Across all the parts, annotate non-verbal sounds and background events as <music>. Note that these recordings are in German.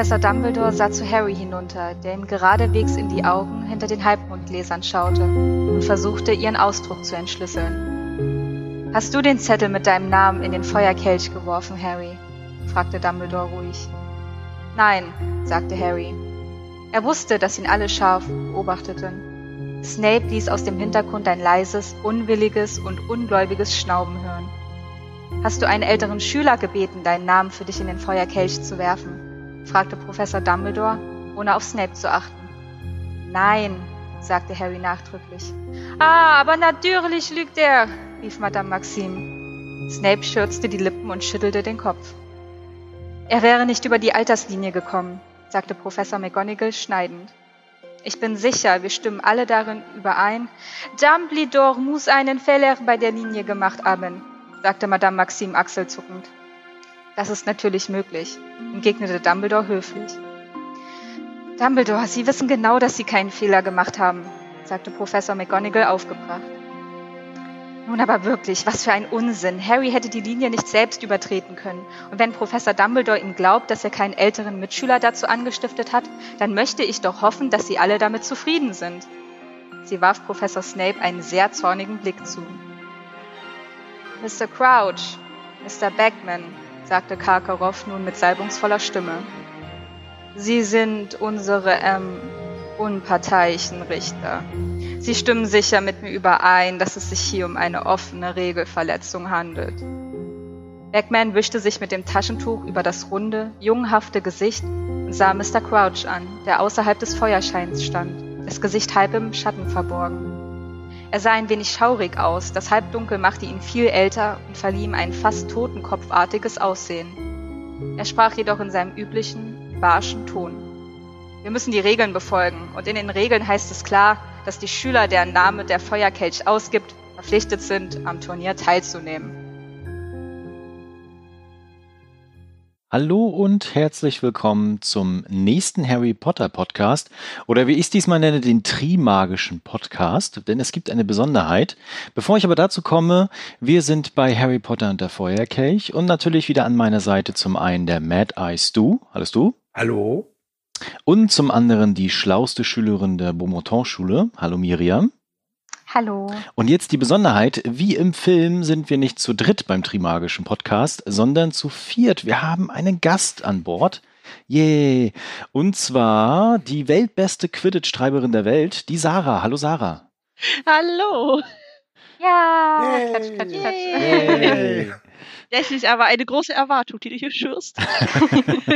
Professor Dumbledore sah zu Harry hinunter, der ihm geradewegs in die Augen hinter den Halbmondgläsern schaute und versuchte, ihren Ausdruck zu entschlüsseln. Hast du den Zettel mit deinem Namen in den Feuerkelch geworfen, Harry? fragte Dumbledore ruhig. Nein, sagte Harry. Er wusste, dass ihn alle scharf beobachteten. Snape ließ aus dem Hintergrund ein leises, unwilliges und ungläubiges Schnauben hören. Hast du einen älteren Schüler gebeten, deinen Namen für dich in den Feuerkelch zu werfen? Fragte Professor Dumbledore, ohne auf Snape zu achten. Nein, sagte Harry nachdrücklich. Ah, aber natürlich lügt er, rief Madame Maxime. Snape schürzte die Lippen und schüttelte den Kopf. Er wäre nicht über die Alterslinie gekommen, sagte Professor McGonagall schneidend. Ich bin sicher, wir stimmen alle darin überein. Dumbledore muss einen Fehler bei der Linie gemacht haben, sagte Madame Maxime achselzuckend. Das ist natürlich möglich, entgegnete Dumbledore höflich. Dumbledore, Sie wissen genau, dass Sie keinen Fehler gemacht haben, sagte Professor McGonagall aufgebracht. Nun aber wirklich, was für ein Unsinn. Harry hätte die Linie nicht selbst übertreten können. Und wenn Professor Dumbledore ihm glaubt, dass er keinen älteren Mitschüler dazu angestiftet hat, dann möchte ich doch hoffen, dass sie alle damit zufrieden sind. Sie warf Professor Snape einen sehr zornigen Blick zu. Mr. Crouch, Mr. Beckman, sagte Karkaroff nun mit salbungsvoller Stimme. Sie sind unsere ähm, unparteiischen Richter. Sie stimmen sicher mit mir überein, dass es sich hier um eine offene Regelverletzung handelt. Beckman wischte sich mit dem Taschentuch über das runde, junghafte Gesicht und sah Mr. Crouch an, der außerhalb des Feuerscheins stand, das Gesicht halb im Schatten verborgen. Er sah ein wenig schaurig aus, das Halbdunkel machte ihn viel älter und verlieh ihm ein fast totenkopfartiges Aussehen. Er sprach jedoch in seinem üblichen, barschen Ton. Wir müssen die Regeln befolgen, und in den Regeln heißt es klar, dass die Schüler, deren Name der Feuerkelch ausgibt, verpflichtet sind, am Turnier teilzunehmen. Hallo und herzlich willkommen zum nächsten Harry Potter Podcast oder wie ich es diesmal nenne, den Trimagischen Podcast, denn es gibt eine Besonderheit. Bevor ich aber dazu komme, wir sind bei Harry Potter und der Feuerkelch und natürlich wieder an meiner Seite zum einen der Mad Eye Stu. Hallo Stu. Hallo. Und zum anderen die schlauste Schülerin der Beaumonton-Schule. Hallo Miriam. Hallo. Und jetzt die Besonderheit, wie im Film sind wir nicht zu dritt beim Trimagischen Podcast, sondern zu viert. Wir haben einen Gast an Bord. Yay. Und zwar die weltbeste Quidditch-Treiberin der Welt, die Sarah. Hallo Sarah. Hallo. Ja, Yay. klatsch, klatsch, klatsch. Yay. <laughs> Das ist aber eine große Erwartung, die du hier schürst.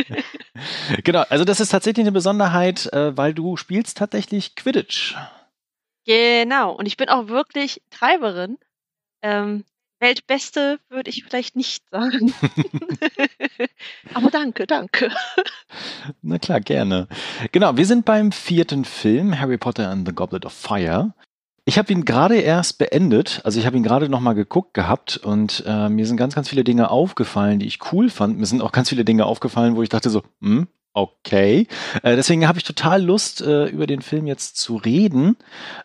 <laughs> genau, also das ist tatsächlich eine Besonderheit, äh, weil du spielst tatsächlich Quidditch. Genau, und ich bin auch wirklich Treiberin. Ähm, Weltbeste würde ich vielleicht nicht sagen. <laughs> Aber danke, danke. <laughs> Na klar, gerne. Genau, wir sind beim vierten Film, Harry Potter and the Goblet of Fire. Ich habe ihn gerade erst beendet, also ich habe ihn gerade noch mal geguckt gehabt und äh, mir sind ganz, ganz viele Dinge aufgefallen, die ich cool fand. Mir sind auch ganz viele Dinge aufgefallen, wo ich dachte so, hm, okay. Äh, deswegen habe ich total Lust, äh, über den Film jetzt zu reden.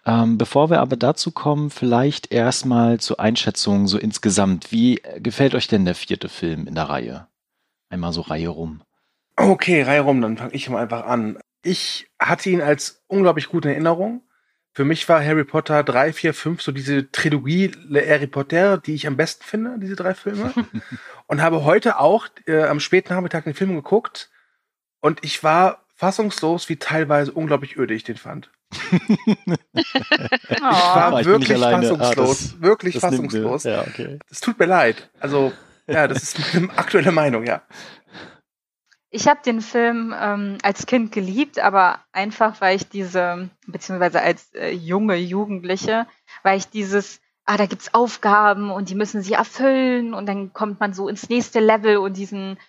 Ähm, bevor wir aber dazu kommen, vielleicht erstmal zur Einschätzung so insgesamt. Wie gefällt euch denn der vierte Film in der Reihe? Einmal so Reihe rum. Okay, Reihe rum, dann fange ich mal einfach an. Ich hatte ihn als unglaublich gute Erinnerung für mich war Harry Potter 3, 4, 5 so diese Trilogie Le Harry Potter, die ich am besten finde, diese drei Filme. <laughs> und habe heute auch äh, am späten Nachmittag den Film geguckt und ich war fassungslos, wie teilweise unglaublich öde ich den fand. <laughs> ich war oh, wirklich ich fassungslos. Ah, das, wirklich das fassungslos. Es ja, okay. tut mir leid. Also, ja, das ist meine <laughs> aktuelle Meinung, ja. Ich habe den Film ähm, als Kind geliebt, aber einfach, weil ich diese, beziehungsweise als äh, junge Jugendliche, weil ich dieses, ah, da gibt's Aufgaben und die müssen sie erfüllen und dann kommt man so ins nächste Level und diesen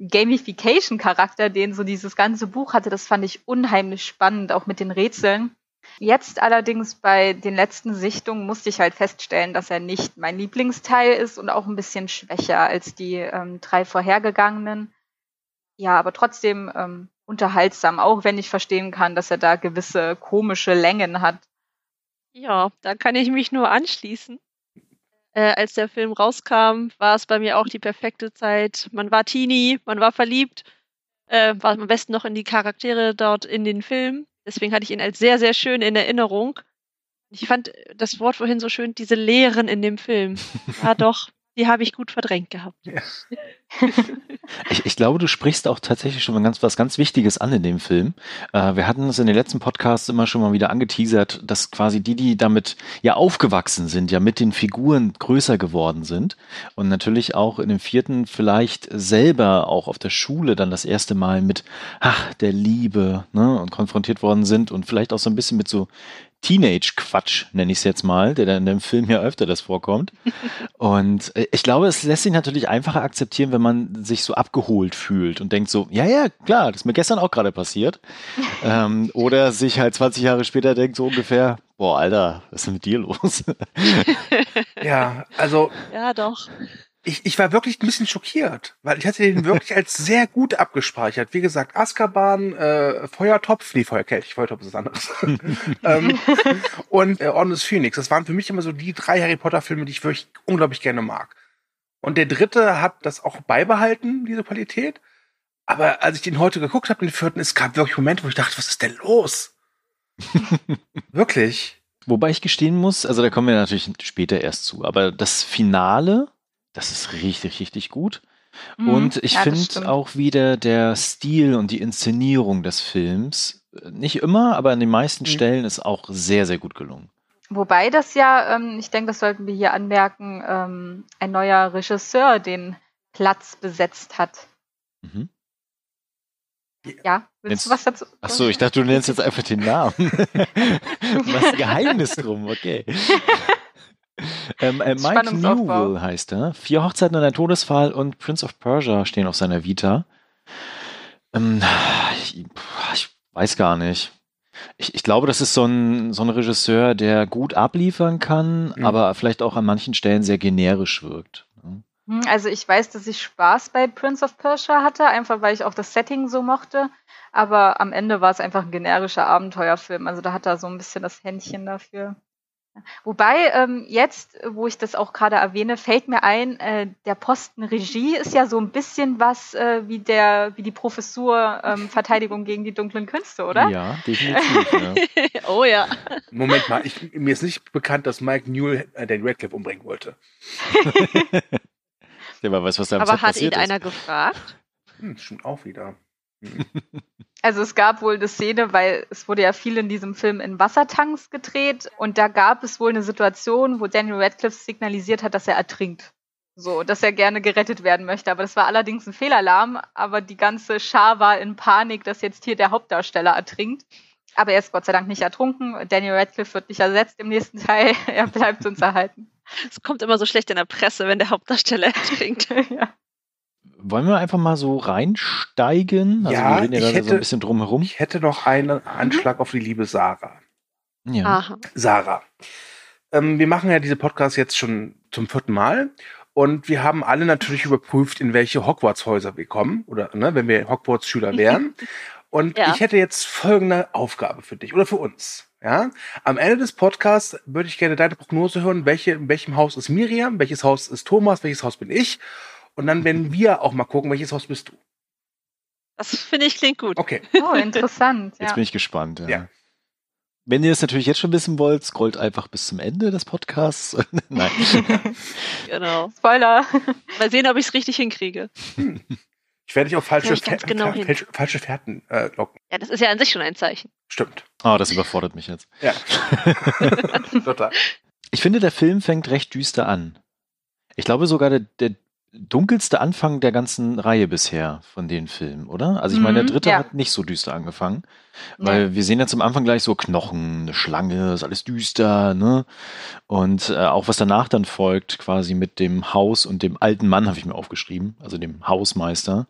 Gamification-Charakter, den so dieses ganze Buch hatte, das fand ich unheimlich spannend, auch mit den Rätseln. Jetzt allerdings bei den letzten Sichtungen musste ich halt feststellen, dass er nicht mein Lieblingsteil ist und auch ein bisschen schwächer als die ähm, drei vorhergegangenen. Ja, aber trotzdem ähm, unterhaltsam, auch wenn ich verstehen kann, dass er da gewisse komische Längen hat. Ja, da kann ich mich nur anschließen. Äh, als der Film rauskam, war es bei mir auch die perfekte Zeit. Man war Teenie, man war verliebt. äh, war am besten noch in die Charaktere dort in den Film. Deswegen hatte ich ihn als sehr, sehr schön in Erinnerung. Ich fand das Wort vorhin so schön, diese Lehren in dem Film. <laughs> Ja, doch, die habe ich gut verdrängt gehabt. Ja. <laughs> ich, ich, glaube, du sprichst auch tatsächlich schon ganz, was ganz Wichtiges an in dem Film. Äh, wir hatten es in den letzten Podcasts immer schon mal wieder angeteasert, dass quasi die, die damit ja aufgewachsen sind, ja mit den Figuren größer geworden sind und natürlich auch in dem vierten vielleicht selber auch auf der Schule dann das erste Mal mit, ach, der Liebe, ne, und konfrontiert worden sind und vielleicht auch so ein bisschen mit so Teenage-Quatsch, nenne ich es jetzt mal, der dann in dem Film ja öfter das vorkommt. <laughs> Und äh, ich glaube, es lässt sich natürlich einfacher akzeptieren, wenn man sich so abgeholt fühlt und denkt so, ja, ja, klar, das ist mir gestern auch gerade passiert. <laughs> ähm, oder sich halt 20 Jahre später denkt so ungefähr, boah, Alter, was ist denn mit dir los? <laughs> ja, also. Ja, doch ich, ich war wirklich ein bisschen schockiert, weil ich hatte den <laughs> wirklich als sehr gut abgespeichert. Wie gesagt, Azkaban, äh, Feuertopf, nee, Feuerkelch, Feuertopf ist was anderes. <laughs> ähm, und äh, Orden des Phoenix. Das waren für mich immer so die drei Harry Potter Filme, die ich wirklich unglaublich gerne mag. Und der dritte hat das auch beibehalten, diese Qualität. Aber als ich den heute geguckt habe, den vierten, es gab wirklich Momente, wo ich dachte, was ist denn los? <laughs> wirklich. Wobei ich gestehen muss, also da kommen wir natürlich später erst zu, aber das Finale das ist richtig, richtig gut. Mhm, und ich ja, finde auch wieder der Stil und die Inszenierung des Films, äh, nicht immer, aber an den meisten mhm. Stellen ist auch sehr, sehr gut gelungen. Wobei das ja, ähm, ich denke, das sollten wir hier anmerken, ähm, ein neuer Regisseur den Platz besetzt hat. Mhm. Ja, willst du was dazu? Ach so, ich dachte, du nennst jetzt einfach den Namen. <laughs> <laughs> ein Geheimnis drum, okay. <laughs> <laughs> Ähm, äh, Mike Newell heißt er. Vier Hochzeiten und ein Todesfall und Prince of Persia stehen auf seiner Vita. Ähm, ich, ich, weiß gar nicht. Ich, ich, glaube, das ist so ein, so ein Regisseur, der gut abliefern kann, mhm. aber vielleicht auch an manchen Stellen sehr generisch wirkt. Hm, also ich weiß, dass ich Spaß bei Prince of Persia hatte, einfach weil ich auch das Setting so mochte. Aber am Ende war es einfach ein generischer Abenteuerfilm. Also da hat er so ein bisschen das Händchen dafür. Wobei ähm, jetzt, wo ich das auch gerade erwähne, fällt mir ein, äh, der Posten Regie ist ja so ein bisschen was äh, wie der, wie die Professur ähm, Verteidigung gegen die dunklen Künste, oder? Ja, definitiv. ja. <laughs> oh ja. Moment mal, ich, mir ist nicht bekannt, dass Mike Newell äh, den Radcliffe umbringen wollte. <laughs> der mal weiß, was da Aber hat ihn ist. einer gefragt? Hm, schon auch wieder. <laughs> Also es gab wohl eine Szene, weil es wurde ja viel in diesem Film in Wassertanks gedreht und da gab es wohl eine Situation, wo Daniel Radcliffe signalisiert hat, dass er ertrinkt. So, dass er gerne gerettet werden möchte. Aber das war allerdings ein Fehlalarm, aber die ganze Schar war in Panik, dass jetzt hier der Hauptdarsteller ertrinkt. Aber er ist Gott sei Dank nicht ertrunken. Daniel Radcliffe wird nicht ersetzt im nächsten Teil. <laughs> er bleibt uns erhalten. Es kommt immer so schlecht in der Presse, wenn der Hauptdarsteller <laughs> ertrinkt. <laughs> ja. Wollen wir einfach mal so reinsteigen? Also ja, wir reden ja ich hätte, so ein bisschen drumherum. Ich hätte noch einen Anschlag mhm. auf die liebe Sarah. Ja. Aha. Sarah. Ähm, wir machen ja diese Podcasts jetzt schon zum vierten Mal. Und wir haben alle natürlich überprüft, in welche Hogwarts-Häuser wir kommen. Oder ne, wenn wir Hogwarts-Schüler wären. <laughs> Und ja. ich hätte jetzt folgende Aufgabe für dich oder für uns. Ja, am Ende des Podcasts würde ich gerne deine Prognose hören, welche, in welchem Haus ist Miriam, welches Haus ist Thomas, welches Haus bin ich und dann werden wir auch mal gucken, welches Haus bist du. Das finde ich klingt gut. Okay. Oh, interessant. Jetzt ja. bin ich gespannt. Ja. ja. Wenn ihr es natürlich jetzt schon wissen wollt, scrollt einfach bis zum Ende des Podcasts. <laughs> Nein. <laughs> genau. Spoiler. Mal sehen, ob ich es richtig hinkriege. Hm. Ich werde dich auf falsche, genau falsche, falsche Fährten äh, locken. Ja, das ist ja an sich schon ein Zeichen. Stimmt. Oh, das überfordert mich jetzt. Ja. <laughs> Total. Ich finde, der Film fängt recht düster an. Ich glaube sogar, der, der dunkelste Anfang der ganzen Reihe bisher von den Filmen, oder? Also ich meine, der mhm, dritte ja. hat nicht so düster angefangen, weil ja. wir sehen ja zum Anfang gleich so Knochen, eine Schlange, ist alles düster, ne? Und äh, auch was danach dann folgt, quasi mit dem Haus und dem alten Mann, habe ich mir aufgeschrieben, also dem Hausmeister.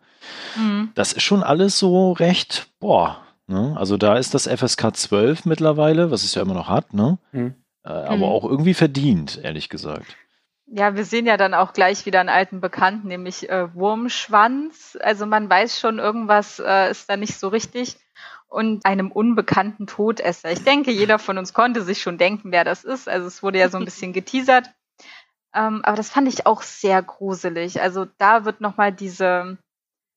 Mhm. Das ist schon alles so recht, boah, ne? Also da ist das FSK 12 mittlerweile, was es ja immer noch hat, ne? Mhm. Äh, aber mhm. auch irgendwie verdient, ehrlich gesagt. Ja, wir sehen ja dann auch gleich wieder einen alten Bekannten, nämlich äh, Wurmschwanz. Also man weiß schon, irgendwas äh, ist da nicht so richtig. Und einem unbekannten Todesser. Ich denke, jeder von uns konnte sich schon denken, wer das ist. Also es wurde ja so ein <laughs> bisschen geteasert. Ähm, aber das fand ich auch sehr gruselig. Also da wird nochmal diese,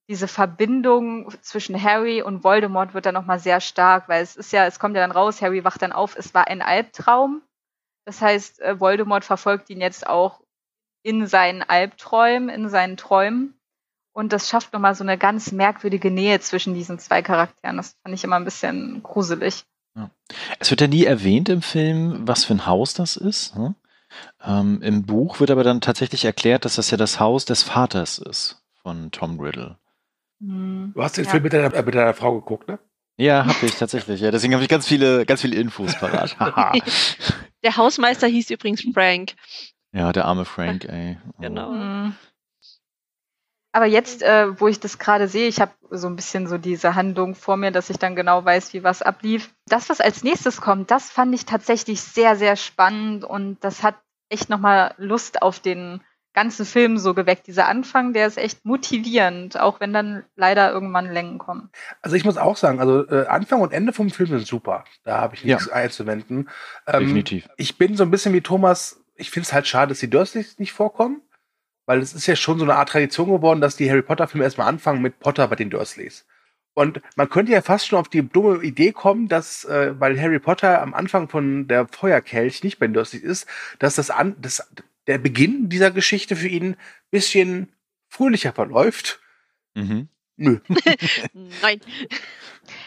diese Verbindung zwischen Harry und Voldemort wird dann nochmal sehr stark, weil es ist ja, es kommt ja dann raus, Harry wacht dann auf, es war ein Albtraum. Das heißt, äh, Voldemort verfolgt ihn jetzt auch in seinen Albträumen, in seinen Träumen. Und das schafft nochmal so eine ganz merkwürdige Nähe zwischen diesen zwei Charakteren. Das fand ich immer ein bisschen gruselig. Ja. Es wird ja nie erwähnt im Film, was für ein Haus das ist. Ne? Ähm, Im Buch wird aber dann tatsächlich erklärt, dass das ja das Haus des Vaters ist von Tom Riddle. Hm. Du hast den ja. Film mit deiner, äh, mit deiner Frau geguckt, ne? Ja, habe ich tatsächlich. Ja, deswegen habe ich ganz viele, ganz viele Infos parat. <laughs> <laughs> der Hausmeister hieß übrigens Frank. Ja, der arme Frank, <laughs> ey. Oh. Genau. Mhm. Aber jetzt, äh, wo ich das gerade sehe, ich habe so ein bisschen so diese Handlung vor mir, dass ich dann genau weiß, wie was ablief. Das, was als nächstes kommt, das fand ich tatsächlich sehr, sehr spannend und das hat echt nochmal Lust auf den ganzen Film so geweckt. Dieser Anfang, der ist echt motivierend, auch wenn dann leider irgendwann Längen kommen. Also ich muss auch sagen, also äh, Anfang und Ende vom Film sind super. Da habe ich nichts ja. einzuwenden. Ähm, Definitiv. Ich bin so ein bisschen wie Thomas, ich finde es halt schade, dass die Dursleys nicht vorkommen, weil es ist ja schon so eine Art Tradition geworden, dass die Harry Potter-Filme erstmal anfangen mit Potter bei den Dursleys. Und man könnte ja fast schon auf die dumme Idee kommen, dass, äh, weil Harry Potter am Anfang von der Feuerkelch nicht bei den Dursleys ist, dass das, an, das der Beginn dieser Geschichte für ihn bisschen fröhlicher verläuft. Mhm. Nö. <laughs> <laughs> Nein.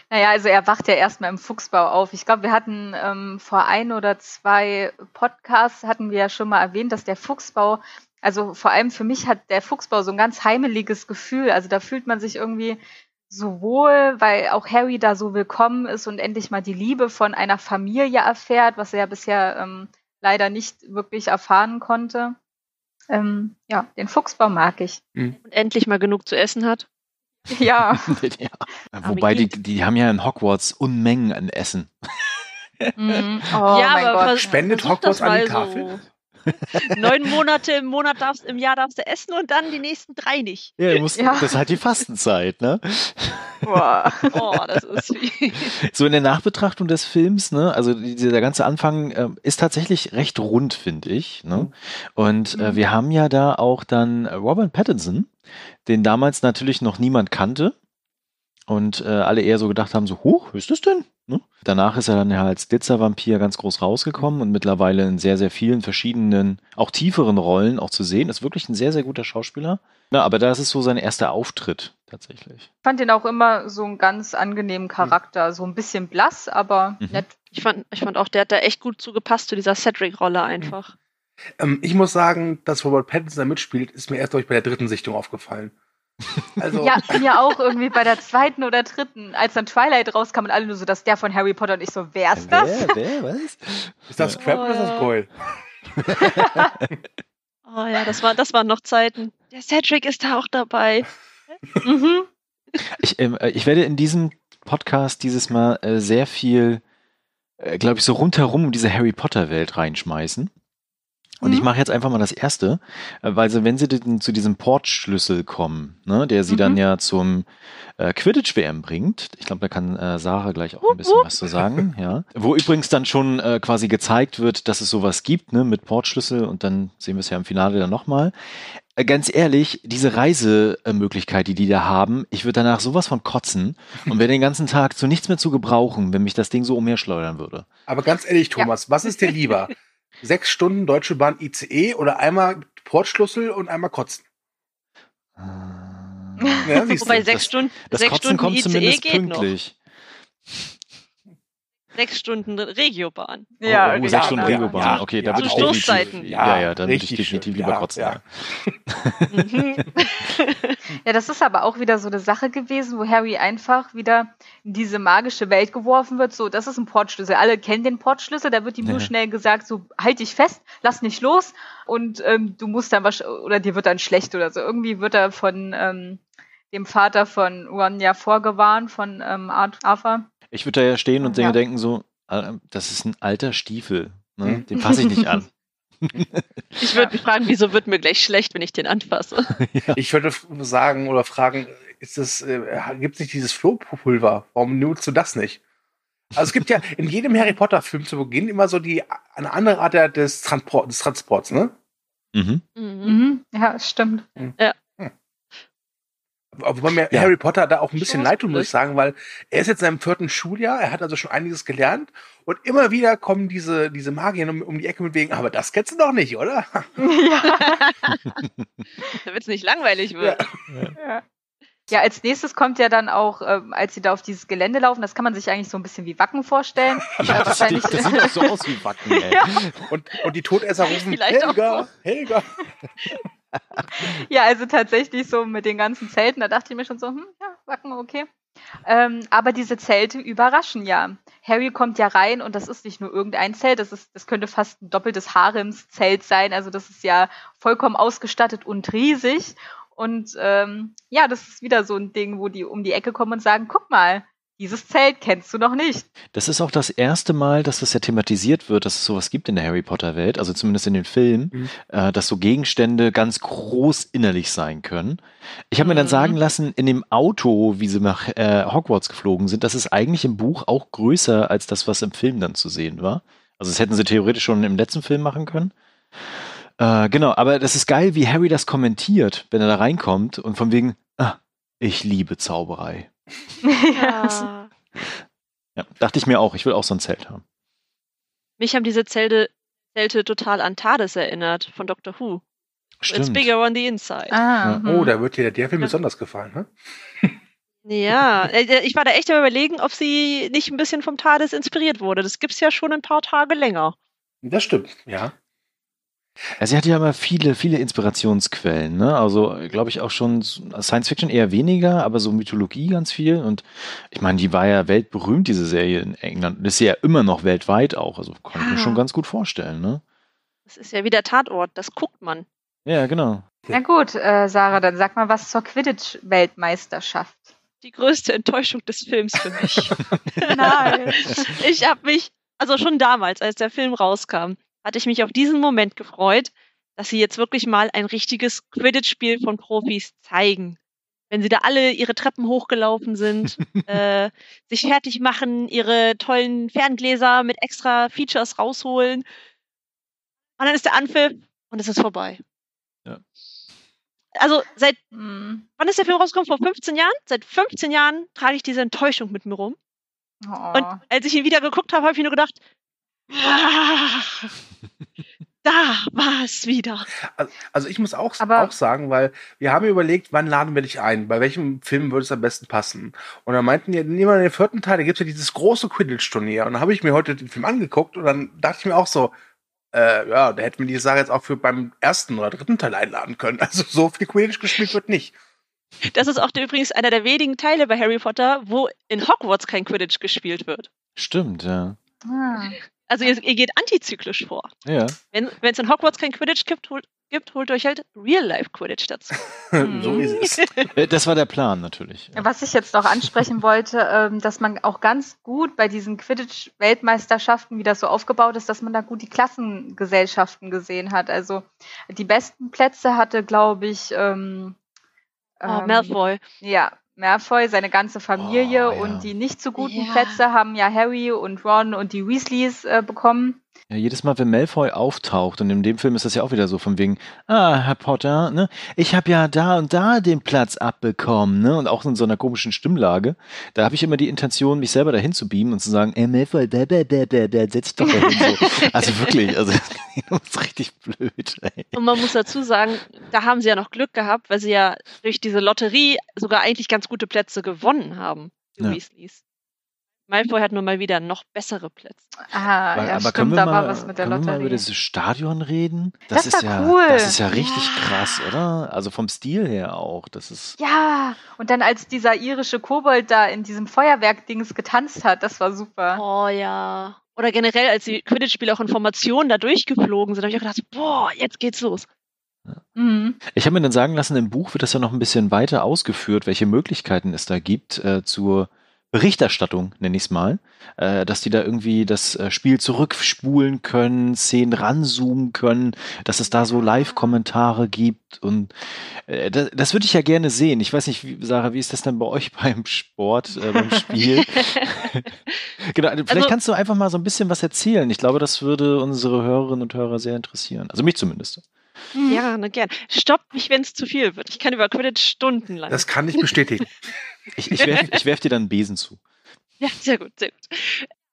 Naja, also er wacht ja erstmal im Fuchsbau auf. Ich glaube, wir hatten ähm, vor ein oder zwei Podcasts hatten wir ja schon mal erwähnt, dass der Fuchsbau, also vor allem für mich hat der Fuchsbau so ein ganz heimeliges Gefühl. Also da fühlt man sich irgendwie so wohl, weil auch Harry da so willkommen ist und endlich mal die Liebe von einer Familie erfährt, was er ja bisher ähm, leider nicht wirklich erfahren konnte. Ähm, ja, den Fuchsbau mag ich. Und endlich mal genug zu essen hat. <laughs> Ja. ja. Wobei die, die haben ja in Hogwarts Unmengen an Essen. Mhm. <laughs> Oh ja, aber Gott. Spendet Hogwarts an die Tafel? So. Neun Monate im Monat darfst, im Jahr darfst du essen und dann die nächsten drei nicht. Ja, musst, ja. das ist halt die Fastenzeit, ne? Boah. <laughs> oh, das ist wie. So in der Nachbetrachtung des Films, ne, also dieser ganze Anfang äh, ist tatsächlich recht rund, finde ich. Ne? Mhm. Und äh, wir haben ja da auch dann Robert Pattinson, den damals natürlich noch niemand kannte und äh, alle eher so gedacht haben, so, hoch, ist das denn? Ne? Danach ist er dann ja als Glitzervampir ganz groß rausgekommen und mittlerweile in sehr, sehr vielen verschiedenen, auch tieferen Rollen auch zu sehen. Ist wirklich ein sehr, sehr guter Schauspieler. Na, aber das ist so sein erster Auftritt tatsächlich. Ich fand ihn auch immer so einen ganz angenehmen Charakter. So ein bisschen blass, aber mhm. nett. Ich fand, ich fand auch, der hat da echt gut zugepasst zu dieser Cedric-Rolle einfach. Ähm, ich muss sagen, dass Robert Pattinson da mitspielt, ist mir erst durch bei der dritten Sichtung aufgefallen. <laughs> Also ja, mir auch irgendwie bei der zweiten oder dritten, als dann Twilight rauskam und alle nur so, dass der von Harry Potter und ich so, wer ist das? Wer, wer, was? <laughs> Ist das Crab oh. oder ist das Goyle? <laughs> oh ja, das, war, das waren noch Zeiten. Der Cedric ist da auch dabei. mhm. ich, ähm, äh, ich werde in diesem Podcast dieses Mal äh, sehr viel, äh, glaube ich, so rundherum um diese Harry Potter Welt reinschmeißen. Und mhm. ich mache jetzt einfach mal das erste, äh, weil sie, wenn sie zu diesem Portschlüssel kommen, ne, der sie mhm. dann ja zum äh, Quidditch-WM bringt, ich glaube, da kann äh, Sarah gleich auch ein bisschen was zu sagen, <laughs> ja. Wo übrigens dann schon äh, quasi gezeigt wird, dass es sowas gibt, ne, mit Portschlüssel und dann sehen wir es ja im Finale dann nochmal. Äh, ganz ehrlich, diese Reisemöglichkeit, die die da haben, ich würde danach sowas von kotzen <laughs> und wäre den ganzen Tag zu nichts mehr zu gebrauchen, wenn mich das Ding so umherschleudern würde. Aber ganz ehrlich, Thomas, ja. was ist dir lieber? <laughs> sechs Stunden Deutsche Bahn ICE oder einmal Portschlüssel und einmal kotzen. Ja, Wobei sechs Stunden, das sechs Kotzen Stunden kommt ICE zumindest geht pünktlich. noch. Sechs Stunden Regiobahn. Ja, oh, oh, sechs Stunden Regiobahn. Ja, okay, da würde ich definitiv, ja, ja, ja, dann würde ich definitiv lieber ja, kotzen. Ja. Mhm. <laughs> ja, das ist aber auch wieder so eine Sache gewesen, wo Harry einfach wieder in diese magische Welt geworfen wird. So, das ist ein Portschlüssel. Alle kennen den Portschlüssel. Da wird ihm nur schnell gesagt, so halt dich fest, lass nicht los und ähm, du musst dann was oder dir wird dann schlecht oder so. Irgendwie wird er von ähm, dem Vater von Ron ja vorgewarnt von ähm, Arthur ich würde da ja stehen und ja. denken so, das ist ein alter Stiefel, ne? Hm. den fasse ich nicht an. <laughs> Ich würde mich fragen, wieso wird mir gleich schlecht, wenn ich den anfasse? <laughs> Ja. <laughs> Ich würde sagen oder fragen, ist das, äh, gibt es nicht dieses Flohpulver? Warum nutzt du das nicht? Also es gibt ja in jedem Harry Potter Film zu Beginn immer so die eine andere Art des, Transport, des Transports, ne? Mhm. Mhm. Ja, stimmt. Mhm. Ja. Wobei mir Ja. Harry Potter da auch ein bisschen leid tut, muss ich sagen, weil er ist jetzt in seinem vierten Schuljahr, er hat also schon einiges gelernt und immer wieder kommen diese, diese Magier um, um die Ecke mit wegen, aber das kennst du doch nicht, oder? <laughs> ja. Damit es nicht langweilig wird. Ja. Ja, als nächstes kommt ja dann auch, ähm, als sie da auf dieses Gelände laufen, das kann man sich eigentlich so ein bisschen wie Wacken vorstellen. <laughs> Ja, das, sieht, das sieht auch so aus wie Wacken, ey. Ja. Und, und die Todesser rufen, Vielleicht auch Helga, Helga. <laughs> <laughs> ja, also tatsächlich so mit den ganzen Zelten, da dachte ich mir schon so, hm, ja, Wacken, okay. Ähm, aber diese Zelte überraschen ja. Harry kommt ja rein und das ist nicht nur irgendein Zelt, das, ist, das könnte fast ein doppeltes Haremszelt sein. Also das ist ja vollkommen ausgestattet und riesig. Und ähm, ja, das ist wieder so ein Ding, wo die um die Ecke kommen und sagen, guck mal, dieses Zelt kennst du noch nicht. Das ist auch das erste Mal, dass das ja thematisiert wird, dass es sowas gibt in der Harry Potter Welt, also zumindest in den Filmen, Mhm. äh, dass so Gegenstände ganz groß innerlich sein können. Ich habe mir dann Mhm. sagen lassen, in dem Auto, wie sie nach äh, Hogwarts geflogen sind, das ist eigentlich im Buch auch größer als das, was im Film dann zu sehen war. Also das hätten sie theoretisch schon im letzten Film machen können. Äh, genau, aber das ist geil, wie Harry das kommentiert, wenn er da reinkommt und von wegen, ah, ich liebe Zauberei. <laughs> Ja. Ja, dachte ich mir auch, ich will auch so ein Zelt haben. Mich haben diese Zelte, Zelte total an TARDIS erinnert von Doctor Who. It's Stimmt. bigger on the inside. Ah, Oh, hm. da wird dir der Film besonders gefallen, ne? Ja, äh, ich war da echt am überlegen, ob sie nicht ein bisschen vom TARDIS inspiriert wurde. Das gibt's ja schon ein paar Tage länger. Das stimmt, ja. Ja, sie hat ja immer viele, viele Inspirationsquellen, ne? Also, glaube ich, auch schon Science Fiction eher weniger, aber so Mythologie ganz viel. Und ich meine, die war ja weltberühmt, diese Serie in England. Und ist sie ja immer noch weltweit auch. Also kann ich mir Ja. schon ganz gut vorstellen, ne? Das ist ja wie der Tatort, das guckt man. Ja, genau. Na gut, äh, Sarah, dann sag mal was zur Quidditch-Weltmeisterschaft. Die größte Enttäuschung des Films für mich. <laughs> <laughs> Nein. ich habe mich, also schon damals, als der Film rauskam, hatte ich mich auf diesen Moment gefreut, dass sie jetzt wirklich mal ein richtiges Quidditch-Spiel von Profis zeigen. Wenn sie da alle ihre Treppen hochgelaufen sind, <laughs> äh, sich fertig machen, ihre tollen Ferngläser mit extra Features rausholen. Und dann ist der Anpfiff und es ist vorbei. Ja. Also seit, Hm. wann ist der Film rausgekommen? Vor 15 Jahren? Seit 15 Jahren trage ich diese Enttäuschung mit mir rum. Oh. Und als ich ihn wieder geguckt habe, habe ich nur gedacht, <laughs> da war es wieder. Also, also ich muss auch, Aber- auch sagen, weil wir haben überlegt, wann laden wir dich ein? Bei welchem Film würde es am besten passen? Und dann meinten die, nehmen wir den vierten Teil, da gibt es ja dieses große Quidditch-Turnier. Und dann habe ich mir heute den Film angeguckt und dann dachte ich mir auch so, äh, ja, da hätten wir die Sache jetzt auch für beim ersten oder dritten Teil einladen können. <laughs> Also so viel Quidditch gespielt wird nicht. Das ist auch übrigens einer der wenigen Teile bei Harry Potter, wo in Hogwarts kein Quidditch gespielt wird. Stimmt, ja. Ah. Also ihr, ihr geht antizyklisch vor. Ja. Wenn es in Hogwarts kein Quidditch gibt, holt, gibt, holt euch halt Real-Life-Quidditch dazu. <laughs> So ist es. <laughs> Äh, Das war der Plan natürlich. Ja. Was ich jetzt noch ansprechen wollte, ähm, dass man auch ganz gut bei diesen Quidditch-Weltmeisterschaften, wie das so aufgebaut ist, dass man da gut die Klassengesellschaften gesehen hat. Also die besten Plätze hatte, glaube ich, ähm, Oh, ähm, Malfoy. Ja, Malfoy, seine ganze Familie Oh, ja. und die nicht so guten Ja. Plätze haben ja Harry und Ron und die Weasleys äh, bekommen. Ja, jedes Mal, wenn Malfoy auftaucht, und in dem Film ist das ja auch wieder so von wegen, ah, Herr Potter, ne, ich habe ja da und da den Platz abbekommen, ne, und auch in so einer komischen Stimmlage, da habe ich immer die Intention, mich selber dahin zu beamen und zu sagen, ey, Malfoy, da, da, da, da, da, setz doch dahin. So. <laughs> Also wirklich, also <laughs> das ist richtig blöd, ey. Und man muss dazu sagen, da haben sie ja noch Glück gehabt, weil sie ja durch diese Lotterie sogar eigentlich ganz gute Plätze gewonnen haben, die Ja. Weasleys. Malfoy hat nur mal wieder noch bessere Plätze. Ah, Aber, ja, aber stimmt, können wir da mal, war was mit der können wir mal über Lotterie. dieses Stadion reden? Das ist war ja, cool. das ist ja richtig Ja. krass, oder? Also vom Stil her auch. Das ist, Ja, und dann als dieser irische Kobold da in diesem Feuerwerk-Dings getanzt hat, das war super. Oh ja. Oder generell, als die Quidditch-Spieler auch in Formationen da durchgeflogen sind, habe ich auch gedacht, boah, jetzt geht's los. Mhm. Ich habe mir dann sagen lassen, im Buch wird das ja noch ein bisschen weiter ausgeführt, welche Möglichkeiten es da gibt äh, zur Berichterstattung, nenne ich es mal, äh, dass die da irgendwie das äh, Spiel zurückspulen können, Szenen ranzoomen können, dass es da so Live-Kommentare gibt und äh, das, das würde ich ja gerne sehen. Ich weiß nicht, wie, Sarah, wie ist das denn bei euch <laughs> beim Sport, äh, beim Spiel? <laughs> genau, vielleicht Also- kannst du einfach mal so ein bisschen was erzählen. Ich glaube, das würde unsere Hörerinnen und Hörer sehr interessieren. Also mich zumindest. Mhm. Gerne, gerne. Stoppt mich, wenn es zu viel wird. Ich kann über Quidditch stundenlang. Das kann ich bestätigen. <laughs> ich ich werfe werf dir dann einen Besen zu. Ja, sehr gut, sehr gut.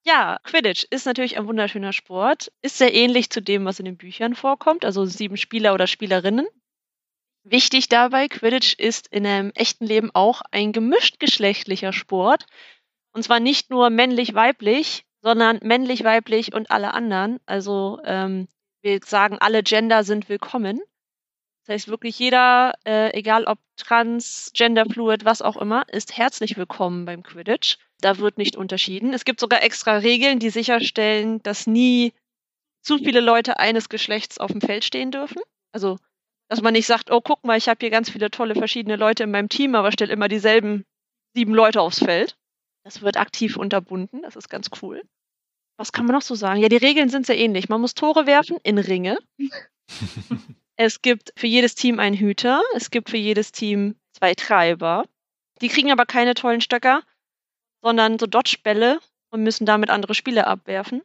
Ja, Quidditch ist natürlich ein wunderschöner Sport, ist sehr ähnlich zu dem, was in den Büchern vorkommt, also sieben Spieler oder Spielerinnen. Wichtig dabei, Quidditch ist in einem echten Leben auch ein gemischt geschlechtlicher Sport. Und zwar nicht nur männlich-weiblich, sondern männlich-weiblich und alle anderen. Also ähm, wir sagen, alle Gender sind willkommen. Das heißt wirklich jeder, äh, egal ob trans, genderfluid, was auch immer, ist herzlich willkommen beim Quidditch. Da wird nicht unterschieden. Es gibt sogar extra Regeln, die sicherstellen, dass nie zu viele Leute eines Geschlechts auf dem Feld stehen dürfen. Also, dass man nicht sagt, oh, guck mal, ich habe hier ganz viele tolle verschiedene Leute in meinem Team, aber stelle immer dieselben sieben Leute aufs Feld. Das wird aktiv unterbunden, das ist ganz cool. Was kann man noch so sagen? Ja, die Regeln sind sehr ähnlich. Man muss Tore werfen in Ringe. es gibt für jedes Team einen Hüter. Es gibt für jedes Team zwei Treiber. Die kriegen aber keine tollen Stöcker, sondern so Dodgebälle und müssen damit andere Spiele abwerfen.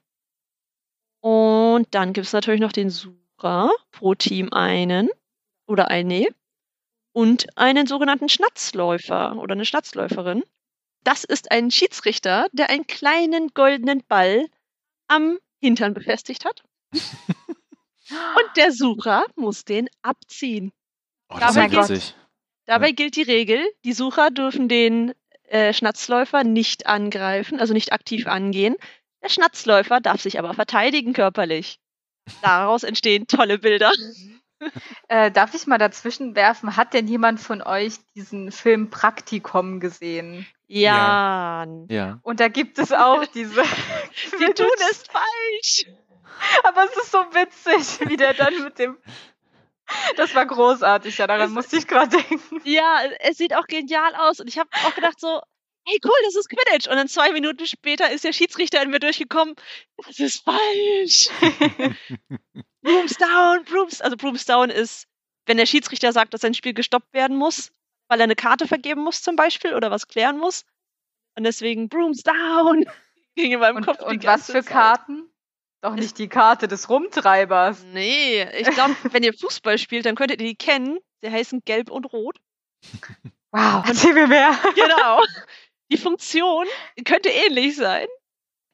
Und dann gibt es natürlich noch den Sucher, pro Team einen oder eine und einen sogenannten Schnatzläufer oder eine Schnatzläuferin. Das ist ein Schiedsrichter, der einen kleinen goldenen Ball am Hintern befestigt hat. <laughs> und der Sucher muss den abziehen. Oh, das dabei, gilt, dabei gilt die Regel, die Sucher dürfen den äh, Schnatzläufer nicht angreifen, also nicht aktiv angehen. Der Schnatzläufer darf sich aber verteidigen körperlich. Daraus entstehen tolle Bilder. <laughs> Äh, darf ich mal dazwischen werfen? Hat denn jemand von euch diesen Film Praktikum gesehen? Ja. Ja. Und da gibt es auch diese. <laughs> Wir tun es falsch. Aber es ist so witzig, wie der dann mit dem das war großartig, ja, daran musste ich gerade denken. Ja, es sieht auch genial aus. Und ich habe auch gedacht so, hey cool, das ist Quidditch. Und dann zwei Minuten später ist der Schiedsrichter in mir durchgekommen, das ist falsch. <laughs> Brooms down, Brooms. Also Brooms down ist, wenn der Schiedsrichter sagt, dass sein Spiel gestoppt werden muss, weil er eine Karte vergeben muss zum Beispiel oder was klären muss. Und deswegen Brooms down. <laughs> Ging in meinem und, Kopf. Und was für Zeit. Karten? Doch nicht die Karte des Rumtreibers. Nee, ich glaube, <laughs> wenn ihr Fußball spielt, dann könntet ihr die kennen. Sie heißen Gelb und Rot. Wow, erzähl mir mehr. Genau. Die Funktion könnte ähnlich sein.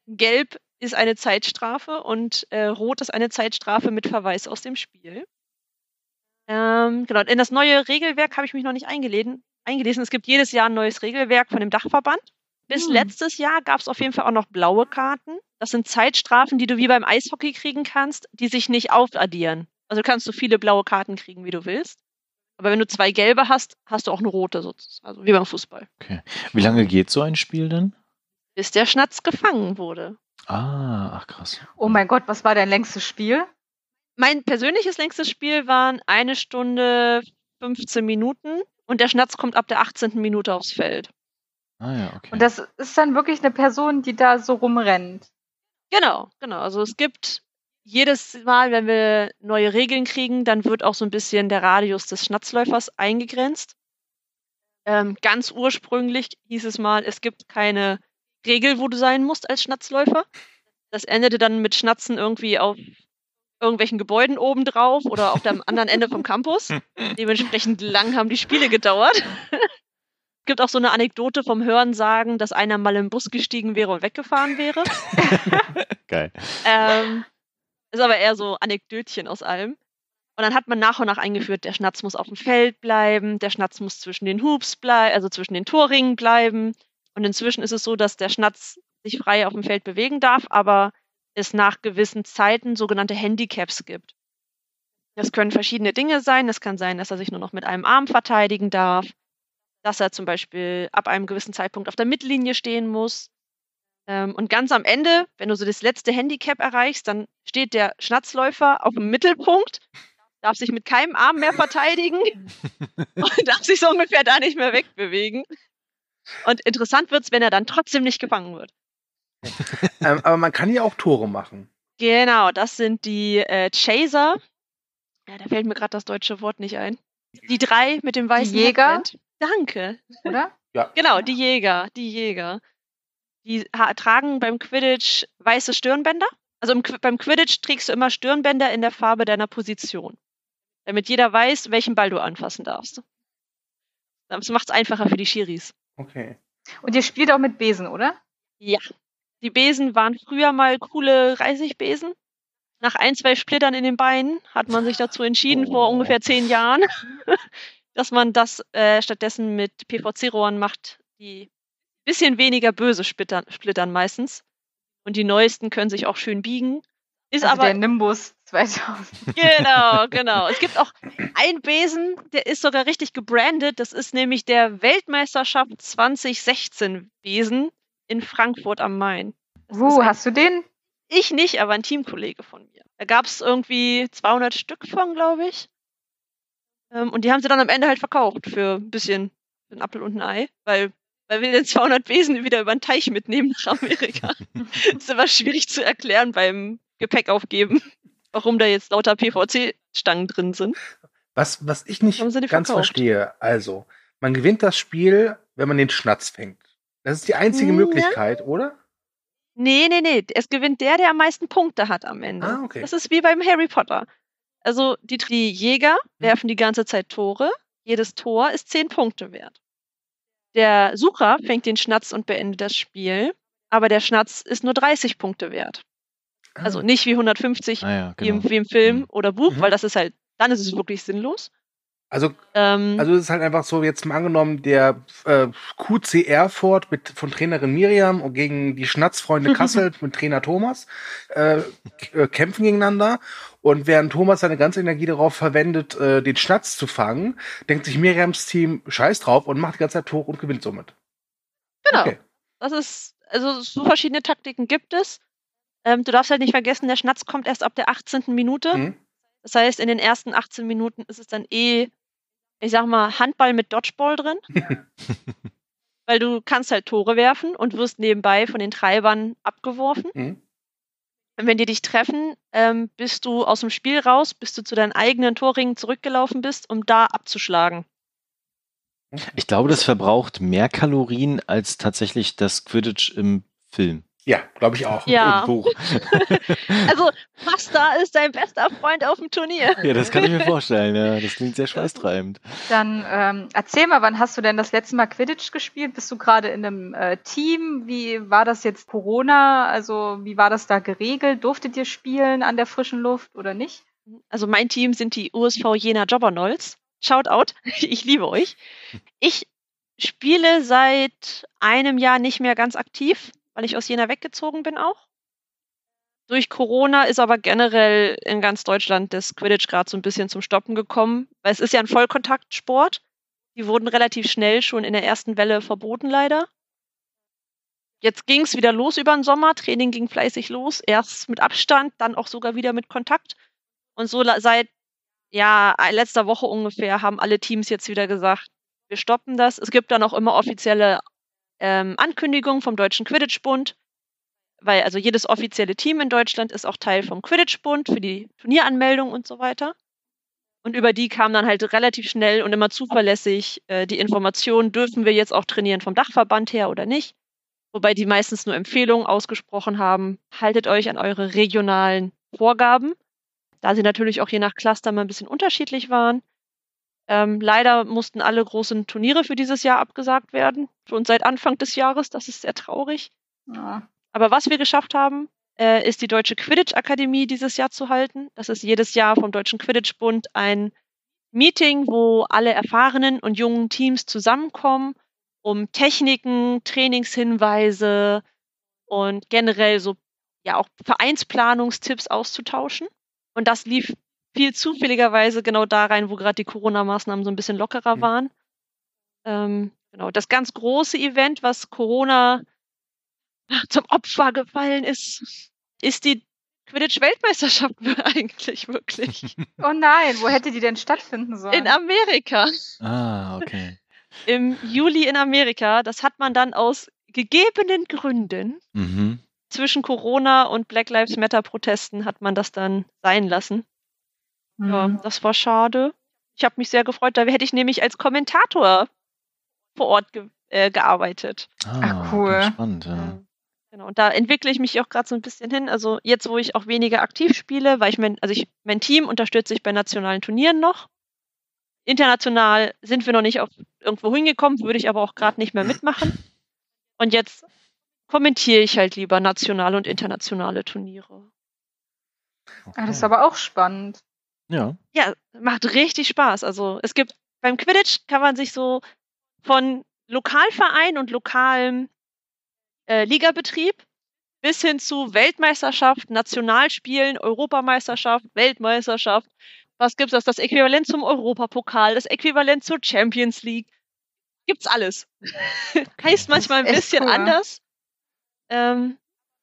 Gelb ist eine Zeitstrafe und äh, Rot ist eine Zeitstrafe mit Verweis aus dem Spiel. Ähm, genau, in das neue Regelwerk habe ich mich noch nicht eingelesen. eingelesen. Es gibt jedes Jahr ein neues Regelwerk von dem Dachverband. Bis hm. letztes Jahr gab es auf jeden Fall auch noch blaue Karten. Das sind Zeitstrafen, die du wie beim Eishockey kriegen kannst, die sich nicht aufaddieren. Also kannst du viele blaue Karten kriegen, wie du willst. Aber wenn du zwei gelbe hast, hast du auch eine rote sozusagen. Also wie beim Fußball. Okay. Wie lange geht so ein Spiel denn? Bis der Schnatz gefangen wurde. Ah, ach krass. Oh mein Gott, was war dein längstes Spiel? Mein persönliches längstes Spiel waren eine Stunde 15 Minuten und der Schnatz kommt ab der 18. Minute aufs Feld. Ah ja, okay. Und das ist dann wirklich eine Person, die da so rumrennt. Genau, genau. Also es gibt jedes Mal, wenn wir neue Regeln kriegen, dann wird auch so ein bisschen der Radius des Schnatzläufers eingegrenzt. Ähm, ganz ursprünglich hieß es mal, es gibt keine Regel, wo du sein musst als Schnatzläufer. Das endete dann mit Schnatzen irgendwie auf irgendwelchen Gebäuden obendrauf oder auf dem anderen Ende vom Campus. <laughs> Dementsprechend lang haben die Spiele gedauert. <laughs> gibt auch so eine Anekdote vom Hörensagen, dass einer mal im Bus gestiegen wäre und weggefahren wäre. <laughs> Geil. Ähm, ist aber eher so Anekdötchen aus allem. Und dann hat man nach und nach eingeführt, der Schnatz muss auf dem Feld bleiben, der Schnatz muss zwischen den Hoops bleiben, also zwischen den Torringen bleiben. Und inzwischen ist es so, dass der Schnatz sich frei auf dem Feld bewegen darf, aber es nach gewissen Zeiten sogenannte Handicaps gibt. Das können verschiedene Dinge sein. Es kann sein, dass er sich nur noch mit einem Arm verteidigen darf dass er zum Beispiel ab einem gewissen Zeitpunkt auf der Mittellinie stehen muss. Ähm, und ganz am Ende, wenn du so das letzte Handicap erreichst, dann steht der Schnatzläufer auf dem Mittelpunkt, darf sich mit keinem Arm mehr verteidigen <laughs> und darf sich so ungefähr da nicht mehr wegbewegen. Und interessant wird es, wenn er dann trotzdem nicht gefangen wird. ähm, aber man kann ja auch Tore machen. Genau, das sind die äh, Chaser. Ja, da fällt mir gerade das deutsche Wort nicht ein. Die drei mit dem weißen die Jäger. Headband. Danke. Oder? Ja. Genau, die Jäger, die Jäger. Die tragen beim Quidditch weiße Stirnbänder. Also im, beim Quidditch trägst du immer Stirnbänder in der Farbe deiner Position. Damit jeder weiß, welchen Ball du anfassen darfst. Das macht es einfacher für die Schiris. Okay. Und ihr spielt auch mit Besen, oder? Ja. Die Besen waren früher mal coole Reisigbesen. Nach ein, zwei Splittern in den Beinen hat man sich dazu entschieden, vor Oh. ungefähr zehn Jahren, <laughs> dass man das äh, stattdessen mit PVC-Rohren macht, die bisschen weniger böse splittern, splittern meistens. Und die neuesten können sich auch schön biegen. Ist also aber der Nimbus 2000. <laughs> <laughs> Genau, genau. Es gibt auch einen Besen, der ist sogar richtig gebrandet. Das ist nämlich der Weltmeisterschaft 2016 Besen in Frankfurt am Main. Das Wo, ein- hast du den? Ich nicht, aber ein Teamkollege von mir. Da gab es irgendwie 200 Stück von, glaube ich. Ähm, und die haben sie dann am Ende halt verkauft für ein bisschen einen Apfel und ein Ei, weil weil wir den 200 Besen wieder über den Teich mitnehmen nach Amerika. <laughs> ist immer schwierig zu erklären beim Gepäck aufgeben, warum da jetzt lauter PVC-Stangen drin sind. Was, was ich nicht ganz verkauft? verstehe, also, man gewinnt das Spiel, wenn man den Schnatz fängt. Das ist die einzige Ja. Möglichkeit, oder? Nee, nee, nee. Es gewinnt der, der am meisten Punkte hat am Ende. Ah, okay. Das ist wie beim Harry Potter. Also die, die Jäger werfen die ganze Zeit Tore. Jedes Tor ist 10 Punkte wert. Der Sucher fängt den Schnatz und beendet das Spiel. Aber der Schnatz ist nur 30 Punkte wert. Also Ah. nicht wie 150 Ah ja, wie, im, genau. wie im Film Mhm. oder Buch, Mhm. weil das ist halt, dann ist es wirklich sinnlos. Also, Ähm, also es ist halt einfach so, jetzt mal angenommen, der äh, QC Erfurt mit, von Trainerin Miriam und gegen die Schnatzfreunde <laughs> Kassel mit Trainer Thomas äh, äh, kämpfen gegeneinander. Und während Thomas seine ganze Energie darauf verwendet, äh, den Schnatz zu fangen, denkt sich Miriams Team Scheiß drauf und macht die ganze Zeit Tore und gewinnt somit. genau. Okay. Das ist, also so verschiedene Taktiken gibt es. Ähm, du darfst halt nicht vergessen, der Schnatz kommt erst ab der 18. Minute. Mhm. Das heißt, in den ersten 18 Minuten ist es dann eh, ich sag mal, Handball mit Dodgeball drin. <laughs> Weil du kannst halt Tore werfen und wirst nebenbei von den Treibern abgeworfen. Mhm. Und wenn die dich treffen, ähm, bist du aus dem Spiel raus, bis du zu deinen eigenen Torringen zurückgelaufen bist, um da abzuschlagen. Ich glaube, das verbraucht mehr Kalorien als tatsächlich das Quidditch im Film. Ja, glaube ich auch. Ja. <laughs> Also, Pasta ist dein bester Freund auf dem Turnier. ja, das kann ich mir vorstellen. Ja, das klingt sehr schweißtreibend. Dann ähm, erzähl mal, wann hast du denn das letzte Mal Quidditch gespielt? Bist du gerade in einem äh, Team? Wie war das jetzt Corona? Also wie war das da geregelt? Durftet ihr spielen an der frischen Luft oder nicht? Also mein Team sind die USV Jena Jobbernolls. Shout out, <laughs> ich liebe euch. Ich spiele seit einem Jahr nicht mehr ganz aktiv, weil ich aus Jena weggezogen bin auch. Durch Corona ist aber generell in ganz Deutschland das Quidditch gerade so ein bisschen zum Stoppen gekommen, weil es ist ja ein Vollkontaktsport. Die wurden relativ schnell schon in der ersten Welle verboten leider. Jetzt ging es wieder los über den Sommer, Training ging fleißig los, erst mit Abstand, dann auch sogar wieder mit Kontakt. Und so seit ja, letzter Woche ungefähr haben alle Teams jetzt wieder gesagt, wir stoppen das. Es gibt dann auch immer offizielle ähm, Ankündigungen vom Deutschen Quidditch-Bund, weil also jedes offizielle Team in Deutschland ist auch Teil vom Quidditch-Bund für die Turnieranmeldung und so weiter. Und über die kam dann halt relativ schnell und immer zuverlässig äh, die Information, dürfen wir jetzt auch trainieren vom Dachverband her oder nicht. Wobei die meistens nur Empfehlungen ausgesprochen haben, haltet euch an eure regionalen Vorgaben da sie natürlich auch je nach Cluster mal ein bisschen unterschiedlich waren. Ähm, leider mussten alle großen Turniere für dieses Jahr abgesagt werden, schon seit Anfang des Jahres. Das ist sehr traurig. Ja. Aber was wir geschafft haben, äh, ist die Deutsche Quidditch-Akademie dieses Jahr zu halten. Das ist jedes Jahr vom Deutschen Quidditch-Bund ein Meeting, wo alle erfahrenen und jungen Teams zusammenkommen, um Techniken, Trainingshinweise und generell so ja auch Vereinsplanungstipps auszutauschen. Und das lief viel zufälligerweise genau da rein, wo gerade die Corona-Maßnahmen so ein bisschen lockerer Mhm. waren. Ähm, genau, das ganz große Event, was Corona <laughs> zum Opfer gefallen ist, ist die Quidditch-Weltmeisterschaft <laughs> eigentlich wirklich. Oh nein, wo hätte die denn stattfinden sollen? In Amerika. Ah, okay. <laughs> Im Juli in Amerika. Das hat man dann aus gegebenen Gründen Mhm. zwischen Corona und Black Lives Matter Protesten hat man das dann sein lassen. Ja, Hm. das war schade. Ich habe mich sehr gefreut. Da hätte ich nämlich als Kommentator vor Ort ge äh, gearbeitet. Ah, Ach, cool. okay, Spannend, ja. Ja. Genau, und da entwickle ich mich auch gerade so ein bisschen hin. Also jetzt, wo ich auch weniger aktiv spiele, weil ich mein, also ich, mein Team unterstütze ich bei nationalen Turnieren noch. International sind wir noch nicht auf irgendwo hingekommen, würde ich aber auch gerade nicht mehr mitmachen. Und jetzt kommentiere ich halt lieber nationale und internationale Turniere. Ah, das ist aber auch spannend. Ja. Ja, macht richtig Spaß. Also es gibt beim Quidditch kann man sich so von Lokalverein und lokalem äh, Ligabetrieb bis hin zu Weltmeisterschaft, Nationalspielen, Europameisterschaft, Weltmeisterschaft. Was gibt's das? Das Äquivalent zum Europapokal, das Äquivalent zur Champions League. Gibt's alles. <laughs> heißt manchmal ein bisschen cool. anders. Ähm,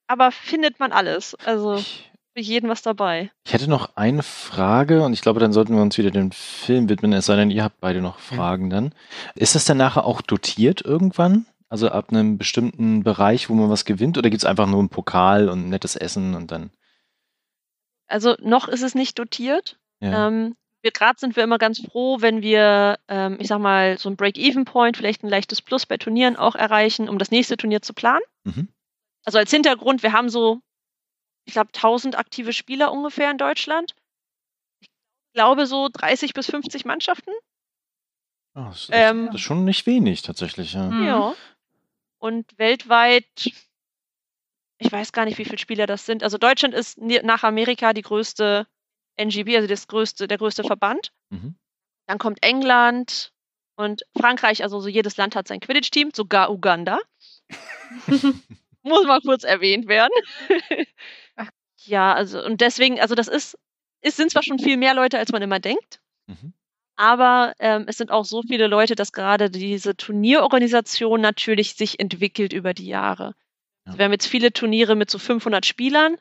aber findet man alles. Also Ich, für jeden was dabei. ich hätte noch eine Frage und ich glaube, dann sollten wir uns wieder dem Film widmen, es sei denn, ihr habt beide noch Fragen dann. Ist das dann nachher auch dotiert irgendwann? Also ab einem bestimmten Bereich, wo man was gewinnt? Oder gibt es einfach nur einen Pokal und ein nettes Essen und dann? Also noch ist es nicht dotiert. Ja. Ähm, gerade sind wir immer ganz froh, wenn wir, ähm, ich sag mal, so ein Break-Even-Point, vielleicht ein leichtes Plus bei Turnieren auch erreichen, um das nächste Turnier zu planen. Mhm. Also als Hintergrund, wir haben so, ich glaube, 1000 aktive Spieler ungefähr in Deutschland. Ich glaube so 30 bis 50 Mannschaften. Ah, das, ist, Ähm, das ist schon nicht wenig tatsächlich. Ja. Mhm. Ja. Und weltweit, ich weiß gar nicht, wie viele Spieler das sind. Also Deutschland ist nach Amerika die größte NGB, also das größte, der größte Verband. Mhm. Dann kommt England und Frankreich, also so jedes Land hat sein Quidditch-Team, sogar Uganda. <laughs> Muss mal kurz erwähnt werden. Ja, also und deswegen, also das ist, es sind zwar schon viel mehr Leute, als man immer denkt, Mhm. aber ähm, es sind auch so viele Leute, dass gerade diese Turnierorganisation natürlich sich entwickelt über die Jahre. Ja. Wir haben jetzt viele Turniere mit so 500 Spielern.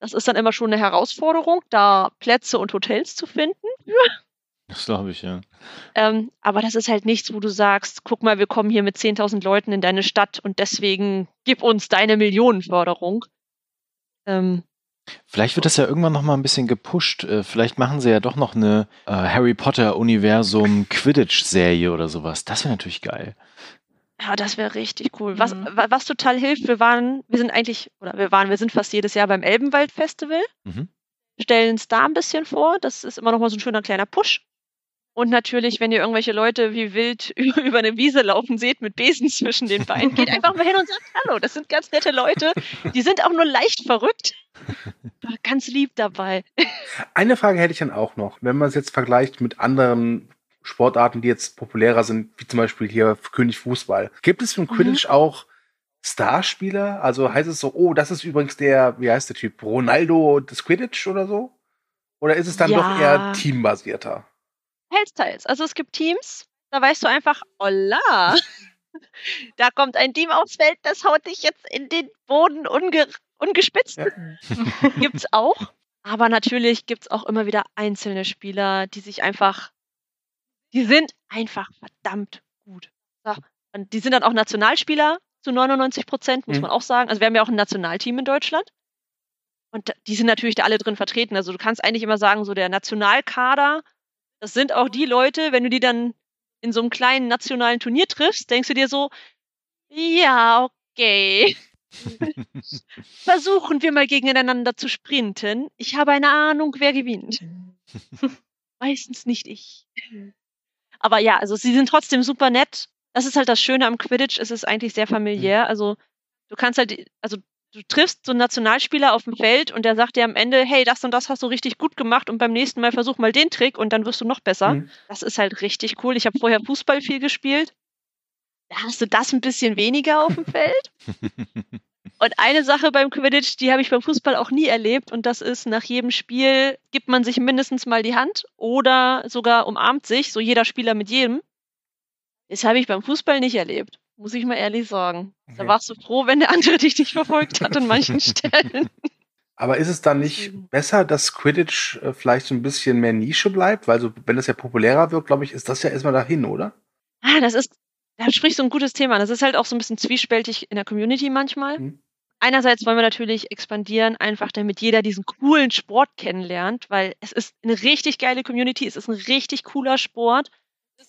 Das ist dann immer schon eine Herausforderung, da Plätze und Hotels zu finden. <laughs> Das glaube ich, ja. Ähm, aber das ist halt nichts, wo du sagst, guck mal, wir kommen hier mit 10.000 Leuten in deine Stadt und deswegen gib uns deine Millionenförderung. Ähm, Vielleicht wird das ja irgendwann noch mal ein bisschen gepusht. Äh, Vielleicht machen sie ja doch noch eine äh, Harry Potter Universum Quidditch Serie oder sowas. Das wäre natürlich geil. ja, das wäre richtig cool. Was, Mhm. wa- was total hilft, wir waren, wir sind eigentlich, oder wir waren, wir sind fast jedes Jahr beim Elbenwald Festival, Mhm. stellen es da ein bisschen vor. Das ist immer noch mal so ein schöner kleiner Push. Und natürlich, wenn ihr irgendwelche Leute wie wild <laughs> über eine Wiese laufen seht mit Besen zwischen den Beinen, geht einfach mal hin und sagt Hallo. Das sind ganz nette Leute. Die sind auch nur leicht verrückt. Aber ganz lieb dabei. Eine Frage hätte ich dann auch noch, wenn man es jetzt vergleicht mit anderen Sportarten, die jetzt populärer sind, wie zum Beispiel hier König Fußball. Gibt es im Quidditch auch Starspieler? Also heißt es so, oh, das ist übrigens der, wie heißt der Typ, Ronaldo des Quidditch oder so? Oder ist es dann doch Ja. eher teambasierter? Teils, teils. Also es gibt Teams, da weißt du einfach, holla, <laughs> da kommt ein Team aufs Feld, das haut dich jetzt in den Boden unge ungespitzt. Ja. <laughs> Gibt's auch. Aber natürlich gibt's auch immer wieder einzelne Spieler, die sich einfach, die sind einfach verdammt gut. So. Und die sind dann auch Nationalspieler zu 99 Prozent, muss Mhm. man auch sagen. Also wir haben ja auch ein Nationalteam in Deutschland. Und die sind natürlich da alle drin vertreten. Also du kannst eigentlich immer sagen, so der Nationalkader, das sind auch die Leute, wenn du die dann in so einem kleinen nationalen Turnier triffst, denkst du dir so, ja, okay. Versuchen wir mal gegeneinander zu sprinten. Ich habe eine Ahnung, wer gewinnt. <laughs> Meistens nicht ich. Aber ja, also sie sind trotzdem super nett. Das ist halt das Schöne am Quidditch, es ist eigentlich sehr familiär. Also du kannst halt, also du triffst so einen Nationalspieler auf dem Feld und der sagt dir am Ende, hey, das und das hast du richtig gut gemacht und beim nächsten Mal versuch mal den Trick und dann wirst du noch besser. Mhm. Das ist halt richtig cool. Ich habe vorher Fußball viel gespielt. Da hast du das ein bisschen weniger auf dem Feld. <laughs> Und eine Sache beim Quidditch, die habe ich beim Fußball auch nie erlebt und das ist, nach jedem Spiel gibt man sich mindestens mal die Hand oder sogar umarmt sich, so jeder Spieler mit jedem. Das habe ich beim Fußball nicht erlebt, muss ich mal ehrlich sagen. Da warst du froh, wenn der andere dich nicht verfolgt hat an manchen <laughs> Stellen. Aber ist es dann nicht besser, dass Quidditch äh, vielleicht so ein bisschen mehr Nische bleibt? Weil so, wenn es ja populärer wird, glaube ich, ist das ja erstmal dahin, oder? Ah, das ist, da sprichst du ein gutes Thema. an. Das ist halt auch so ein bisschen zwiespältig in der Community manchmal. Mhm. Einerseits wollen wir natürlich expandieren, einfach damit jeder diesen coolen Sport kennenlernt, weil es ist eine richtig geile Community, es ist ein richtig cooler Sport.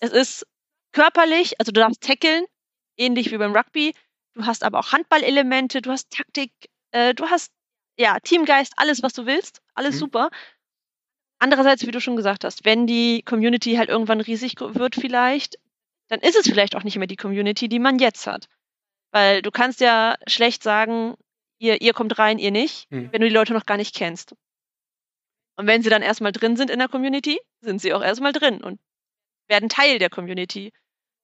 Es ist körperlich, also du darfst tackeln, ähnlich wie beim Rugby. du hast aber auch Handballelemente, du hast Taktik, äh, du hast ja Teamgeist, alles, was du willst, alles Mhm. super. Andererseits, wie du schon gesagt hast, wenn die Community halt irgendwann riesig wird vielleicht, dann ist es vielleicht auch nicht mehr die Community, die man jetzt hat. Weil du kannst ja schlecht sagen, ihr, ihr kommt rein, ihr nicht, Mhm. wenn du die Leute noch gar nicht kennst. Und wenn sie dann erstmal drin sind in der Community, sind sie auch erstmal drin und werden Teil der Community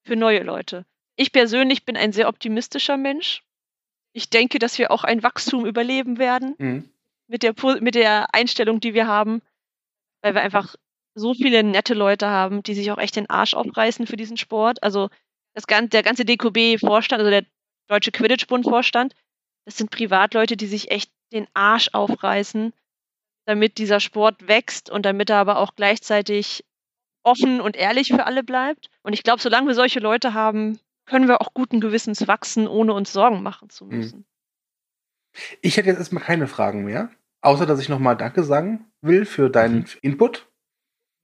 für neue Leute. Ich persönlich bin ein sehr optimistischer Mensch. Ich denke, dass wir auch ein Wachstum <laughs> überleben werden Mhm. mit der, mit der Einstellung, die wir haben, weil wir einfach so viele nette Leute haben, die sich auch echt den Arsch aufreißen für diesen Sport. Also das ganze, der ganze DQB-Vorstand, also der Deutsche Quidditch-Bund-Vorstand, das sind Privatleute, die sich echt den Arsch aufreißen, damit dieser Sport wächst und damit er aber auch gleichzeitig offen und ehrlich für alle bleibt. Und ich glaube, solange wir solche Leute haben, können wir auch guten Gewissens wachsen, ohne uns Sorgen machen zu Mhm. müssen. Ich hätte jetzt erstmal keine Fragen mehr. Außer, dass ich nochmal Danke sagen will für deinen Mhm. Input.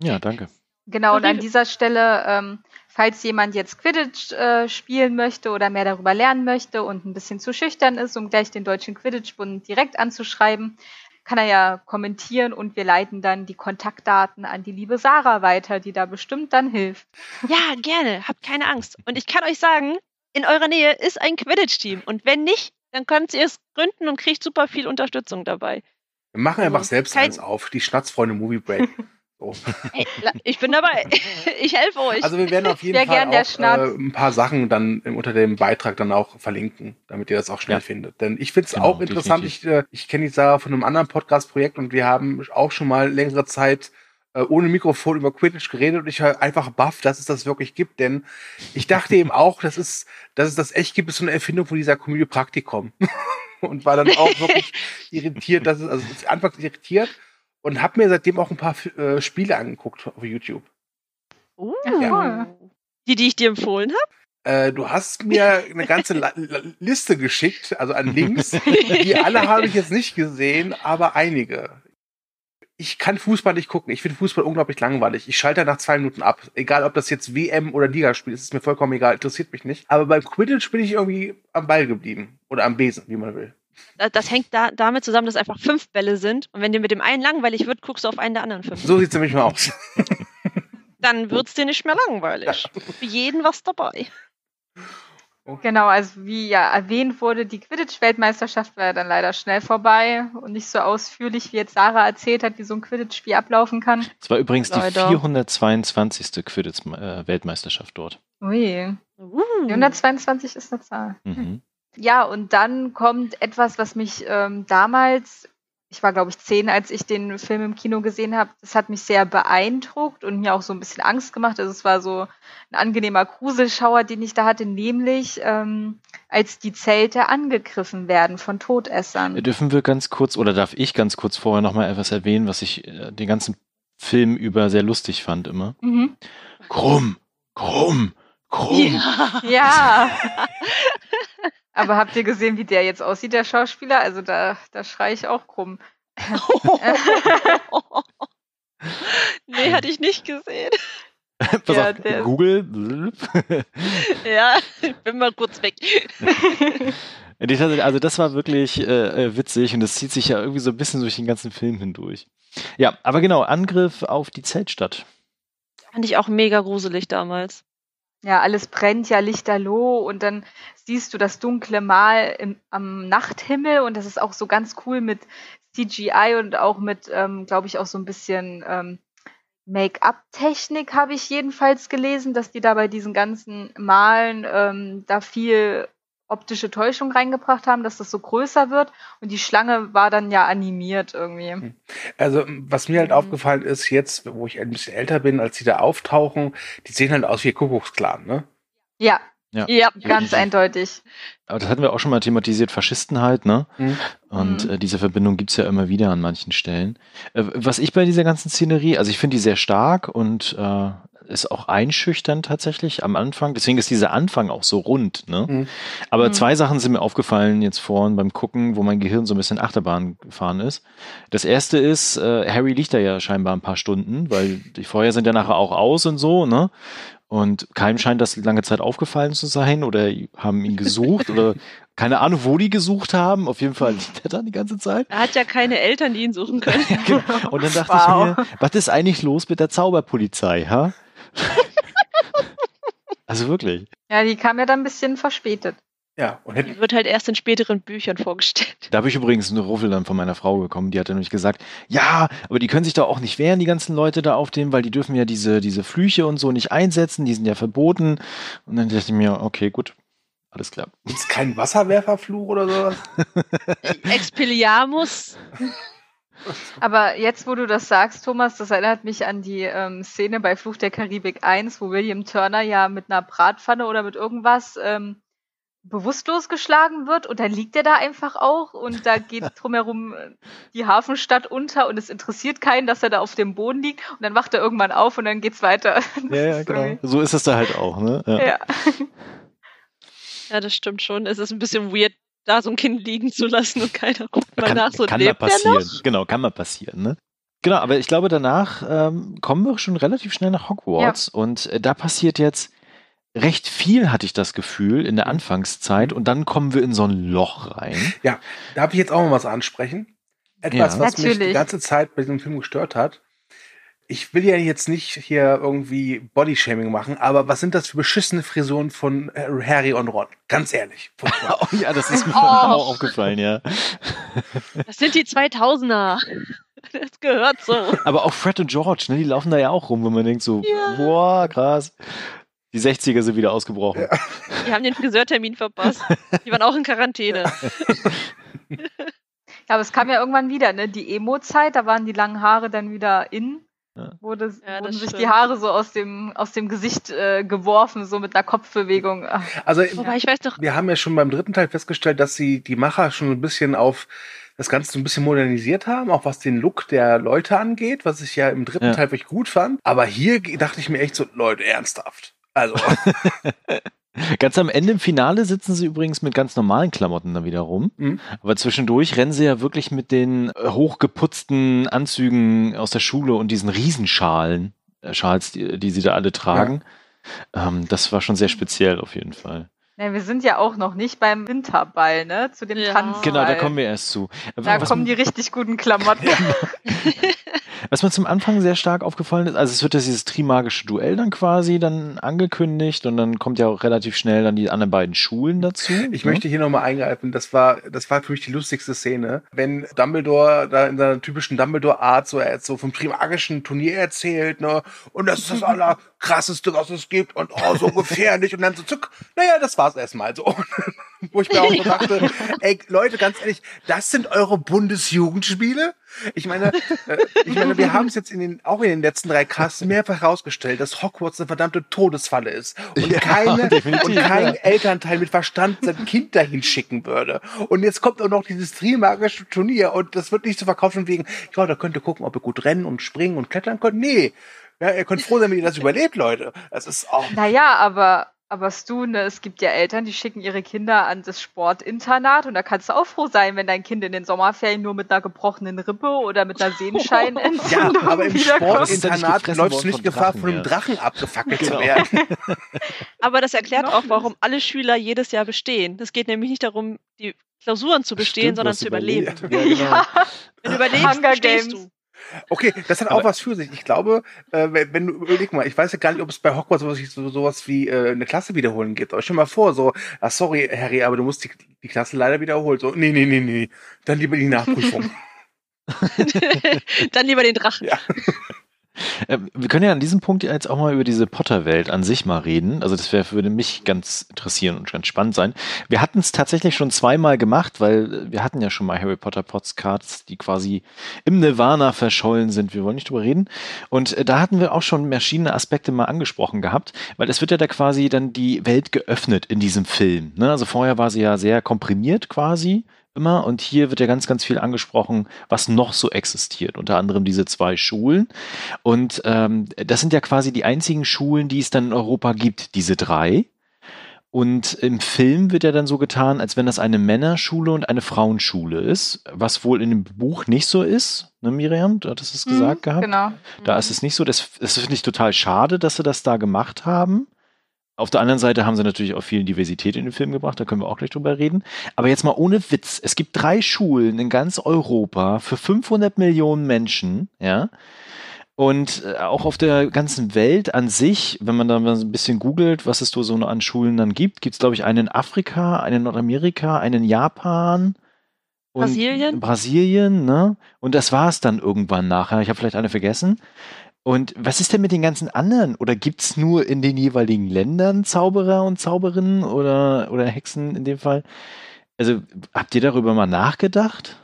Ja, danke. Genau, und an dieser Stelle, ähm, falls jemand jetzt Quidditch äh, spielen möchte oder mehr darüber lernen möchte und ein bisschen zu schüchtern ist, um gleich den Deutschen Quidditch-Bund direkt anzuschreiben, kann er ja kommentieren und wir leiten dann die Kontaktdaten an die liebe Sarah weiter, die da bestimmt dann hilft. Ja, gerne. Habt keine Angst. Und ich kann euch sagen, in eurer Nähe ist ein Quidditch-Team. Und wenn nicht, dann könnt ihr es gründen und kriegt super viel Unterstützung dabei. Wir machen einfach Also, selbst kein- eins auf. Die Schnatzfreunde Movie Break. <laughs> Hey, la- ich bin dabei. <laughs> Ich helfe euch. Also wir werden auf jeden Sehr Fall gern der auch äh, ein paar Sachen dann unter dem Beitrag dann auch verlinken, damit ihr das auch schnell Ja. findet. Denn ich finde es Genau, auch interessant. Ich, äh, ich kenne die Sarah von einem anderen Podcast-Projekt und wir haben auch schon mal längere Zeit äh, ohne Mikrofon über Quidditch geredet und ich war einfach baff, dass es das wirklich gibt. Denn ich dachte eben auch, dass es, dass es das echt gibt, ist so eine Erfindung von dieser Komödie Praktikum. <laughs> und war dann auch wirklich <laughs> irritiert, dass es, also anfangs irritiert und habe mir seitdem auch ein paar äh, Spiele angeguckt auf YouTube. Uh, Ja. Die, die ich dir empfohlen habe. Äh, du hast mir eine ganze La La Liste geschickt, also an Links. Die alle habe ich jetzt nicht gesehen, aber einige. Ich kann Fußball nicht gucken. Ich finde Fußball unglaublich langweilig. Ich schalte nach zwei Minuten ab. Egal, ob das jetzt WM oder Ligaspiel ist, ist mir vollkommen egal. Interessiert mich nicht. Aber beim Quidditch bin ich irgendwie am Ball geblieben. Oder am Besen, wie man will. Da- Das hängt da, damit zusammen, dass einfach fünf Bälle sind. Und wenn dir mit dem einen langweilig wird, guckst du auf einen der anderen fünf. So sieht's nämlich mal aus. <laughs> Dann wird's dir nicht mehr langweilig. Für jeden was dabei. Genau, also wie ja erwähnt wurde, die Quidditch-Weltmeisterschaft war ja dann leider schnell vorbei und nicht so ausführlich, wie jetzt Sarah erzählt hat, wie so ein Quidditch-Spiel ablaufen kann. Es war übrigens die Leider. 422. Quidditch-Weltmeisterschaft dort. Ui, Uh. 122 ist eine Zahl. Mhm. Ja, und dann kommt etwas, was mich ähm, damals, ich war glaube ich zehn, als ich den Film im Kino gesehen habe, das hat mich sehr beeindruckt und mir auch so ein bisschen Angst gemacht. Also es war so ein angenehmer Gruselschauer, den ich da hatte, nämlich ähm, als die Zelte angegriffen werden von Todessern. Dürfen wir ganz kurz, oder darf ich ganz kurz vorher nochmal etwas erwähnen, was ich äh, den ganzen Film über sehr lustig fand immer? Mhm. Krumm, krumm, krumm. Ja. Ja. <laughs> Aber habt ihr gesehen, wie der jetzt aussieht, der Schauspieler? Also da, da schreie ich auch krumm. <laughs> nee, hatte ich nicht gesehen. <laughs> Pass Ja, auf, der- Google. <laughs> Ja, ich bin mal kurz weg. Also das war wirklich äh, äh, witzig und das zieht sich ja irgendwie so ein bisschen durch den ganzen Film hindurch. Ja, aber genau, Angriff auf die Zeltstadt. Fand ich auch mega gruselig damals. Ja, alles brennt ja lichterloh und dann siehst du das dunkle Mal im, am Nachthimmel und das ist auch so ganz cool mit CGI und auch mit, ähm, glaube ich, auch so ein bisschen ähm, Make-up-Technik habe ich jedenfalls gelesen, dass die da bei diesen ganzen Malen ähm, da viel optische Täuschung reingebracht haben, dass das so größer wird und die Schlange war dann ja animiert irgendwie. Also, was mir halt Mhm. aufgefallen ist, jetzt, wo ich ein bisschen älter bin, als die da auftauchen, die sehen halt aus wie Kuckucksklan, ne? Ja, Ja. Ja. ganz eindeutig. Aber das hatten wir auch schon mal thematisiert, Faschisten halt, ne? Mhm. Und Mhm. äh, diese Verbindung gibt's ja immer wieder an manchen Stellen. Äh, was ich bei dieser ganzen Szenerie, also ich finde die sehr stark und äh, ist auch einschüchternd tatsächlich am Anfang. Deswegen ist dieser Anfang auch so rund, ne? Mhm. Aber Mhm. zwei Sachen sind mir aufgefallen jetzt vorhin beim Gucken, wo mein Gehirn so ein bisschen Achterbahn gefahren ist. Das erste ist, äh, Harry liegt da ja scheinbar ein paar Stunden, weil die Feuer sind ja nachher auch aus und so, ne? Und keinem scheint das lange Zeit aufgefallen zu sein oder haben ihn gesucht oder <laughs> keine Ahnung, wo die gesucht haben. Auf jeden Fall liegt er dann die ganze Zeit. Er hat ja keine Eltern, die ihn suchen können. <laughs> Genau. Und dann dachte Wow. ich mir, was ist eigentlich los mit der Zauberpolizei, ha? <laughs> also wirklich. Ja, die kam ja dann ein bisschen verspätet. Ja, und Die wird halt erst in späteren Büchern vorgestellt. Da habe ich übrigens eine Ruffel dann von meiner Frau bekommen. Die hat dann nämlich gesagt, ja, aber die können sich da auch nicht wehren, die ganzen Leute da auf dem, weil die dürfen ja diese, diese Flüche und so nicht einsetzen, die sind ja verboten. Und dann dachte ich mir, okay, gut, alles klar. gibt's keinen Wasserwerferfluch oder sowas? Expelliarmus. <laughs> Aber jetzt, wo du das sagst, Thomas, das erinnert mich an die ähm, Szene bei Fluch der Karibik 1, wo William Turner ja mit einer Bratpfanne oder mit irgendwas ähm, bewusstlos geschlagen wird und dann liegt er da einfach auch und da geht <laughs> drumherum äh, die Hafenstadt unter und es interessiert keinen, dass er da auf dem Boden liegt und dann wacht er irgendwann auf und dann geht's weiter. <laughs> Das Ja, ja, genau. So ist es da halt auch, ne? Ja. Ja. <laughs> Ja, das stimmt schon. Es ist ein bisschen weird, da so ein Kind liegen zu lassen und keiner guckt mal kann, nach. So, kann mal lebt der passieren. noch? Genau, kann mal passieren, ne? Genau, aber ich glaube, danach ähm, kommen wir schon relativ schnell nach Hogwarts und äh, da passiert jetzt recht viel, hatte ich das Gefühl, in der Anfangszeit und dann kommen wir in so ein Loch rein. Darf ich jetzt auch mal was ansprechen? Etwas, Ja. was mich die Natürlich. ganze Zeit bei diesem Film gestört hat. Ich will ja jetzt nicht hier irgendwie Bodyshaming machen, aber was sind das für beschissene Frisuren von Harry und Ron? Ganz ehrlich. <laughs> Oh ja, das ist mir <laughs> Oh. auch aufgefallen, ja. <laughs> Das sind die 2000er. Das gehört so. Aber auch Fred und George, ne, die laufen da ja auch rum, wo man denkt so, Ja. boah, krass. Die 60er sind wieder ausgebrochen. Die haben den Friseurtermin verpasst. Die waren auch in Quarantäne. Ja, aber es kam ja irgendwann wieder, ne? Die Emo-Zeit, da waren die langen Haare dann wieder in. Ja. Wurde, Ja, wurden sich die stimmt. Haare so aus dem, aus dem Gesicht äh, geworfen, so mit einer Kopfbewegung. Ach, Also Wobei ich weiß doch, wir haben ja schon beim dritten Teil festgestellt, dass sie die Macher schon ein bisschen auf das Ganze so ein bisschen modernisiert haben, auch was den Look der Leute angeht, was ich ja im dritten Ja. Teil wirklich gut fand. Aber hier dachte ich mir echt so, Leute, ernsthaft. Also, <laughs> Ganz am Ende im Finale sitzen sie übrigens mit ganz normalen Klamotten da wieder rum. Mhm. Aber zwischendurch rennen sie ja wirklich mit den äh, hochgeputzten Anzügen aus der Schule und diesen Riesenschalen, äh, Schals, die, die sie da alle tragen. Ähm, das war schon sehr speziell auf jeden Fall. ne, wir sind ja auch noch nicht beim Winterball, ne? Zu dem Ja. Tanzball. Genau, da kommen wir erst zu. Da was, kommen die richtig guten Klamotten. <laughs> <laughs> was mir zum Anfang sehr stark aufgefallen ist, also es wird ja dieses Trimagische Duell dann quasi dann angekündigt und dann kommt ja auch relativ schnell dann die anderen beiden Schulen dazu. Ich ne? möchte hier nochmal eingreifen. Das war, das war für mich die lustigste Szene. Wenn Dumbledore da in seiner typischen Dumbledore-Art so, er so vom Trimagischen Turnier erzählt, ne? Und das ist das <laughs> allerkrasseste, was es gibt und oh, so gefährlich. Und dann so zuck, naja, das war's erstmal so. <laughs> Wo ich mir auch so <laughs> dachte, ey, Leute, ganz ehrlich, das sind eure Bundesjugendspiele? Ich meine, äh, ich meine, wir haben es jetzt in den, auch in den letzten drei Casts mehrfach herausgestellt, dass Hogwarts eine verdammte Todesfalle ist. Und Ja, keine, und kein ja. Elternteil mit Verstand sein Kind dahin schicken würde. Und jetzt kommt auch noch dieses Trimagische Turnier und das wird nicht so verkauft von wegen, ja, da könnt ihr gucken, ob ihr gut rennen und springen und klettern könnt. Nee. Ja, ihr könnt froh sein, wenn ihr das überlebt, Leute. Das ist auch. Naja, aber, aber Stu, ne, es gibt ja Eltern, die schicken ihre Kinder an das Sportinternat und da kannst du auch froh sein, wenn dein Kind in den Sommerferien nur mit einer gebrochenen Rippe oder mit einer Sehenscheinentzündung <laughs> Ja, aber im Sportinternat läufst du nicht Gefahr, Drachen, von einem. Drachen abgefackelt Genau. zu werden. <laughs> aber das erklärt auch, warum alle Schüler jedes Jahr bestehen. Es geht nämlich nicht darum, die Klausuren zu bestehen, Stimmt, sondern zu überleben. Ja, genau. Ja, Wenn du überlebst, Hunger bestehst Games. du. Okay, das hat auch was für sich. Ich glaube, äh, wenn, wenn du überleg mal, ich weiß ja gar nicht, ob es bei Hogwarts sowas, so, sowas wie äh, eine Klasse wiederholen gibt. Aber stell mal vor, so, ah, sorry, Harry, aber du musst die, die Klasse leider wiederholen. So, nee, nee, nee, nee. Dann lieber die Nachprüfung. <laughs> <laughs> Dann lieber den Drachen. Ja. <laughs> Äh, Wir können ja an diesem Punkt jetzt auch mal über diese Potter-Welt an sich mal reden. Also das wäre würde mich ganz interessieren und ganz spannend sein. Wir hatten es tatsächlich schon zweimal gemacht, weil äh, wir hatten ja schon mal Harry Potter Podcasts, die quasi im Nirvana verschollen sind. Wir wollen nicht drüber reden. Und äh, da hatten wir auch schon verschiedene Aspekte mal angesprochen gehabt, weil es wird ja da quasi dann die Welt geöffnet in diesem Film. Ne? Also vorher war sie ja sehr komprimiert quasi immer und hier wird ja ganz, ganz viel angesprochen, was noch so existiert. Unter anderem diese zwei Schulen. Und ähm, das sind ja quasi die einzigen Schulen, die es dann in Europa gibt, diese drei. Und im Film wird ja dann so getan, als wenn das eine Männerschule und eine Frauenschule ist, was wohl in dem Buch nicht so ist, ne Miriam? Du hattest es gesagt Mhm, gehabt. Genau. Da ist es nicht so. Das, das finde ich total schade, dass sie das da gemacht haben. Auf der anderen Seite haben sie natürlich auch viel Diversität in den Film gebracht, da können wir auch gleich drüber reden. Aber jetzt mal ohne Witz. Es gibt drei Schulen in ganz Europa für 500 Millionen Menschen, ja. Und äh, auch auf der ganzen Welt an sich, wenn man da mal ein bisschen googelt, was es da so an Schulen dann gibt, gibt es, glaube ich, einen in Afrika, einen in Nordamerika, einen in Japan. und Brasilien? Brasilien, ne? Und das war es dann irgendwann nachher. Ich habe vielleicht eine vergessen. Und was ist denn mit den ganzen anderen? Oder gibt's nur in den jeweiligen Ländern Zauberer und Zauberinnen oder, oder Hexen in dem Fall? Also, habt ihr darüber mal nachgedacht?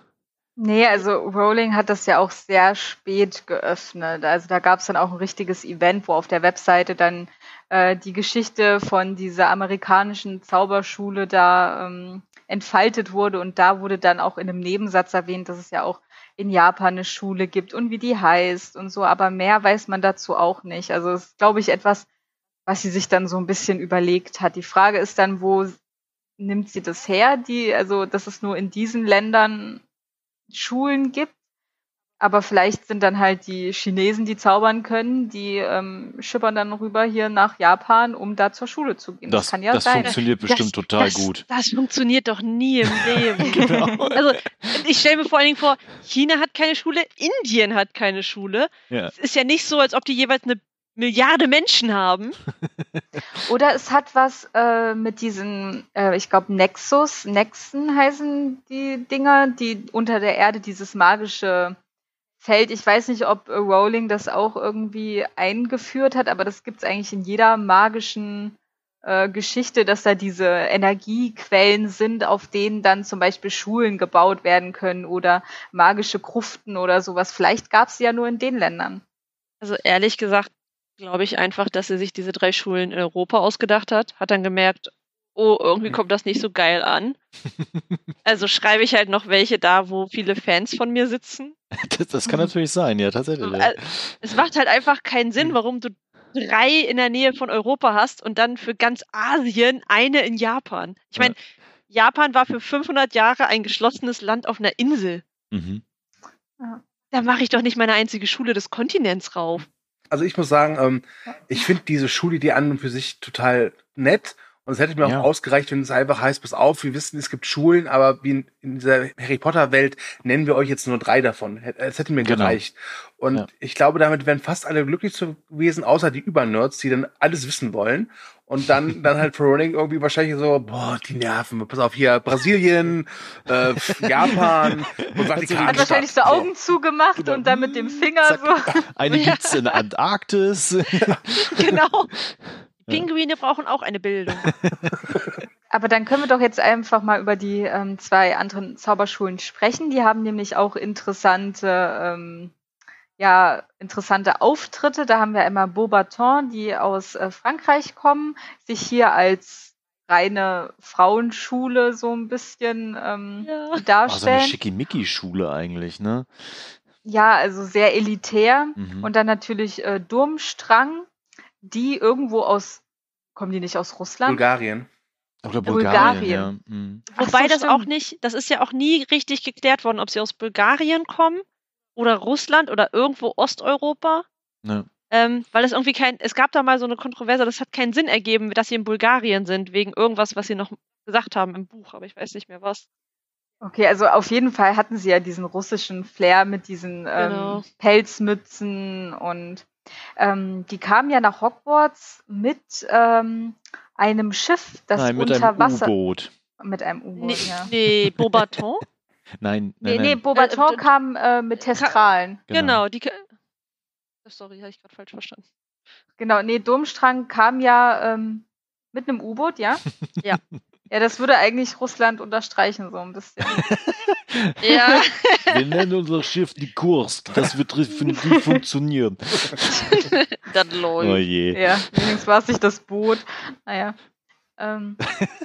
Nee, also Rowling hat das ja auch sehr spät geöffnet. Also da gab es dann auch ein richtiges Event, wo auf der Webseite dann äh, die Geschichte von dieser amerikanischen Zauberschule da ähm, entfaltet wurde und da wurde dann auch in einem Nebensatz erwähnt, dass es ja auch in Japan eine Schule gibt und wie die heißt und so, aber mehr weiß man dazu auch nicht. Also es ist, glaube ich, etwas, was sie sich dann so ein bisschen überlegt hat. Die Frage ist dann, wo nimmt sie das her? Die, also, dass es nur in diesen Ländern Schulen gibt. Aber vielleicht sind dann halt die Chinesen, die zaubern können, die ähm, schippern dann rüber hier nach Japan, um da zur Schule zu gehen. Das, kann ja das sein. funktioniert bestimmt total das, gut. Das funktioniert doch nie im <laughs> Leben. Genau. Also, ich stelle mir vor allen Dingen vor, China hat keine Schule, Indien hat keine Schule. Ja. Es ist ja nicht so, als ob die jeweils eine Milliarde Menschen haben. <laughs> Oder es hat was äh, mit diesen, äh, ich glaube, Nexus, Nexen heißen die Dinger, die unter der Erde dieses magische Feld. Ich weiß nicht, ob äh, Rowling das auch irgendwie eingeführt hat, aber das gibt es eigentlich in jeder magischen äh, Geschichte, dass da diese Energiequellen sind, auf denen dann zum Beispiel Schulen gebaut werden können oder magische Gruften oder sowas. Vielleicht gab es ja nur in den Ländern. Also ehrlich gesagt glaube ich einfach, dass er sich diese drei Schulen in Europa ausgedacht hat, hat dann gemerkt, oh, irgendwie kommt das nicht so geil an. <laughs> Also schreibe ich halt noch welche da, wo viele Fans von mir sitzen. <laughs> Das, das kann natürlich sein, ja, tatsächlich. Ja. Äh, Es macht halt einfach keinen Sinn, warum du drei in der Nähe von Europa hast und dann für ganz Asien eine in Japan. Ich meine, Japan war für 500 Jahre ein geschlossenes Land auf einer Insel. Mhm. Da mache ich doch nicht meine einzige Schule des Kontinents rauf. Also ich muss sagen, ähm, ich finde diese Schulidee an und für sich total nett. Und es hätte mir Ja. auch ausgereicht, wenn es einfach heißt, pass auf, wir wissen, es gibt Schulen, aber wie in, in dieser Harry Potter Welt nennen wir euch jetzt nur drei davon. Es hätte mir Genau. gereicht. Und Ja. ich glaube, damit wären fast alle glücklich zu gewesen, außer die Übernerds, die dann alles wissen wollen. Und dann, <laughs> dann halt für Rowling irgendwie wahrscheinlich so, boah, die Nerven, pass auf, hier Brasilien, äh, Japan und Vatikan. Hat wahrscheinlich so Augen zugemacht Genau. und dann mit dem Finger Zack. so. Eine <laughs> Ja. gibt's in der Antarktis. Genau. Pinguine brauchen auch eine Bildung. <laughs> Aber dann können wir doch jetzt einfach mal über die ähm, zwei anderen Zauberschulen sprechen. Die haben nämlich auch interessante, ähm, ja, interessante Auftritte. Da haben wir einmal Beaubaton, die aus äh, Frankreich kommen, sich hier als reine Frauenschule so ein bisschen ähm, Ja. Oh, so eine darstellen. Schickimicki-Schule eigentlich, ne? ja, also sehr elitär. Mhm. Und dann natürlich äh, Durmstrang, die irgendwo aus, kommen die nicht aus Russland? Bulgarien. Oder Bulgarien. Bulgarien, ja. Mhm. Wobei so, das stimmt. auch nicht, das ist ja auch nie richtig geklärt worden, ob sie aus Bulgarien kommen oder Russland oder irgendwo Osteuropa. Ne. Ähm, weil es irgendwie kein, es gab da mal so eine Kontroverse, das hat keinen Sinn ergeben, dass sie in Bulgarien sind, wegen irgendwas, was sie noch gesagt haben im Buch, aber ich weiß nicht mehr was. Okay, also auf jeden Fall hatten sie ja diesen russischen Flair mit diesen ähm, Genau. Pelzmützen und ähm, die kamen ja nach Hogwarts mit ähm, einem Schiff, das Nein, mit unter einem Wasser U-Boot. mit einem U-Boot. Nee, ja. nee Beaubaton. <laughs> Nein, Nee, nein, nee, nein. Beaubaton Äh, äh, kam äh, mit Testralen. genau. die. ka- Sorry, habe ich gerade falsch verstanden. Genau, nee, Domstrang kam ja ähm, mit einem U-Boot, ja? <laughs> Ja. Ja, das würde eigentlich Russland unterstreichen, so ein bisschen. <laughs> Ja, Wir nennen unser Schiff die Kursk. Das wird definitiv <laughs> funktionieren. das Oh läuft. je. ja, wenigstens war es nicht das Boot. Naja. Ähm,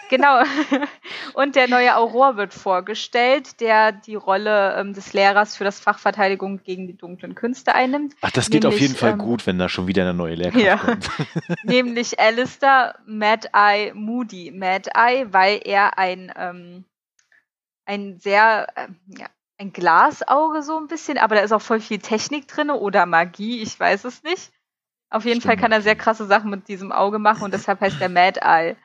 genau. <laughs> Und der neue Auror wird vorgestellt, der die Rolle ähm, des Lehrers für das Fach Verteidigung gegen die dunklen Künste einnimmt. Ach, das geht auf Nämlich, jeden Fall ähm, gut, wenn da schon wieder eine neue Lehrkraft Ja. kommt. <laughs> Nämlich Alistair Mad Eye Moody. Mad Eye, weil er ein, ähm, ein sehr, ähm, ja, ein Glasauge so ein bisschen, aber da ist auch voll viel Technik drin oder Magie, ich weiß es nicht. Auf jeden Fall Stimmt. kann er sehr krasse Sachen mit diesem Auge machen und deshalb heißt er Mad Eye.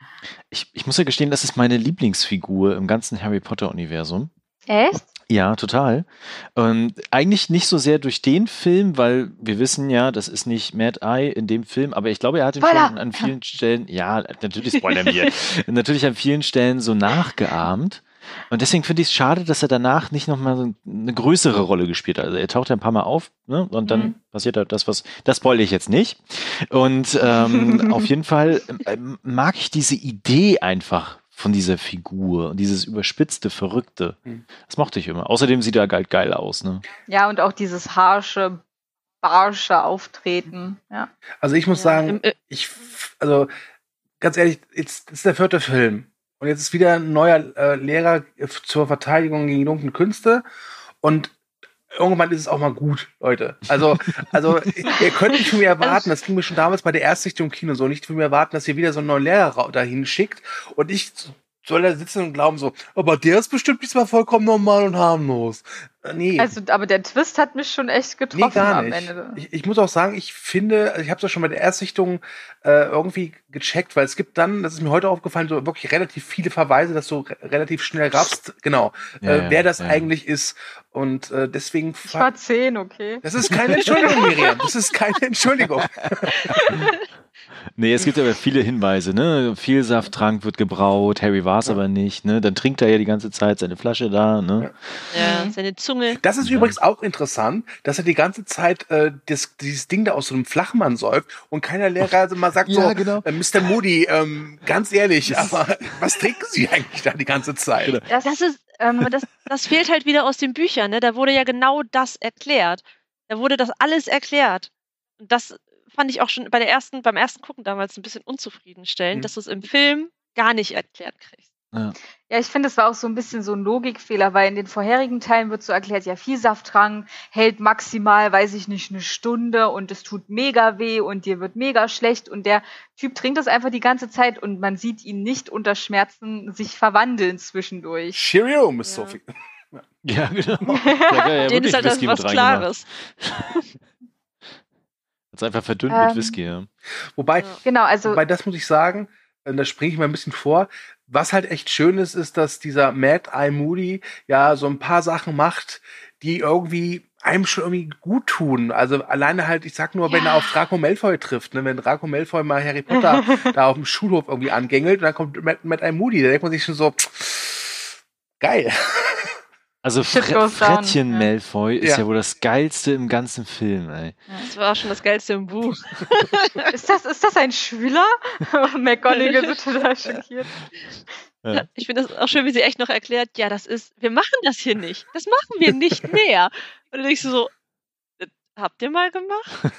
Ich, ich muss ja gestehen, das ist meine Lieblingsfigur im ganzen Harry Potter-Universum. Echt? Ja, total. Und eigentlich nicht so sehr durch den Film, weil wir wissen ja, das ist nicht Mad Eye in dem Film, aber ich glaube, er hat ihn Spoiler! schon an vielen Stellen, ja, natürlich spoilern wir, <laughs> natürlich an vielen Stellen so nachgeahmt. Und deswegen finde ich es schade, dass er danach nicht nochmal so eine größere Rolle gespielt hat. Also er taucht ja ein paar Mal auf, ne? Und dann Mhm. passiert halt das, was, das spoilere ich jetzt nicht. Und ähm, <laughs> auf jeden Fall ähm, mag ich diese Idee einfach von dieser Figur und dieses überspitzte, verrückte. Mhm. Das mochte ich immer. Außerdem sieht er halt geil aus, ne? Ja, und auch dieses harsche, barsche Auftreten. Ja. Also ich muss Ja, sagen, äh, ich, also ganz ehrlich, jetzt ist der vierte Film. Und jetzt ist wieder ein neuer äh, Lehrer äh, zur Verteidigung gegen dunklen Künste. Und irgendwann ist es auch mal gut, Leute. Also, <laughs> also ihr könnt nicht von mir erwarten, das ging mir schon damals bei der Erstsichtung im Kino so, nicht von mir erwarten, dass ihr wieder so einen neuen Lehrer dahin schickt und ich soll da sitzen und glauben so, aber der ist bestimmt diesmal vollkommen normal und harmlos. Äh, Nee. Also, aber der Twist hat mich schon echt getroffen Nee, gar am nicht. Ende. Ich, ich muss auch sagen, ich finde, also ich habe es ja schon bei der Erstsichtung äh, irgendwie gecheckt, weil es gibt dann, das ist mir heute aufgefallen, so wirklich relativ viele Verweise, dass du re relativ schnell raffst, genau, Ja, äh, ja, wer das ja. eigentlich ist. Und äh, deswegen. Ich war zehn, okay. Das ist keine Entschuldigung, <laughs> Miriam. Das ist keine Entschuldigung. <laughs> Nee, es gibt aber viele Hinweise, ne? Viel Safttrank wird gebraut, Harry war es Ja. aber nicht, ne? Dann trinkt er ja die ganze Zeit seine Flasche da, ne? ja, seine Zunge. Das ist Ja. übrigens auch interessant, dass er die ganze Zeit äh, das, dieses Ding da aus so einem Flachmann säuft und keiner Lehrer also <laughs> mal sagt Ja, so, genau. äh, Mr. Moody, ähm, ganz ehrlich, aber was trinken Sie eigentlich da die ganze Zeit? Genau. Das, Das ist, ähm, das, das fehlt halt wieder aus den Büchern, ne? Da wurde ja genau das erklärt. Da wurde das alles erklärt. Und das fand ich auch schon bei der ersten, beim ersten Gucken damals ein bisschen unzufriedenstellend, Mhm. dass du es im Film gar nicht erklärt kriegst. Ja. Ja, ich finde, es war auch so ein bisschen so ein Logikfehler, weil in den vorherigen Teilen wird so erklärt, ja, Vielsafttrank hält maximal, weiß ich nicht, eine Stunde und es tut mega weh und dir wird mega schlecht und der Typ trinkt das einfach die ganze Zeit und man sieht ihn nicht unter Schmerzen sich verwandeln zwischendurch. Cheerio, Miss Ja. Sophie. <laughs> Ja, genau. <laughs> Er ja Denen wirklich ist halt das was. Klares. <laughs> Hat's einfach verdünnt Ähm, mit Whisky, ja. Wobei. Genau, also Wobei, das muss ich sagen, äh, da springe ich mal ein bisschen vor. Was halt echt schön ist, ist, dass dieser Mad Eye Moody ja so ein paar Sachen macht, die irgendwie einem schon irgendwie gut tun. Also alleine halt, ich sag nur, wenn Ja. er auf Draco Malfoy trifft, ne? wenn Draco Malfoy mal Harry Potter <laughs> da auf dem Schulhof irgendwie angängelt und dann kommt Mad, Mad Eye Moody, da denkt man sich schon so, geil. Also Fre down, Frettchen ja. Malfoy ist Ja. ja wohl das geilste im ganzen Film, ey. Das war auch schon das Geilste im Buch. <laughs> ist das, ist das ein Schüler? <laughs> McGonagall wird total <laughs> schockiert. Ja. Ich finde es auch schön, wie sie echt noch erklärt, ja, das ist, wir machen das hier nicht. Das machen wir nicht mehr. Und dann denkst du so, "Das habt ihr mal gemacht?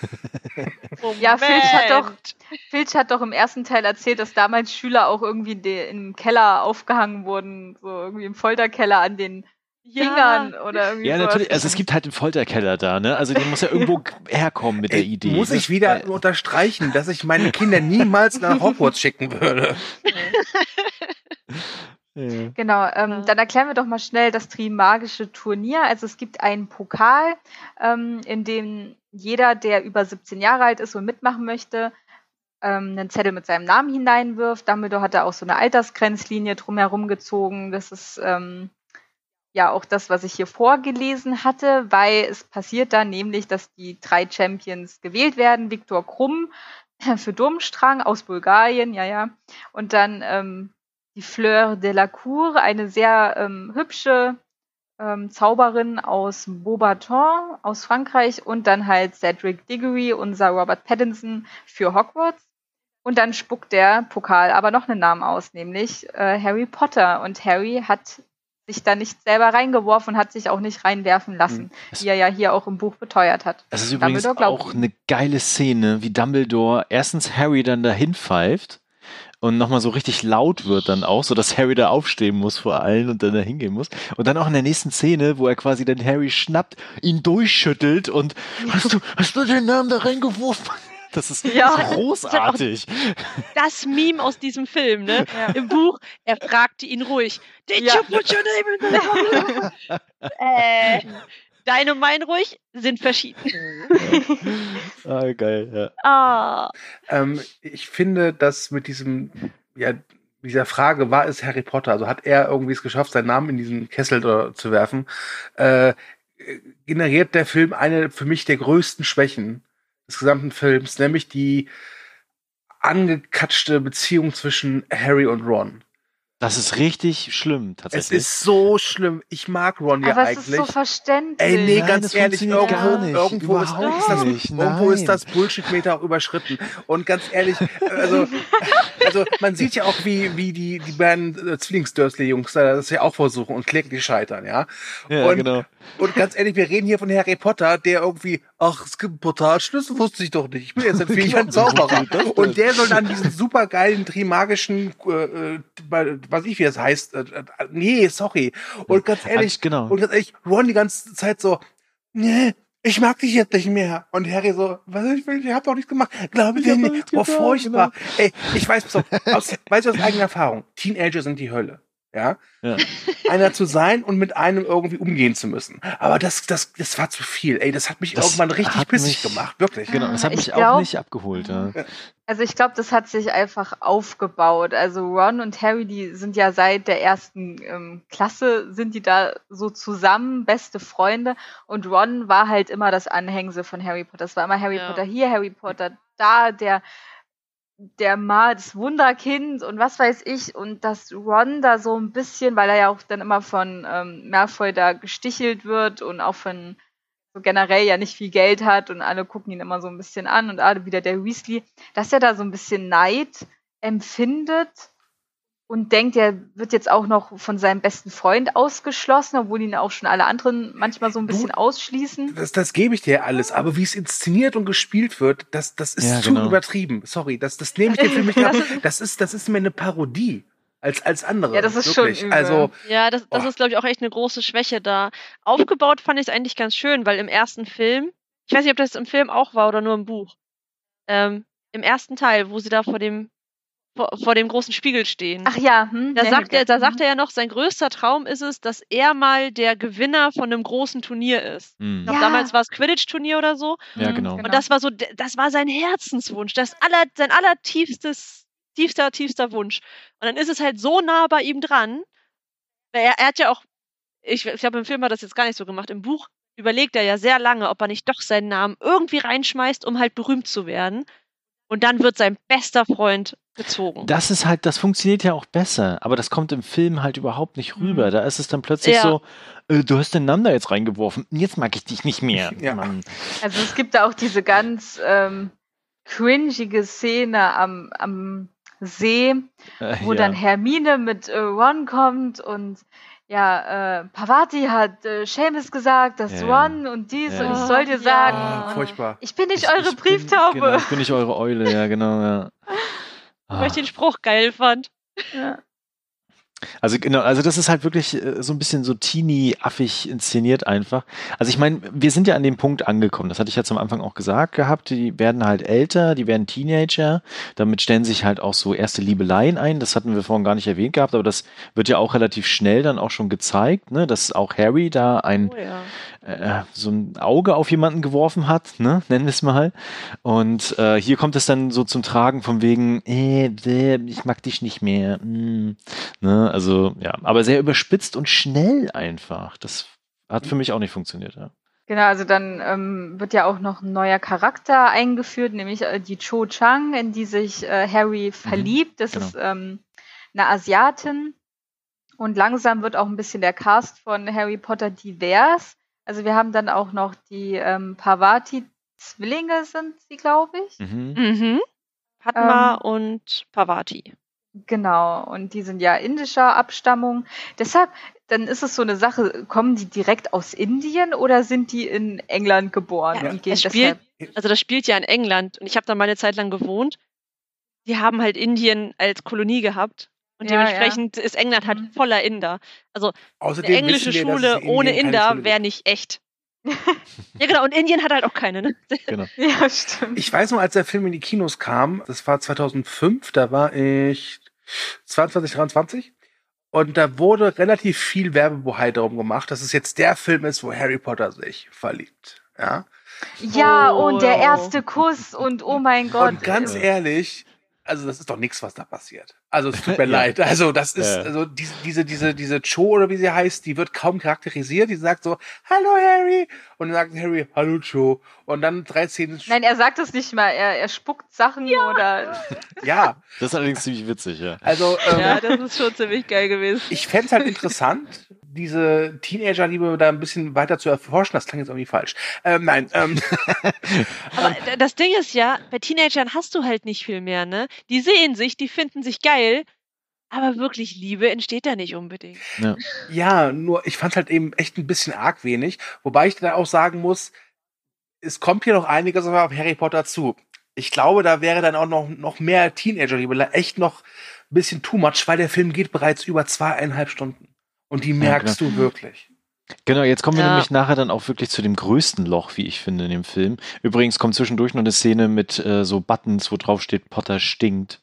Ja, Filch hat doch- Moment. Filch hat doch im ersten Teil erzählt, dass damals Schüler auch irgendwie im Keller aufgehangen wurden, so irgendwie im Folterkeller an den Fingern oder irgendwie Ja, sowas. natürlich. Also es gibt halt einen Folterkeller da, ne? Also der muss ja irgendwo <laughs> herkommen mit der Ey, Idee. muss ich wieder Weil- unterstreichen, dass ich meine Kinder niemals nach <laughs> Hogwarts schicken würde. <laughs> Ja. Genau, ähm, Ja. dann erklären wir doch mal schnell das Trimagische Turnier. Also es gibt einen Pokal, ähm, in dem jeder, der über 17 Jahre alt ist und mitmachen möchte, ähm, einen Zettel mit seinem Namen hineinwirft. Dumbledore hat da auch so eine Altersgrenzlinie drumherum gezogen. Das ist ähm, ja auch das, was ich hier vorgelesen hatte, weil es passiert dann nämlich, dass die drei Champions gewählt werden. Viktor Krumm für Durmstrang aus Bulgarien, ja, ja. Und dann ähm, die Fleur de la Cour, eine sehr ähm, hübsche ähm, Zauberin aus Beaubaton aus Frankreich und dann halt Cedric Diggory, unser Robert Pattinson für Hogwarts. Und dann spuckt der Pokal aber noch einen Namen aus, nämlich äh, Harry Potter. Und Harry hat sich da nicht selber reingeworfen und hat sich auch nicht reinwerfen lassen, Das- wie er ja hier auch im Buch beteuert hat. Das ist übrigens auch eine geile Szene, wie Dumbledore erstens Harry dann dahin pfeift und nochmal so richtig laut wird dann auch, so dass Harry da aufstehen muss vor allen und dann da hingehen muss. Und dann auch in der nächsten Szene, wo er quasi dann Harry schnappt, ihn durchschüttelt und hast du, hast du den Namen da reingeworfen? Das ist <laughs> Ja. großartig. <laughs> Das Meme aus diesem Film, ne? Ja. Im Buch, er fragte ihn ruhig, Did Ja. you put your name in the <laughs> äh, Dein und mein ruhig sind verschieden. Ah, geil, ja. Ah. Ähm, ich finde, dass mit diesem, ja, dieser Frage, war es Harry Potter, also hat er irgendwie es geschafft, seinen Namen in diesen Kessel zu werfen, äh, generiert der Film eine für mich der größten Schwächen des gesamten Films, nämlich die angekatschte Beziehung zwischen Harry und Ron. Das ist richtig schlimm, Es tatsächlich. ist so schlimm. Ich mag Ron ja Aber es eigentlich. ist so verständlich. Ey, nee, Nein, ganz das ehrlich, irgendwo, gar nicht. irgendwo, ist, ist das, nicht. irgendwo ist das Bullshit-Meter auch überschritten. Und ganz ehrlich, also, <laughs> also man sieht ja auch, wie, wie die, die beiden äh, Zwillings-Dursley-Jungs da das ja auch versuchen und kläglich scheitern, ja. ja, und- genau. Und ganz ehrlich, wir reden hier von Harry Potter, der irgendwie, ach, es gibt einen Portalschlüssel, wusste ich doch nicht. Ich bin jetzt ein fähiger Zauberer. Und der soll dann diesen supergeilen, trimagischen, äh, äh, was ich wie das heißt, äh, äh, nee, sorry. Und ganz ehrlich, Hat- genau. und ganz ehrlich, Ron die ganze Zeit so, nee, ich mag dich jetzt nicht mehr. Und Harry so, was ich will, ich hab doch nichts gemacht. Glaube Ich dir nicht. getan, furchtbar. Ey, ich weiß, so, aus, weiß ich aus eigener Erfahrung, Teenager sind die Hölle. Ja, Ja. einer zu sein und mit einem irgendwie umgehen zu müssen. Aber das, das, das war zu viel. Ey, das hat mich Das irgendwann richtig pissig mich- gemacht, wirklich. Genau, das hat Ich mich auch glaub- nicht abgeholt. Ja. Also ich glaube, das hat sich einfach aufgebaut. Also Ron und Harry, die sind ja seit der ersten ähm, Klasse, sind die da so zusammen, beste Freunde. Und Ron war halt immer das Anhängsel von Harry Potter. Es war immer Harry Ja. Potter hier, Harry Potter da, der der mal das Wunderkind und was weiß ich. Und dass Ron da so ein bisschen, weil er ja auch dann immer von ähm, Malfoy da gestichelt wird und auch von so generell ja nicht viel Geld hat und alle gucken ihn immer so ein bisschen an und alle wieder der Weasley, dass er da so ein bisschen Neid empfindet und denkt, er wird jetzt auch noch von seinem besten Freund ausgeschlossen, obwohl ihn auch schon alle anderen manchmal so ein bisschen ausschließen. Das, das gebe ich dir alles, aber wie es inszeniert und gespielt wird, das, das ist Ja, zu genau. übertrieben. Sorry, das, das nehme ich dir für mich ab. <laughs> Das ist, das ist mir eine Parodie als, als andere. Ja, das ist schon wirklich. übel. Also, Ja, das, das Oh. ist, glaube ich, auch echt eine große Schwäche da. Aufgebaut fand ich es eigentlich ganz schön, weil im ersten Film, ich weiß nicht, ob das im Film auch war oder nur im Buch, ähm, im ersten Teil, wo sie da vor dem, vor, vor dem großen Spiegel stehen. Ach ja, hm, Da sagt, er, da sagt er ja noch, sein größter Traum ist es, dass er mal der Gewinner von einem großen Turnier ist. Mhm. Ja. Damals war es Quidditch-Turnier oder so. Ja, Mhm, genau. Und das war so, das war sein Herzenswunsch, das aller, sein allertiefstes, tiefster, tiefster Wunsch. Und dann ist es halt so nah bei ihm dran, weil er, er hat ja auch, ich, ich glaube, im Film hat das jetzt gar nicht so gemacht. Im Buch überlegt er ja sehr lange, ob er nicht doch seinen Namen irgendwie reinschmeißt, um halt berühmt zu werden. Und dann wird sein bester Freund gezogen. Das ist halt, das funktioniert ja auch besser, aber das kommt im Film halt überhaupt nicht rüber. Mhm. Da ist es dann plötzlich Ja. so, äh, du hast den Namen da jetzt reingeworfen, jetzt mag ich dich nicht mehr. Ja. Mann. Also es gibt da auch diese ganz ähm, cringige Szene am, am See, Äh, wo ja. dann Hermine mit äh, Ron kommt und ja, äh, Pavati hat äh, Seamus gesagt, dass Ja, ja. Ron und dies Ja. und ich soll dir Ja. sagen, ah, furchtbar. ich bin nicht Ich- eure ich Brieftaube. Bin, genau, ich bin nicht eure Eule, ja, genau, ja. weil ich den Spruch geil fand. Ja. Also genau, also das ist halt wirklich äh, so ein bisschen so teeny-affig inszeniert einfach. Also ich meine, wir sind ja an dem Punkt angekommen, das hatte ich jetzt am Anfang auch gesagt gehabt, die werden halt älter, die werden Teenager, damit stellen sich halt auch so erste Liebeleien ein, das hatten wir vorhin gar nicht erwähnt gehabt, aber das wird ja auch relativ schnell dann auch schon gezeigt, ne, dass auch Harry da ein Oh ja. Äh, so ein Auge auf jemanden geworfen hat, ne, nennen wir es mal. Und äh, hier kommt es dann so zum Tragen von wegen, äh, bäh, ich mag dich nicht mehr. Mm, ne, also ja, aber sehr überspitzt und schnell einfach. Das hat für mich auch nicht funktioniert. Ja. Genau, also dann ähm, wird ja auch noch ein neuer Charakter eingeführt, nämlich äh, die Cho Chang, in die sich äh, Harry verliebt. Das genau. ist ähm, eine Asiatin. Und langsam wird auch ein bisschen der Cast von Harry Potter divers. Also wir haben dann auch noch die ähm, Parvati-Zwillinge sind sie, glaube ich. Mhm. Mhm. Padma Ähm. und Pavati. Genau, und die sind ja indischer Abstammung. Deshalb, dann ist es so eine Sache, kommen die direkt aus Indien oder sind die in England geboren Ja, und gehen es spielt-? Also das spielt ja in England und ich habe da mal eine Zeit lang gewohnt. die haben halt Indien als Kolonie gehabt. Und Ja, dementsprechend ist England halt Mhm. voller Inder. Also Außerdem eine englische wir, Schule ohne Inder wäre nicht echt. <laughs> ja, genau. Und Indien hat halt auch keine, ne? <laughs> Genau. <laughs> Ja, stimmt. Ich weiß noch, als der Film in die Kinos kam, das war 2005, da war ich 22, 23. Und da wurde relativ viel Werbebohai darum gemacht, dass es jetzt der Film ist, wo Harry Potter sich verliebt. Ja. Ja, Oh. und der erste Kuss und oh mein Gott. Und ganz Ja. ehrlich, also das ist doch nichts, was da passiert. Also es <laughs> tut mir Ja. leid. Also das ist, Ja. also diese, diese, diese, diese Cho oder wie sie heißt, die wird kaum charakterisiert. Die sagt so, hallo Harry. Und dann sagt Harry, hallo Cho. Und dann drei Szenen. Nein, er sagt es nicht mal. Er, er spuckt Sachen oder. <laughs> ja, Das ist allerdings ziemlich witzig, ja. also ähm, Ja, das ist schon ziemlich geil gewesen. ich fänd's halt interessant, diese Teenager-Liebe da ein bisschen weiter zu erforschen. Das klang jetzt irgendwie falsch. Ähm, nein, ähm, <laughs> Aber d- das Ding ist ja, bei Teenagern hast du halt nicht viel mehr, ne? Die sehen sich, die finden sich geil, aber wirklich Liebe entsteht da nicht unbedingt. ja, nur ich fand's halt eben echt ein bisschen arg wenig. Wobei ich da auch sagen muss, es kommt hier noch einiges auf Harry Potter zu. Ich glaube, da wäre dann auch noch, noch mehr Teenager-Liebe echt noch ein bisschen too much, weil der Film geht bereits über zweieinhalb Stunden. Und die merkst du wirklich. Genau, jetzt kommen wir Ja. nämlich nachher dann auch wirklich zu dem größten Loch, wie ich finde, in dem Film. Übrigens kommt zwischendurch noch eine Szene mit äh, so Buttons, wo drauf steht, Potter stinkt.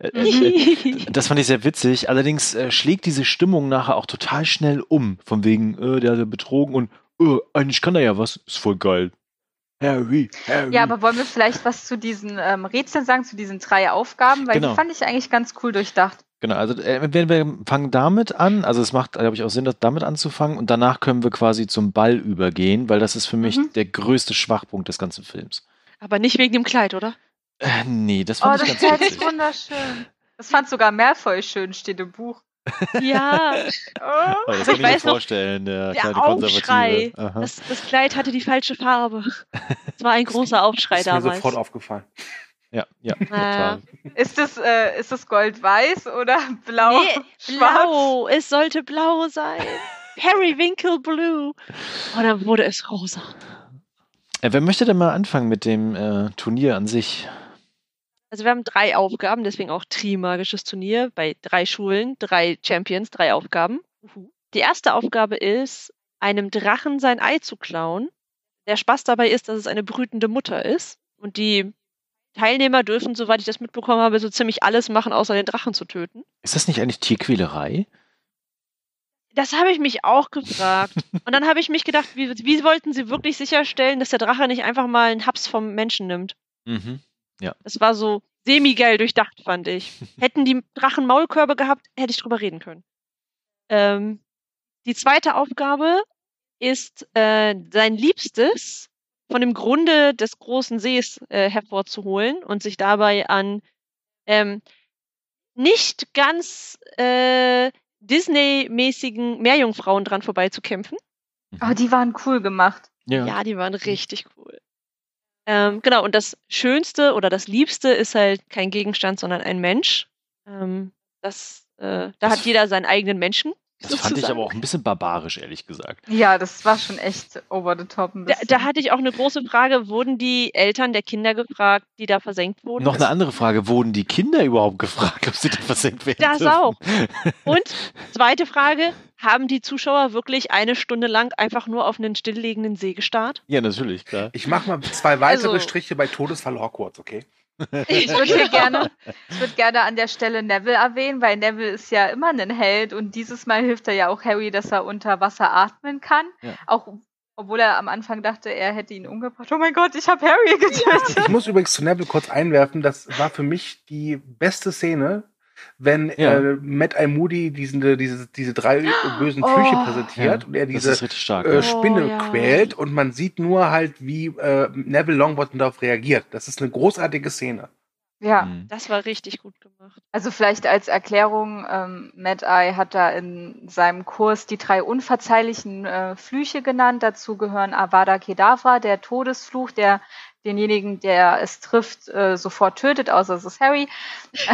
Äh, äh, <laughs> das fand ich sehr witzig. Allerdings äh, schlägt diese Stimmung nachher auch total schnell um. Von wegen, äh, der hat ja betrogen und äh, eigentlich kann er ja was. Ist voll geil. Harry, Harry. Ja, aber wollen wir vielleicht was zu diesen ähm, Rätseln sagen, zu diesen drei Aufgaben? Weil Genau. die fand ich eigentlich ganz cool durchdacht. Genau, also äh, wir, wir fangen damit an, also es macht, glaube ich, auch Sinn, das damit anzufangen und danach können wir quasi zum Ball übergehen, weil das ist für mich Mhm. der größte Schwachpunkt des ganzen Films. aber nicht wegen dem Kleid, oder? Äh, nee, das Oh, fand das ich Kleid ganz ist witzig. wunderschön. Das fand sogar Malfoy schön, steht im Buch. Ja, <laughs> Oh. Oh, das Ich kann ich mir weiß noch, vorstellen, der, der kleine Aufschrei. Das, das Kleid hatte die falsche Farbe. <laughs> Es war ein großer Aufschrei ist mir damals. sofort aufgefallen. Ja, ja, total. Ist das, äh, ist das Gold-Weiß oder <laughs> blau? Nee, <laughs> blau. Es sollte blau sein. Periwinkle Blue. Und dann wurde es rosa. Äh, wer möchte denn mal anfangen mit dem äh, Turnier an sich? Also wir haben drei Aufgaben, deswegen auch Trimagisches Turnier bei drei Schulen, drei Champions, drei Aufgaben. Die erste Aufgabe ist, einem Drachen sein Ei zu klauen. Der Spaß dabei ist, dass es eine brütende Mutter ist. Und die Teilnehmer dürfen, soweit ich das mitbekommen habe, so ziemlich alles machen, außer den Drachen zu töten. Ist das nicht eigentlich Tierquälerei? Das habe ich mich auch gefragt. Und dann habe ich mich gedacht, wie, wie wollten sie wirklich sicherstellen, dass der Drache nicht einfach mal einen Haps vom Menschen nimmt? Mhm. Das war so semi-geil durchdacht, fand ich. <laughs> Hätten die Drachen Maulkörbe gehabt, hätte ich drüber reden können. Ähm, die zweite Aufgabe ist, äh, sein Liebstes von dem Grunde des großen Sees äh, hervorzuholen und sich dabei an ähm, nicht ganz äh, Disney-mäßigen Meerjungfrauen dran vorbeizukämpfen. Aber die waren cool gemacht. Ja. Ja, die waren richtig cool. Ähm, genau, und das Schönste oder das Liebste ist halt kein Gegenstand, sondern ein Mensch. Ähm, das, äh, da Das hat jeder seinen eigenen Menschen. Das fand ich aber auch ein bisschen barbarisch, ehrlich gesagt. Ja, das war schon echt over the top. Da, da hatte ich auch eine große Frage, wurden die Eltern der Kinder gefragt, die da versenkt wurden? Noch eine andere Frage, wurden die Kinder überhaupt gefragt, ob sie da versenkt werden Das dürfen? auch. <laughs> Und zweite Frage, haben die Zuschauer wirklich eine Stunde lang einfach nur auf einen stilllegenden See gestarrt? Ja, natürlich, klar. Ich mache mal zwei weitere Also- Striche bei Todesfall Hogwarts, okay? Ich würde hier gerne, ich würde gerne an der Stelle Neville erwähnen, weil Neville ist ja immer ein Held und dieses Mal hilft er ja auch Harry, dass er unter Wasser atmen kann. Ja. Auch obwohl er am Anfang dachte, er hätte ihn umgebracht. Oh mein Gott, ich habe Harry getötet. Ich muss übrigens zu Neville kurz einwerfen, das war für mich die beste Szene, wenn Ja. äh, Matt I. Moody diese, diese, diese drei <gasps> bösen Oh. Flüche präsentiert Ja, und er diese stark. äh. Spinne Oh, ja. quält und man sieht nur halt, wie äh, Neville Longbottom darauf reagiert. Das ist eine großartige Szene. Ja, Mhm. Das war richtig gut gemacht. also vielleicht als Erklärung, ähm, Mad Eye hat da in seinem Kurs die drei unverzeihlichen äh, Flüche genannt. Dazu gehören Avada Kedavra, der Todesfluch, der denjenigen, der es trifft, äh, sofort tötet, außer es ist Harry. <laughs>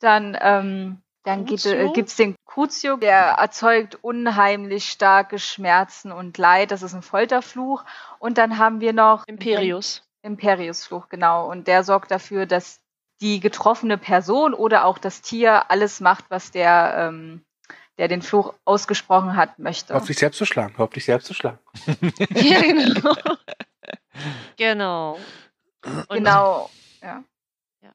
Dann, ähm, dann gibt, äh, Crucio? gibt's den Crucio, der erzeugt unheimlich starke Schmerzen und Leid. Das ist ein Folterfluch. Und dann haben wir noch Imperius. Imperiusfluch, genau. Und der sorgt dafür, dass die getroffene Person oder auch das Tier alles macht, was der, ähm, der den Fluch ausgesprochen hat, möchte. Auf dich selbst zu schlagen, auf dich selbst zu schlagen. <laughs> ja, genau. genau. Und genau. Ja.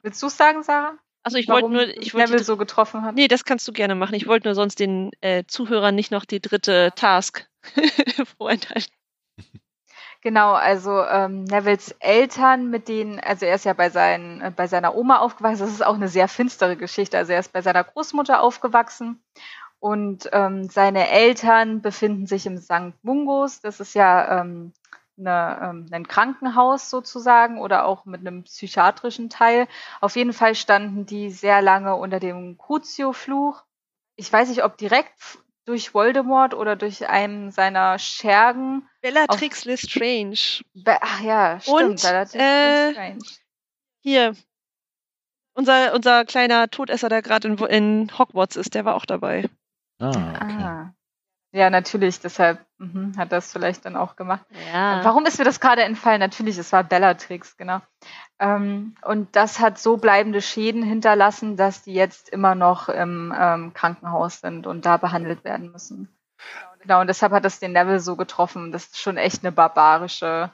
Willst du es sagen, Sarah? Also ich wollte nur, ich wollte Neville die- so getroffen hat? Nee, das kannst du gerne machen. Ich wollte nur sonst den äh, Zuhörern nicht noch die dritte Task <laughs> vorenthalten. Genau, also ähm, Nevilles Eltern, mit denen, also er ist ja bei, seinen, äh, bei seiner Oma aufgewachsen, das ist auch eine sehr finstere Geschichte. Also er ist bei seiner Großmutter aufgewachsen und ähm, seine Eltern befinden sich im St. Mungos, das ist ja ähm, eine, ähm, ein Krankenhaus sozusagen oder auch mit einem psychiatrischen Teil. Auf jeden Fall standen die sehr lange unter dem Crucio-Fluch. Ich weiß nicht, ob direkt durch Voldemort oder durch einen seiner Schergen Bellatrix Lestrange. Be Ach ja, stimmt. Und, Bellatrix äh, Lestrange. Hier. Unser, unser kleiner Todesser, der gerade in, in Hogwarts ist, der war auch dabei. Ah, okay. Ah. Ja, natürlich, deshalb mhm, hat das vielleicht dann auch gemacht. Ja. Warum ist mir das gerade entfallen? Natürlich, es war Bellatrix, genau. Ähm, und das hat so bleibende Schäden hinterlassen, dass die jetzt immer noch im ähm, Krankenhaus sind und da behandelt werden müssen. Genau, und deshalb hat das den Neville so getroffen. Das ist schon echt eine barbarische,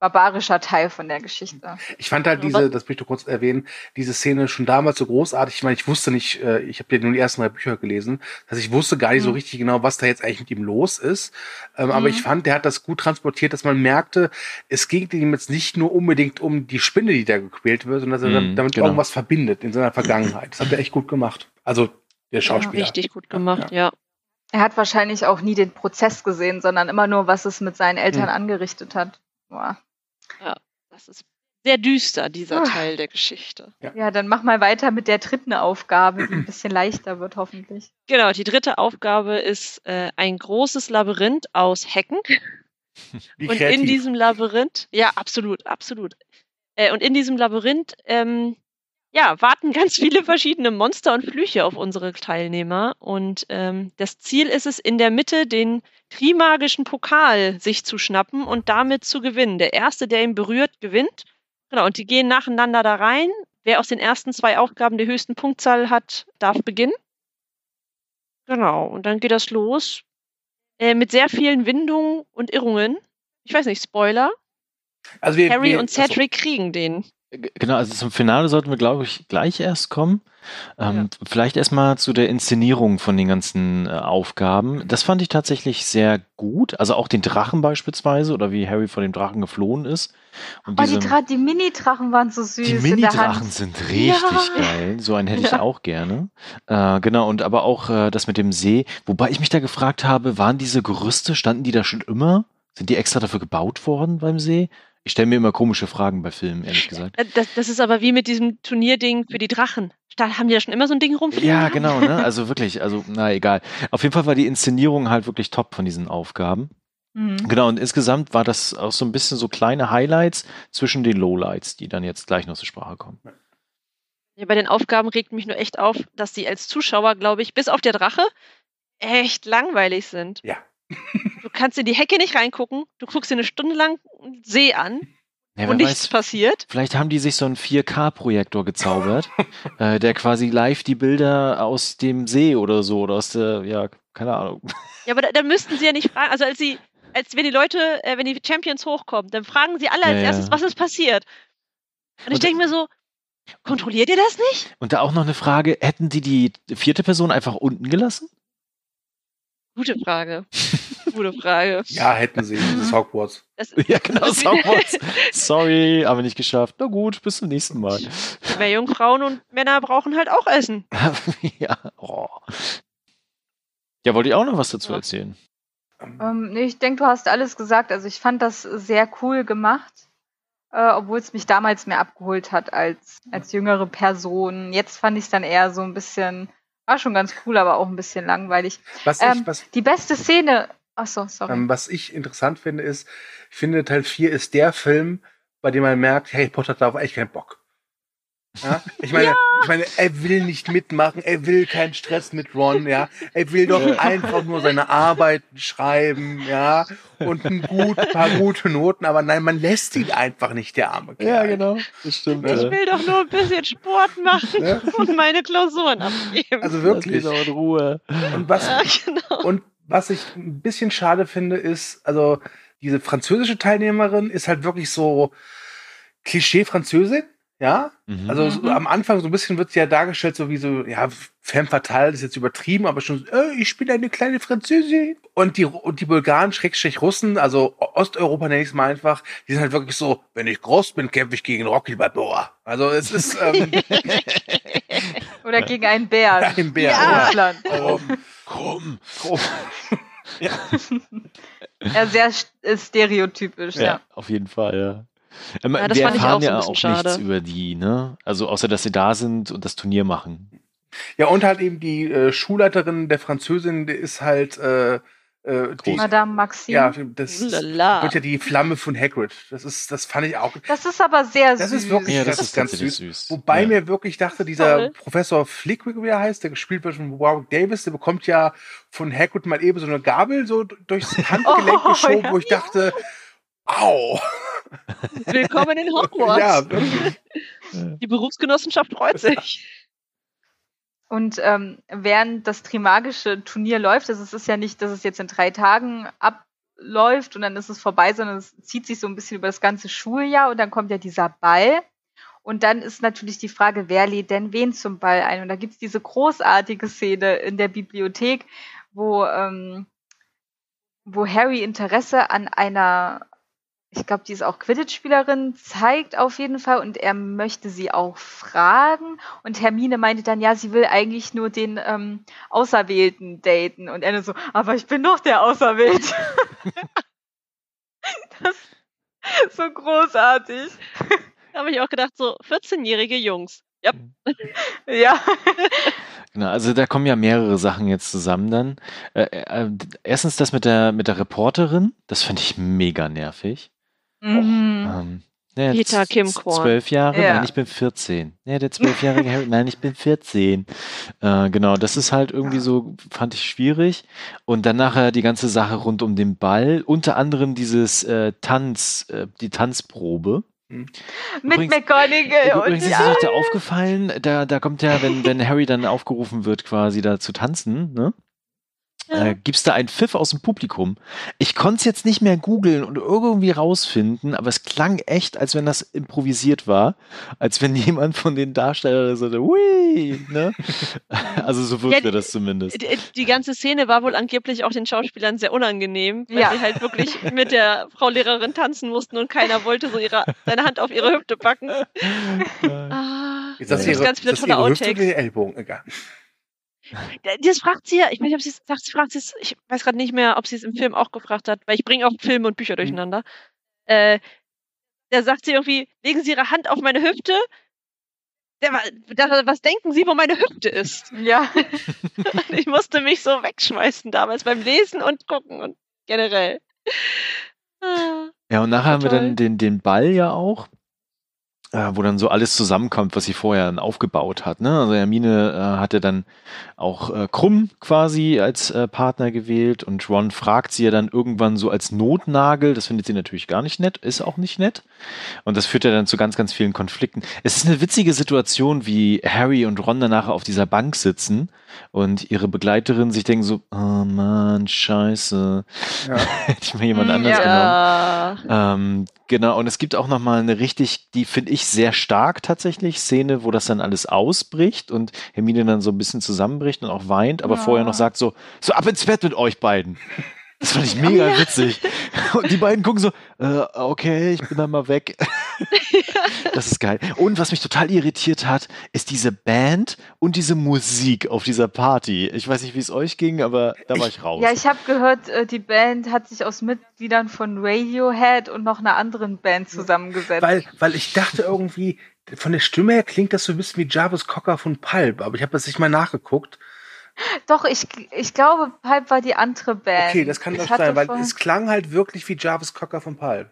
barbarischer Teil von der Geschichte. Ich fand halt Ja, diese, das möchte ich kurz erwähnen, diese Szene schon damals so großartig. Ich meine, ich wusste nicht, äh, ich habe ja nur die ersten drei Bücher gelesen, dass ich wusste gar nicht so Mhm. richtig genau, was da jetzt eigentlich mit ihm los ist. Ähm, Aber Mhm. ich fand, der hat das gut transportiert, dass man merkte, es ging ihm jetzt nicht nur unbedingt um die Spinne, die da gequält wird, sondern dass er Mhm, damit genau. irgendwas verbindet in seiner Vergangenheit. Das hat er echt gut gemacht. Also der Schauspieler. Richtig gut gemacht, ja. Er hat wahrscheinlich auch nie den Prozess gesehen, sondern immer nur, was es mit seinen Eltern Mhm. angerichtet hat. Boah. Das ist sehr düster, dieser Ah. Teil der Geschichte. Ja, dann mach mal weiter mit der dritten Aufgabe, die ein <clears throat> bisschen leichter wird, hoffentlich. Genau, die dritte Aufgabe ist äh, ein großes Labyrinth aus Hecken. Wie Und kreativ. in diesem Labyrinth, ja, absolut, absolut. Äh, und in diesem Labyrinth, ähm, ja, warten ganz viele verschiedene Monster und Flüche auf unsere Teilnehmer. Und ähm, das Ziel ist es, in der Mitte den Trimagischen Pokal sich zu schnappen und damit zu gewinnen. Der Erste, der ihn berührt, gewinnt. Genau, und die gehen nacheinander da rein. Wer aus den ersten zwei Aufgaben die höchsten Punktzahl hat, darf beginnen. Genau, und dann geht das los. Äh, mit sehr vielen Windungen und Irrungen. Ich weiß nicht, Spoiler. also wir, Harry wir, und Cedric kriegen den. Genau, also zum Finale sollten wir, glaube ich, gleich erst kommen. Ähm, Vielleicht erstmal zu der Inszenierung von den ganzen äh, Aufgaben. Das fand ich tatsächlich sehr gut. Also auch den Drachen beispielsweise oder wie Harry vor dem Drachen geflohen ist. Und Oh, die, diese- Dra die Mini-Drachen waren so süß die Mini-Drachen sind richtig Ja. geil. So einen hätte ich Ja. auch gerne. Äh, genau, und aber auch äh, das mit dem See. Wobei ich mich da gefragt habe, waren diese Gerüste, standen die da schon immer? Sind die extra dafür gebaut worden beim See? Ich stelle mir immer komische Fragen bei Filmen, ehrlich gesagt. Äh, Das, das ist aber wie mit diesem Turnierding für die Drachen. Da haben die ja schon immer so ein Ding rumfliegen. Ja, gehabt. genau, ne? Also wirklich, also, na egal. Auf jeden Fall war die Inszenierung halt wirklich top von diesen Aufgaben. Mhm. Genau, und insgesamt war das auch so ein bisschen so kleine Highlights zwischen den Lowlights, die dann jetzt gleich noch zur Sprache kommen. Ja, bei den Aufgaben regt mich nur echt auf, dass die als Zuschauer, glaube ich, bis auf der Drache, echt langweilig sind. Ja. <laughs> Du kannst in die Hecke nicht reingucken, du guckst dir eine Stunde lang See an, Ja, wer nichts weiß, passiert. vielleicht haben die sich so einen 4K-Projektor gezaubert, <laughs> äh, der quasi live die Bilder aus dem See oder so, oder aus der, ja, keine Ahnung. Ja, aber da, da müssten sie ja nicht fragen, also als sie, als wenn die Leute, äh, wenn die Champions hochkommen, dann fragen sie alle als Ja, ja. erstes, was ist passiert. Und ich Und- denke mir so, kontrolliert ihr das nicht? Und da auch noch eine Frage, hätten die die vierte Person einfach unten gelassen? Gute Frage. <laughs> <laughs> Gute Frage. Ja, hätten sie. Das ist Hogwarts. Das, <laughs> Ja, genau, Hogwarts. <laughs> Sorry, haben wir nicht geschafft. Na gut, bis zum nächsten Mal. Mehr Jungfrauen und Männer brauchen halt auch Essen. ja, oh. Ja, wollte ich auch noch was dazu Ja. erzählen. Ähm, nee, ich denke, du hast alles gesagt. Also ich fand das sehr cool gemacht, äh, obwohl es mich damals mehr abgeholt hat als, als jüngere Person. Jetzt fand ich es dann eher so ein bisschen, war schon ganz cool, aber auch ein bisschen langweilig. Was Ähm, ich, was, Die beste Szene, ach so, sorry. ähm, was ich interessant finde, ist, ich finde, Teil 4 ist der Film, bei dem man merkt, Harry Potter hat darauf eigentlich keinen Bock. Ja? Ich meine, <laughs> ich meine, er will nicht mitmachen, er will keinen Stress mit Ron, ja. Er will doch einfach nur seine Arbeiten schreiben, ja, und ein gut, paar gute Noten, aber nein, man lässt ihn einfach nicht, der arme Kerl. Ja, genau. Das stimmt. Ich ja. will doch nur ein bisschen Sport machen Ja. und meine Klausuren abgeben. Also wirklich. Ruhe. Und was, ja, genau. Und was ich ein bisschen schade finde, ist, also diese französische Teilnehmerin ist halt wirklich so Klischee-Französin, ja. Mhm. Also so Mhm. am Anfang so ein bisschen wird sie ja dargestellt, so wie so, ja, femme fatale, ist jetzt übertrieben, aber schon, so, äh, ich bin eine kleine Französin. Und die, und die Bulgaren, Schrägstrich Russen, also Osteuropa nenne ich es mal einfach, die sind halt wirklich so, wenn ich groß bin, kämpfe ich gegen Rocky Balboa. Also es ist ähm, <laughs> Oder gegen einen Bären. <laughs> ein Bär. Ja. Russland. Also, Komm. <laughs> <laughs> Ja, sehr st- äh, stereotypisch, Ja, ja. auf jeden Fall, ja. Ähm, Ja, das wir fand ich erfahren auch ja auch schade. nichts über die, ne? Also außer, dass sie da sind und das Turnier machen. Ja, und halt eben die äh, Schulleiterin der Französin, die ist halt äh, äh, die, Madame Maxime. ja, das Lala. wird ja die Flamme von Hagrid. Das ist, das fand ich auch. Das ist aber sehr Das süß. ist wirklich- Ja, das das ist ganz süß. süß. Wobei ja. mir wirklich dachte, dieser Toll. Professor Flickwick, wie er heißt, der gespielt wird von Warwick Davis, der bekommt ja von Hagrid mal eben so eine Gabel so durchs Handgelenk <laughs> Oh, geschoben, ja. wo ich dachte, au. Willkommen in <laughs> Hogwarts. Ja, wirklich. Die Berufsgenossenschaft freut sich. Und ähm, während das Trimagische Turnier läuft, also es ist ja nicht, dass es jetzt in drei Tagen abläuft und dann ist es vorbei, sondern es zieht sich so ein bisschen über das ganze Schuljahr und dann kommt ja dieser Ball. Und dann ist natürlich die Frage, wer lädt denn wen zum Ball ein? Und da gibt's diese großartige Szene in der Bibliothek, wo, ähm, wo Harry Interesse an einer, ich glaube, die ist auch Quidditch-Spielerin, zeigt auf jeden Fall und er möchte sie auch fragen. Und Hermine meinte dann, ja, sie will eigentlich nur den ähm, Auserwählten daten. Und er nur so, aber ich bin doch der Auserwählte. <laughs> das ist so großartig. Da habe ich auch gedacht, so 14-jährige Jungs. Ja, <laughs> Ja. Genau, also da kommen ja mehrere Sachen jetzt zusammen dann. Äh, äh, erstens das mit der mit der Reporterin, das fand ich mega nervig. Mhm. Ähm, ja, Peter z- Kimkorn. Zwölf Jahre? Ja. Nein, ich bin 14. Ja, der zwölfjährige Harry, nein, ich bin 14. Äh, genau, das ist halt irgendwie so, fand ich schwierig. Und dann nachher die ganze Sache rund um den Ball, unter anderem dieses äh, Tanz, äh, die Tanzprobe. Mit Übrigens- McGonagall und Übrigens ist ja. es euch da aufgefallen, da, da kommt ja, wenn, wenn Harry dann aufgerufen wird, quasi da zu tanzen, ne? Äh, gibt's da einen Pfiff aus dem Publikum? Ich konnte es jetzt nicht mehr googeln und irgendwie rausfinden, aber es klang echt, als wenn das improvisiert war, als wenn <laughs> jemand von den Darstellern so, hui, ne? <laughs> Also so wirkte Ja, das zumindest. die, die ganze Szene war wohl angeblich auch den Schauspielern sehr unangenehm, weil Ja. sie halt wirklich <laughs> mit der Frau Lehrerin tanzen mussten und keiner wollte so ihre, seine Hand auf ihre Hüfte packen. Ah, Jetzt das hast gibt du ihre, ganz viele ist das tolle ihre Hüfte oder Outtakes. die Ellbogen? Egal. Das fragt sie ja, ich weiß nicht, ob sie es sagt, sie fragt es, ich weiß gerade nicht mehr, ob sie es im Film auch gefragt hat, weil ich bringe auch Filme und Bücher durcheinander. Äh, da sagt sie irgendwie, legen Sie Ihre Hand auf meine Hüfte. Der, da, was denken Sie, wo meine Hüfte ist? Ja. Und <laughs> ich musste mich so wegschmeißen damals beim Lesen und gucken und generell. Ah, Ja, und nachher haben wir dann den, den Ball ja auch, äh, wo dann so alles zusammenkommt, was sie vorher dann aufgebaut hat. Ne? Also Hermine äh, hatte dann auch äh, Krumm quasi als äh, Partner gewählt und Ron fragt sie ja dann irgendwann so als Notnagel. Das findet sie natürlich gar nicht nett, ist auch nicht nett. Und das führt ja dann zu ganz, ganz vielen Konflikten. Es ist eine witzige Situation, wie Harry und Ron danach auf dieser Bank sitzen und ihre Begleiterin sich denken so, oh Mann, scheiße. Ja. <laughs> Hätte ich mal jemand Mm, anders ja. genommen. Ähm, genau, und es gibt auch noch mal eine richtig, die finde ich sehr stark tatsächlich, Szene, wo das dann alles ausbricht und Hermine dann so ein bisschen zusammenbricht und auch weint, aber Ja. vorher noch sagt so, so ab ins Bett mit euch beiden. Das fand ich mega witzig. <laughs> Und die beiden gucken so, äh, okay, ich bin dann mal weg. <laughs> Das ist geil. Und was mich total irritiert hat, ist diese Band und diese Musik auf dieser Party. Ich weiß nicht, wie es euch ging, aber da war ich raus. Ja, ich habe gehört, äh, die Band hat sich aus Mitgliedern von Radiohead und noch einer anderen Band zusammengesetzt. Weil, weil ich dachte irgendwie, von der Stimme her klingt das so ein bisschen wie Jarvis Cocker von Pulp, aber ich habe das nicht mal nachgeguckt. Doch, ich, ich glaube, Pipe war die andere Band. Okay, das kann doch sein, weil es klang halt wirklich wie Jarvis Cocker von Pulp.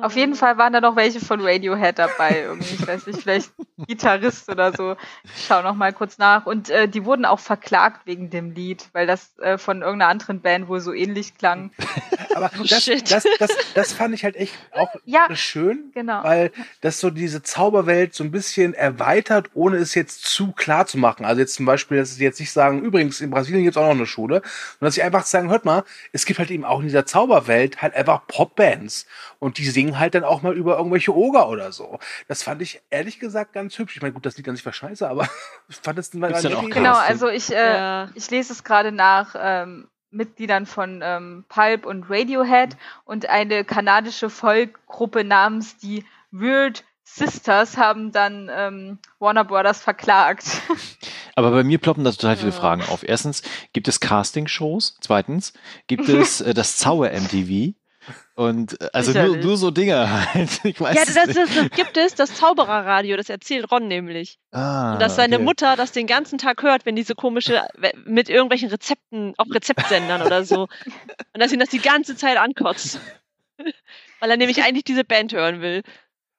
Auf jeden Fall waren da noch welche von Radiohead dabei. Irgendwie, ich weiß nicht, vielleicht Gitarrist oder so. Ich schau noch mal kurz nach. Und äh, die wurden auch verklagt wegen dem Lied, weil das äh, von irgendeiner anderen Band wohl so ähnlich klang. <laughs> Aber das, Shit. das, das, das fand ich halt echt auch <laughs> Ja, schön, genau. weil das so diese Zauberwelt so ein bisschen erweitert, ohne es jetzt zu klar zu machen. Also jetzt zum Beispiel, dass sie jetzt nicht sagen, übrigens, in Brasilien gibt es auch noch eine Schule, sondern dass sie einfach sagen, hört mal, es gibt halt eben auch in dieser Zauberwelt halt einfach Popbands und die singen halt dann auch mal über irgendwelche Oger oder so. Das fand ich ehrlich gesagt ganz hübsch. Ich meine, gut, das Lied an sich war scheiße, aber ich fand es denn auch Genau, also ich, äh, Ja. ich lese es gerade nach ähm, Mitgliedern von ähm, Pulp und Radiohead und eine kanadische Folkgruppe namens die Weird Sisters haben dann ähm, Warner Brothers verklagt. <laughs> Aber bei mir ploppen da total viele Ja. Fragen auf. Erstens, gibt es Casting-Shows? Zweitens, gibt es äh, das Zauber-MTV? Und äh, also nur, nur so Dinge halt. <laughs> Ich weiß Ja, das, das, das gibt es, das Zaubererradio, das erzählt Ron nämlich. Ah, Und dass seine okay. Mutter das den ganzen Tag hört, wenn diese komische, mit irgendwelchen Rezepten auf Rezeptsendern oder so. Und dass ihn das die ganze Zeit ankotzt. <laughs> Weil er nämlich eigentlich diese Band hören will.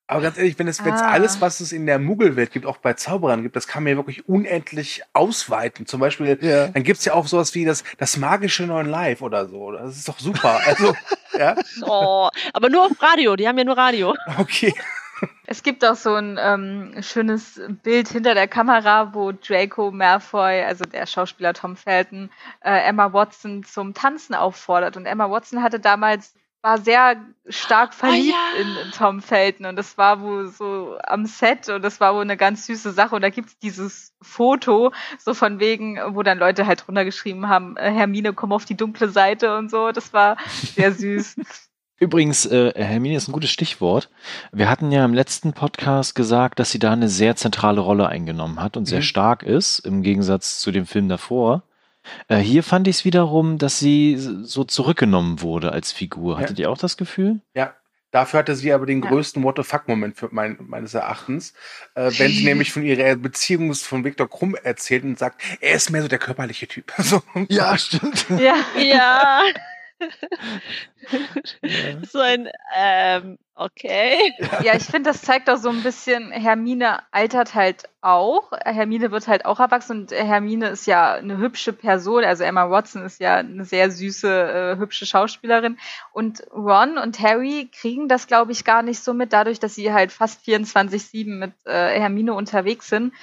Aber ganz ehrlich, wenn es es Ah. alles, was es in der Muggelwelt gibt, auch bei Zauberern gibt, das kann man ja wirklich unendlich ausweiten. Zum Beispiel, Ja. dann gibt's ja auch sowas wie das, das magische neuen Live oder so. Das ist doch super. Also, <laughs> ja, Oh, aber nur auf Radio, die haben ja nur Radio. okay. Es gibt auch so ein ähm, schönes Bild hinter der Kamera, wo Draco Malfoy, also der Schauspieler Tom Felton, äh, Emma Watson zum Tanzen auffordert. Und Emma Watson hatte damals war sehr stark verliebt ja. in, in Tom Felton und das war wohl so am Set und das war wohl eine ganz süße Sache und da gibt's dieses Foto so von wegen, wo dann Leute halt drunter geschrieben haben, äh, Hermine, komm auf die dunkle Seite und so. Das war sehr süß. <laughs> Übrigens, äh, Hermine ist ein gutes Stichwort. Wir hatten ja im letzten Podcast gesagt, dass sie da eine sehr zentrale Rolle eingenommen hat und sehr Mhm. stark ist, im Gegensatz zu dem Film davor. Äh, hier fand ich es wiederum, dass sie so zurückgenommen wurde als Figur. Ja. Hattet ihr auch das Gefühl? Ja. Dafür hatte sie aber den Ja. größten What the fuck-Moment für mein, meines Erachtens, äh, <laughs> wenn sie nämlich von ihrer Beziehung von Viktor Krumm erzählt und sagt, er ist mehr so der körperliche Typ. <laughs> So. Ja, stimmt. ja. Ja. <laughs> so ein, ähm, okay. Ja, ich finde, das zeigt auch so ein bisschen, Hermine altert halt auch. Hermine wird halt auch erwachsen und Hermine ist ja eine hübsche Person. Also Emma Watson ist ja eine sehr süße, äh, hübsche Schauspielerin. Und Ron und Harry kriegen das, glaube ich, gar nicht so mit. Dadurch, dass sie halt fast 24-7 mit äh, Hermine unterwegs sind,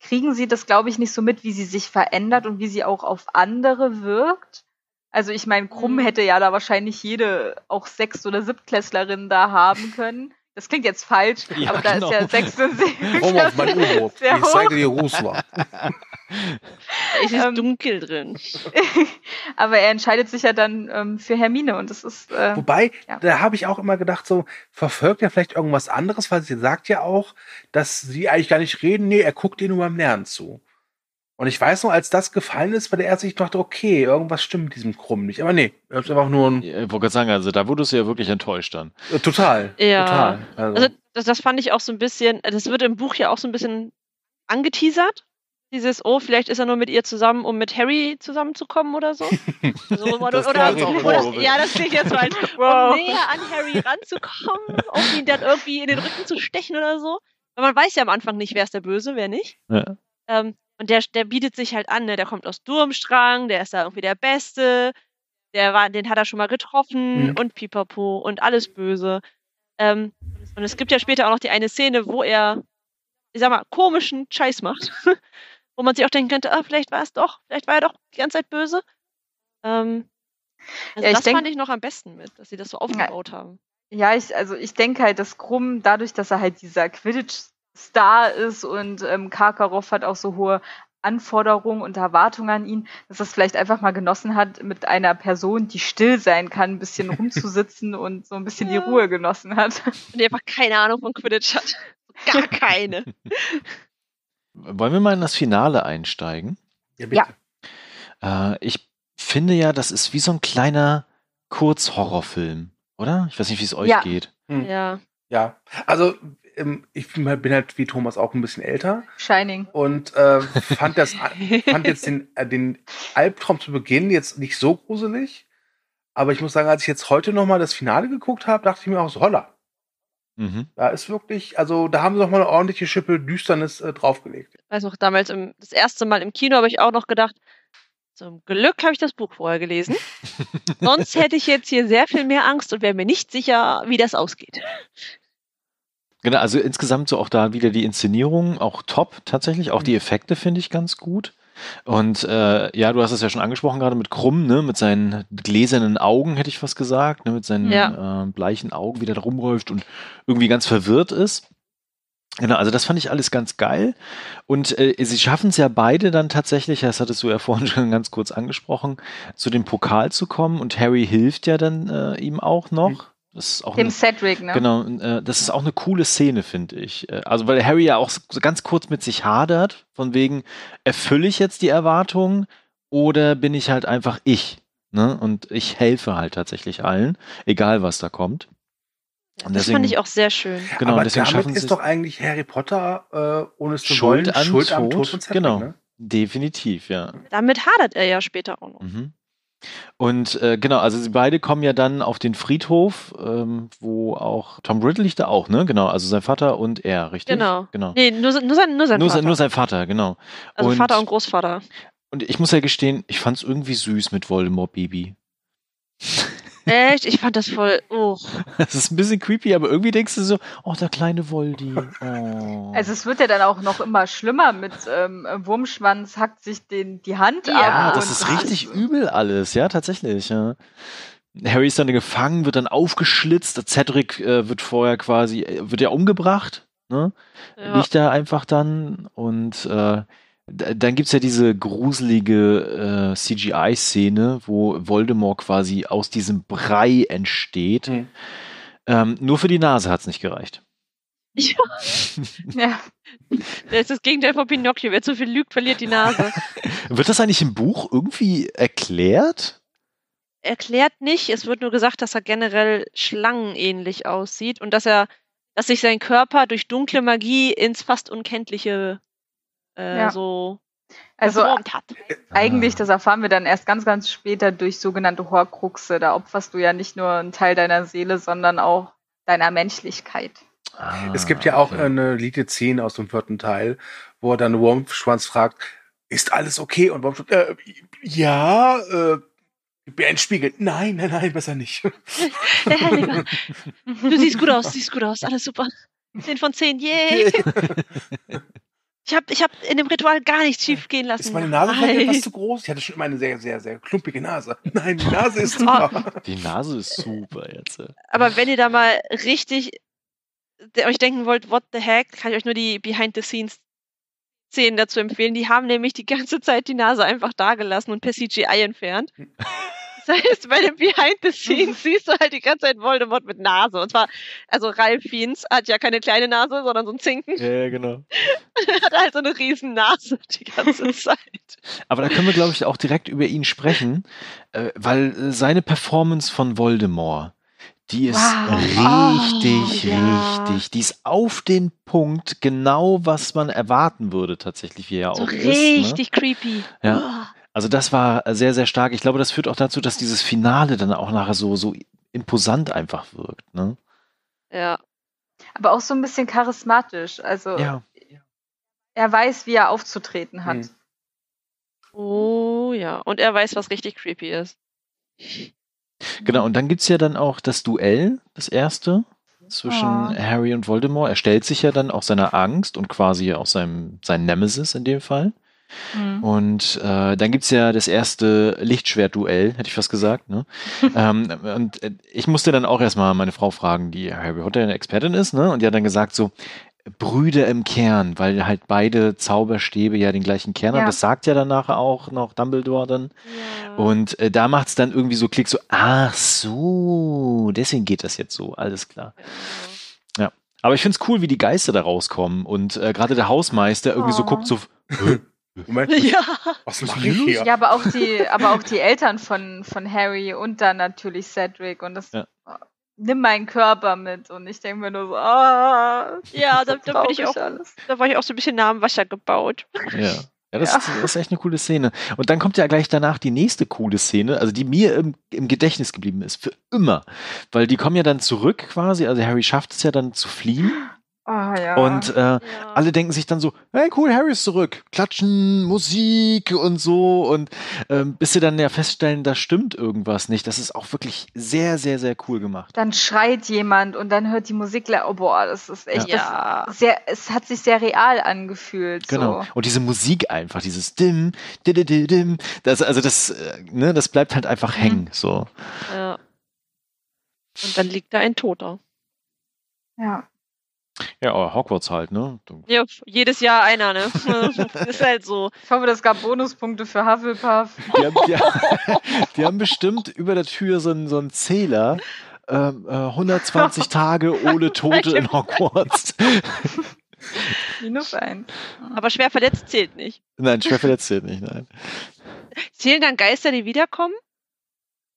kriegen sie das, glaube ich, nicht so mit, wie sie sich verändert und wie sie auch auf andere wirkt. Also ich meine, Krumm Mhm. hätte ja da wahrscheinlich jede auch Sechst- oder Siebtklässlerin da haben können. Das klingt jetzt falsch, Ja, aber da genau. ist ja Sechst- und Komm auf mein U-Boot. <laughs> Ich zeige dir Russland. Es ist Ähm, dunkel drin. <laughs> aber er entscheidet sich ja dann ähm, für Hermine und das ist äh, Wobei, Ja. da habe ich auch immer gedacht, so, verfolgt er vielleicht irgendwas anderes, weil sie sagt ja auch, dass sie eigentlich gar nicht reden. Nee, er guckt ihr nur beim Lernen zu. Und ich weiß noch, als das gefallen ist, war der erste, ich dachte, okay, irgendwas stimmt mit diesem Krumm nicht. Aber nee, er ist einfach nur ein, Ich wollte gerade sagen, also da wurdest du ja wirklich enttäuscht dann. äh, total. Ja. Total. Also, Also das, das fand ich auch so ein bisschen, das wird im Buch ja auch so ein bisschen angeteasert. Dieses, oh, vielleicht ist er nur mit ihr zusammen, um mit Harry zusammenzukommen oder so. <laughs> so oder, Das oder, oder, ja, das klingt jetzt mal, <laughs> Wow. um näher an Harry ranzukommen, um ihn dann irgendwie in den Rücken zu stechen oder so. Weil man weiß ja am Anfang nicht, wer ist der Böse, wer nicht. Ja. Ähm, und der, der bietet sich halt an, ne? der kommt aus Durmstrang, der ist da irgendwie der Beste, der war, den hat er schon mal getroffen Mhm. und pipapo und alles böse. Ähm, und es gibt ja später auch noch die eine Szene, wo er, ich sag mal, komischen Scheiß macht. <laughs> wo man sich auch denken könnte, ah, vielleicht war es doch, vielleicht war er doch die ganze Zeit böse. Ähm, also Ja, ich das denk- fand ich noch am besten mit, dass sie das so aufgebaut haben. Ja, ich, also ich denke halt, dass Krumm, dadurch, dass er halt dieser Quidditch-Star ist und ähm, Karkaroff hat auch so hohe Anforderungen und Erwartungen an ihn, dass er es vielleicht einfach mal genossen hat, mit einer Person, die still sein kann, ein bisschen <laughs> rumzusitzen und so ein bisschen die Ja. Ruhe genossen hat. Und die einfach keine Ahnung von Quidditch hat. <laughs> Gar keine. <laughs> Wollen wir mal in das Finale einsteigen? ja, bitte. Ja. Äh, ich finde ja, das ist wie so ein kleiner Kurzhorrorfilm, oder? Ich weiß nicht, wie es euch Ja. geht. Hm. ja. Ja, also ich bin halt bin halt wie Thomas auch ein bisschen älter Shining. und äh, fand das fand jetzt den, äh, den Albtraum zu Beginn jetzt nicht so gruselig. Aber ich muss sagen, als ich jetzt heute nochmal das Finale geguckt habe, dachte ich mir auch so, holla, Mhm. Da ist wirklich, also da haben sie noch mal eine ordentliche Schippe Düsternis äh, draufgelegt. Ich weiß noch, damals im, das erste Mal im Kino habe ich auch noch gedacht, zum Glück habe ich das Buch vorher gelesen. <laughs> Sonst hätte ich jetzt hier sehr viel mehr Angst und wäre mir nicht sicher, wie das ausgeht. Genau, also insgesamt so auch da wieder die Inszenierung, auch top tatsächlich. Auch die Effekte finde ich ganz gut. Und äh, ja, du hast es ja schon angesprochen gerade mit Krumm, ne, mit seinen gläsernen Augen, hätte ich fast gesagt, ne, mit seinen Ja. äh, bleichen Augen, wie der da rumläuft und irgendwie ganz verwirrt ist. Genau, also das fand ich alles ganz geil. Und äh, sie schaffen es ja beide dann tatsächlich, das hattest du ja <laughs> vorhin schon ganz kurz angesprochen, zu dem Pokal zu kommen. Und Harry hilft ja dann äh, ihm auch noch. Das ist auch Dem eine, Cedric, ne? Genau, äh, das ist auch eine coole Szene, finde ich. Äh, Also, weil Harry ja auch so ganz kurz mit sich hadert, von wegen, erfülle ich jetzt die Erwartungen oder bin ich halt einfach ich? Ne? Und ich helfe halt tatsächlich allen, egal was da kommt. Und Das fand ich auch sehr schön. Genau, Aber deswegen damit ist doch eigentlich Harry Potter, äh, ohne es zu Schuld wollen, an Schuld am Tod. Tod von Cedric, Genau. ne? definitiv, ja. Damit hadert er ja später auch noch. Mhm. Und äh, genau, also sie beide kommen ja dann auf den Friedhof, ähm, wo auch Tom Riddle liegt da auch, ne? Genau, also sein Vater und er, richtig? Genau. genau. Nee, nur, nur sein, nur sein nur, Vater. sein, nur sein Vater, genau. also und- Vater und Großvater. Und ich muss ja gestehen, ich fand's irgendwie süß mit Voldemort Baby. Echt? Ich fand das voll. Oh. <laughs> Das ist ein bisschen creepy, aber irgendwie denkst du so, oh, der kleine Voldi. Oh. Also es wird ja dann auch noch immer schlimmer mit ähm, Wurmschwanz hackt sich den, die Hand Ja, ab. ja, und das ist richtig übel alles, ja, tatsächlich, ja. Harry ist dann gefangen, wird dann aufgeschlitzt, Cedric äh, wird vorher quasi, äh, wird ja umgebracht, ne? Ja. liegt da einfach dann und äh, dann gibt's ja diese gruselige äh, CGI-Szene, wo Voldemort quasi aus diesem Brei entsteht. Mhm. Ähm, nur für die Nase hat's nicht gereicht. Ja, <laughs> Ja. das ist das Gegenteil von Pinocchio. Wer zu viel lügt, verliert die Nase. <laughs> Wird das eigentlich im Buch irgendwie erklärt? Erklärt nicht. Es wird nur gesagt, dass er generell schlangenähnlich aussieht und dass er, dass sich sein Körper durch dunkle Magie ins fast Unkenntliche äh, Ja. so Also hat. eigentlich, Ah. das erfahren wir dann erst ganz, ganz später durch sogenannte Horcruxe. Da opferst du ja nicht nur einen Teil deiner Seele, sondern auch deiner Menschlichkeit. Ah, Es gibt ja auch okay. eine Linie 10 aus dem vierten Teil, wo er dann Wurmschwanz fragt, ist alles okay? Und Wurmschwanz, äh, ja, äh, gib mir einen Spiegel. Nein, nein, nein, besser nicht. <laughs> Der Herr Lieber. Du siehst gut aus, siehst gut aus, alles super. 10 von 10, yay! <laughs> <laughs> Ich habe ich hab in dem Ritual gar nichts schief gehen lassen. Ist meine Nase vielleicht Nein. etwas zu groß? Ich hatte schon immer eine sehr, sehr, sehr klumpige Nase. <laughs> Nein, die Nase ist <laughs> super. Die Nase ist super jetzt. Aber wenn ihr da mal richtig euch denken wollt, what the heck, kann ich euch nur die Behind-the-Scenes-Szenen dazu empfehlen. Die haben nämlich die ganze Zeit die Nase einfach da gelassen und per CGI entfernt. <laughs> Das heißt, bei den Behind-the-Scenes <laughs> siehst du halt die ganze Zeit Voldemort mit Nase. Und zwar, also Ralph Fiennes hat ja keine kleine Nase, sondern so ein Zinken. Ja, genau. Er <laughs> hat halt so eine riesen Nase die ganze <laughs> Zeit. Aber da können wir, glaube ich, auch direkt über ihn sprechen, äh, weil äh, seine Performance von Voldemort, die ist Wow. richtig, Oh, ja. richtig. Die ist auf den Punkt genau, was man erwarten würde, tatsächlich, wie er So auch ist. Ne? richtig creepy. Ja. Also das war sehr, sehr stark. Ich glaube, das führt auch dazu, dass dieses Finale dann auch nachher so, so imposant einfach wirkt. Ne? Ja. Aber auch so ein bisschen charismatisch. Also Ja. er weiß, wie er aufzutreten hat. Mhm. Oh ja. Und er weiß, was richtig creepy ist. Genau, und dann gibt's ja dann auch das Duell, das erste, zwischen Oh. Harry und Voldemort. Er stellt sich ja dann auch seiner Angst und quasi auch seinem, sein Nemesis in dem Fall. Mhm. Und äh, dann gibt's ja das erste Lichtschwert-Duell, hätte ich fast gesagt. Ne? <laughs> ähm, und äh, ich musste dann auch erstmal meine Frau fragen, die Harry Potter eine Expertin ist, ne? Und die hat dann gesagt so, Brüder im Kern, weil halt beide Zauberstäbe ja den gleichen Kern haben. Ja. Das sagt ja danach auch noch Dumbledore dann. Ja. Und äh, da macht's dann irgendwie so Klick, so, ach so, deswegen geht das jetzt so, alles klar. Aber ich find's cool, wie die Geister da rauskommen und äh, gerade der Hausmeister irgendwie so Oh. guckt, so, "Hä? <laughs> Moment, <laughs> Ja. was mache ich hier? Ja, aber auch die, aber auch die Eltern von, von Harry und dann natürlich Cedric und das Ja. nimm meinen Körper mit und ich denke mir nur so, ah, Ja, da, da bin ich auch, alles. da war ich auch so ein bisschen nah am Wasser gebaut. ja. Ja, das, Ja. Ist, das ist echt eine coole Szene. Und dann kommt ja gleich danach die nächste coole Szene, also die mir im, im Gedächtnis geblieben ist, für immer. Weil die kommen ja dann zurück quasi, also Harry schafft es ja dann zu fliehen. Oh ja. Und äh, Ja. alle denken sich dann so, hey cool, Harry ist zurück. Klatschen, Musik und so. Und ähm, bis sie dann ja feststellen, da stimmt irgendwas nicht. Das ist auch wirklich sehr, sehr, sehr cool gemacht. dann schreit jemand und dann hört die Musik, oh boah, das ist echt Ja. das sehr, es hat sich sehr real angefühlt. Genau. So. Und diese Musik einfach, dieses Dim, Dim, Dim, das, also das, äh, ne, das bleibt halt einfach Mhm. hängen. So. ja. Und dann liegt da ein Toter. Ja. Ja, aber Hogwarts halt, ne? Ja, jedes Jahr einer, ne? <laughs> <laughs> ist halt so. Ich hoffe, das gab Bonuspunkte für Hufflepuff. Die haben, die, <laughs> die haben bestimmt über der Tür so einen, so einen Zähler. Ähm, äh, 120 Tage ohne Tote in Hogwarts. Minus eins. Aber schwer verletzt zählt nicht. nein, schwer verletzt zählt nicht, nein. Zählen dann Geister, die wiederkommen?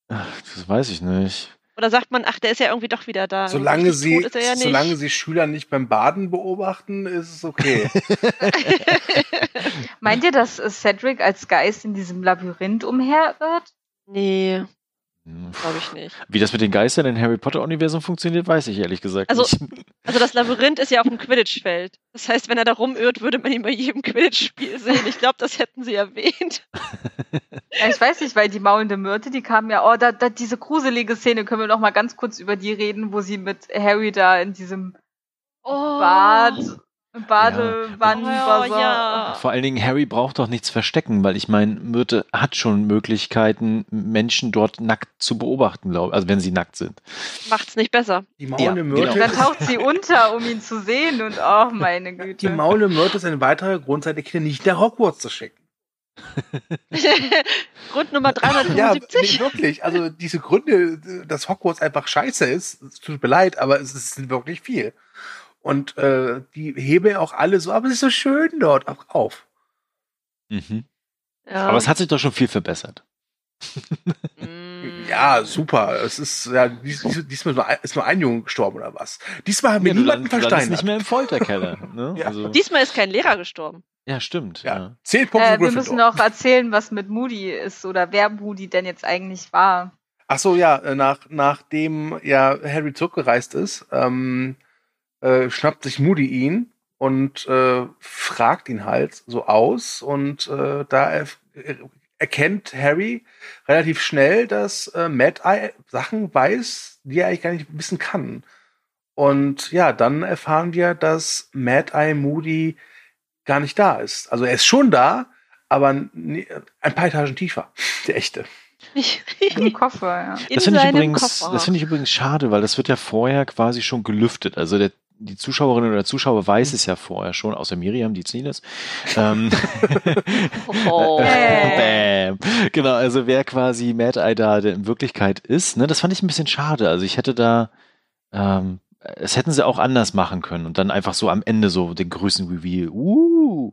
Ach, Das weiß ich nicht. Oder sagt man, ach, der ist ja irgendwie doch wieder da. Solange sie, tot ist er ja nicht. solange sie Schüler nicht beim Baden beobachten, ist es okay. <laughs> Meint ihr, dass Cedric als Geist in diesem Labyrinth umherirrt? nee, glaube ich nicht. Wie das mit den Geistern im Harry Potter-Universum funktioniert, weiß ich ehrlich gesagt Also- nicht. Also das Labyrinth ist ja auf dem Quidditch-Feld. Das heißt, wenn er da rumirrt, würde man ihn bei jedem Quidditch-Spiel sehen. Ich glaube, das hätten sie erwähnt. <laughs> Ja, ich weiß nicht, weil die maulende Myrte, die kam ja, oh, da, da, diese gruselige Szene, können wir noch mal ganz kurz über die reden, wo sie mit Harry da in diesem Oh. Bad, Badewannen, Oh, ja. Vor allen Dingen, Harry braucht doch nichts verstecken, weil ich meine, Myrte hat schon Möglichkeiten, Menschen dort nackt zu beobachten, glaube also wenn sie nackt sind. Macht's nicht besser. Die maulende Ja, Myrte Und dann taucht sie unter, um ihn zu sehen und oh, meine Güte. Die maulende Myrte ist ein weiterer Grund, seine Kinder nicht nach Hogwarts zu schicken. <laughs> Grund Nummer Ja, 375. nee, wirklich. Also diese Gründe, dass Hogwarts einfach scheiße ist, es tut mir leid, aber es ist wirklich viel. Und äh, die hebe auch alle so, aber es ist so schön dort auch auf. Mhm. Ja. Aber es hat sich doch schon viel verbessert. Mm. Ja, super. Es ist ja dies, dies, diesmal nur ein- ist nur ein Junge gestorben oder was? Diesmal haben wir Ja, niemanden land- du landest versteinert. nicht mehr im Folterkeller. <laughs> Ne? Ja. also, Diesmal ist kein Lehrer gestorben. ja, stimmt. ja. Ja. Zehn Punkte Äh, wir müssen noch erzählen, was mit Moody ist oder wer Moody denn jetzt eigentlich war. Ach so, ja, äh, nach, nachdem ja Harry zurückgereist ist, ähm, äh, schnappt sich Moody ihn und äh, fragt ihn halt so aus und äh, da er, erkennt Harry relativ schnell, dass äh, Mad Eye Sachen weiß, die er eigentlich gar nicht wissen kann. Und ja, dann erfahren wir, dass Mad Eye Moody gar nicht da ist. Also er ist schon da, aber ein paar Etagen tiefer. <laughs> Der echte. Im Koffer, ja. In Das finde ich, übrigens, Koffer. das finde ich übrigens schade, weil das wird ja vorher quasi schon gelüftet. Also der, die Zuschauerin oder der Zuschauer weiß es ja vorher schon, außer Miriam, die ziehen es. Ähm, <laughs> Oh. <laughs> Bam. Genau, also wer quasi Mad Eye da in Wirklichkeit ist, ne, das fand ich ein bisschen schade. Also ich hätte da, ähm, es hätten sie auch anders machen können und dann einfach so am Ende so den größten Reveal. Uh.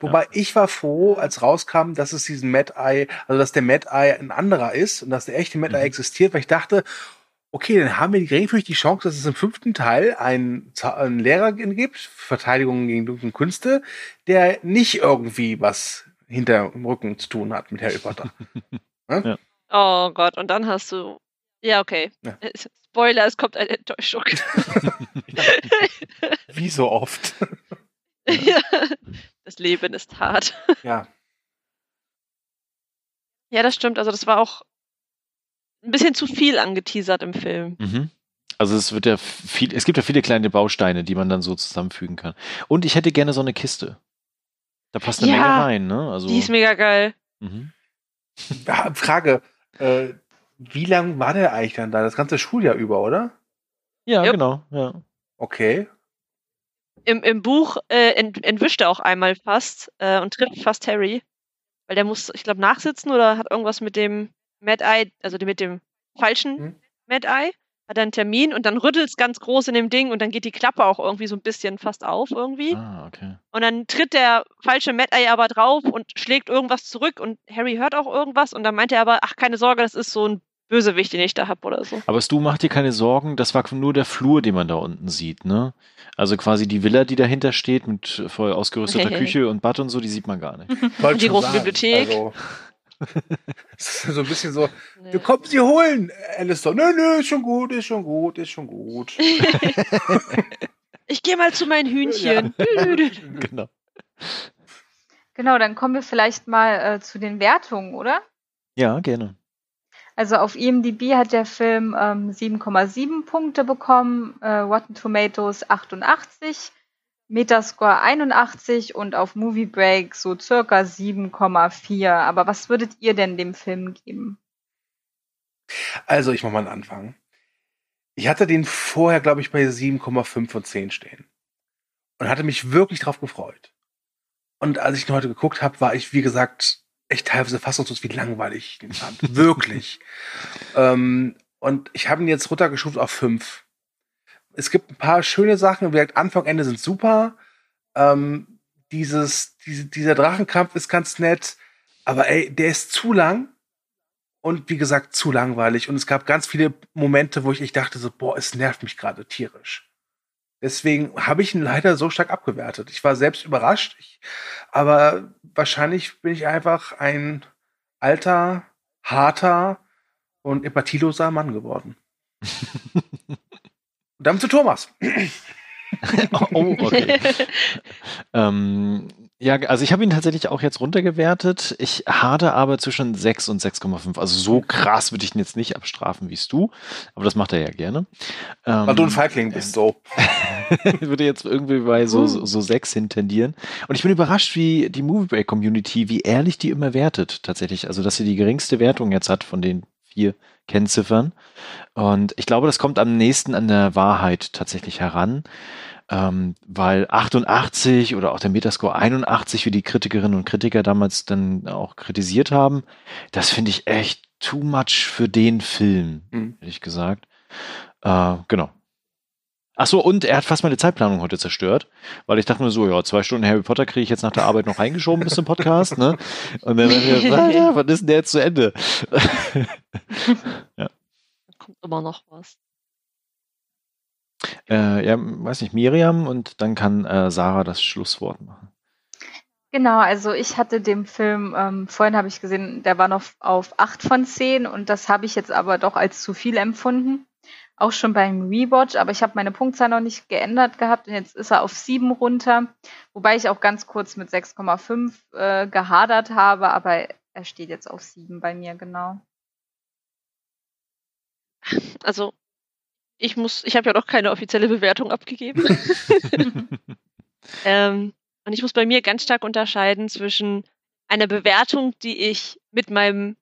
Wobei ich war froh, als rauskam, dass es diesen Mad Eye, also dass der Mad Eye ein anderer ist und dass der echte Mad Eye Mhm. existiert, weil ich dachte, okay, dann haben wir geringfügig die Chance, dass es im fünften Teil einen, einen Lehrer gibt, Verteidigung gegen dunkle Künste, der nicht irgendwie was hinter dem Rücken zu tun hat mit Harry <laughs> Potter. oh Gott, und dann hast du. Ja, okay. Ja. Spoiler, es kommt eine Enttäuschung. <laughs> Wie so oft. <laughs> das Leben ist hart. ja. Ja, das stimmt. Also, das war auch ein bisschen zu viel angeteasert im Film. Mhm. Also es wird ja viel, es gibt ja viele kleine Bausteine, die man dann so zusammenfügen kann. Und ich hätte gerne so eine Kiste. Da passt eine Ja, Menge rein, ne? Also, Die ist mega geil. mhm. Ja, Frage, äh, wie lang war der eigentlich dann da? Das ganze Schuljahr über, oder? Ja, Jupp. genau. Ja. Okay. Im, im Buch äh, ent, entwischt er auch einmal fast äh, und trifft fast Harry. Weil der muss, ich glaube, nachsitzen oder hat irgendwas mit dem Mad Eye, also mit dem falschen Hm. Mad Eye. Hat er einen Termin und dann rüttelt es ganz groß in dem Ding und dann geht die Klappe auch irgendwie so ein bisschen fast auf irgendwie. Ah, okay. Und dann tritt der falsche Mad Eye aber drauf und schlägt irgendwas zurück und Harry hört auch irgendwas und dann meint er aber, ach, keine Sorge, das ist so ein Bösewicht, den ich da habe oder so. Aber du mach dir keine Sorgen, das war nur der Flur, den man da unten sieht, ne? Also quasi die Villa, die dahinter steht mit voll ausgerüsteter <laughs> Küche und Bad und so, die sieht man gar nicht. <laughs> Und die große Bibliothek. Also, so ein bisschen so, wir kommen sie holen. Alistair, nö, nö, ist schon gut, ist schon gut, ist schon gut. <laughs> Ich gehe mal zu meinen Hühnchen. <laughs> genau. Genau, dann kommen wir vielleicht mal äh, zu den Wertungen, oder? Ja, gerne. Also auf IMDb hat der Film ähm, 7,7 Punkte bekommen, äh, Rotten Tomatoes 88, Metascore 81 und auf Movie Break so circa 7,4. Aber was würdet ihr denn dem Film geben? Also, ich mach mal einen Anfang. Ich hatte den vorher, glaube ich, bei 7,5 von 10 stehen. Und hatte mich wirklich drauf gefreut. Und als ich ihn heute geguckt habe, war ich, wie gesagt, echt teilweise fassungslos, wie langweilig ich den fand. <laughs> Wirklich. ähm, und ich habe ihn jetzt runtergeschuft auf 5. Es gibt ein paar schöne Sachen, gesagt, Anfang, Ende sind super. Ähm, dieses, diese, dieser Drachenkampf ist ganz nett, aber ey, der ist zu lang und wie gesagt, zu langweilig. Und es gab ganz viele Momente, wo ich echt dachte, so, boah, es nervt mich gerade tierisch. Deswegen habe ich ihn leider so stark abgewertet. Ich war selbst überrascht, ich, aber wahrscheinlich bin ich einfach ein alter, harter und empathieloser Mann geworden. <laughs> und damit zu Thomas. <laughs> oh, okay. ähm, ja, also ich habe ihn tatsächlich auch jetzt runtergewertet. Ich hade aber zwischen 6 und 6,5. Also so krass würde ich ihn jetzt nicht abstrafen wie du, aber das macht er ja gerne. Weil du ein Feigling bist, so. ich <laughs> würde jetzt irgendwie bei so, so, so 6 hintendieren. Und ich bin überrascht, wie die Movie Break Community, wie ehrlich die immer wertet, tatsächlich. Also, dass sie die geringste Wertung jetzt hat von den vier Kennziffern. Und ich glaube, das kommt am nächsten an der Wahrheit tatsächlich heran ähm, weil 88 oder auch der Metascore 81, wie die Kritikerinnen und Kritiker damals dann auch kritisiert haben, das finde ich echt too much für den Film, mhm. ehrlich gesagt. Äh, genau. Ach so, und er hat fast meine Zeitplanung heute zerstört, weil ich dachte mir so, ja, zwei Stunden Harry Potter kriege ich jetzt nach der Arbeit noch reingeschoben bis zum Podcast, ne? Und dann, ja, wann ist denn der jetzt zu Ende? <laughs> ja. Kommt immer noch was. Äh, ja, weiß nicht, Miriam und dann kann äh, Sarah das Schlusswort machen. Genau, also ich hatte dem Film, ähm, vorhin habe ich gesehen, der war noch auf 8 von 10 und das habe ich jetzt aber doch als zu viel empfunden. Auch schon beim Rewatch, aber ich habe meine Punktzahl noch nicht geändert gehabt und jetzt ist er auf 7 runter, wobei ich auch ganz kurz mit 6,5 äh, gehadert habe, aber er steht jetzt auf 7 bei mir, genau. Also ich muss, ich habe ja noch keine offizielle Bewertung abgegeben. <laughs> ähm, und ich muss bei mir ganz stark unterscheiden zwischen einer Bewertung, die ich mit meinem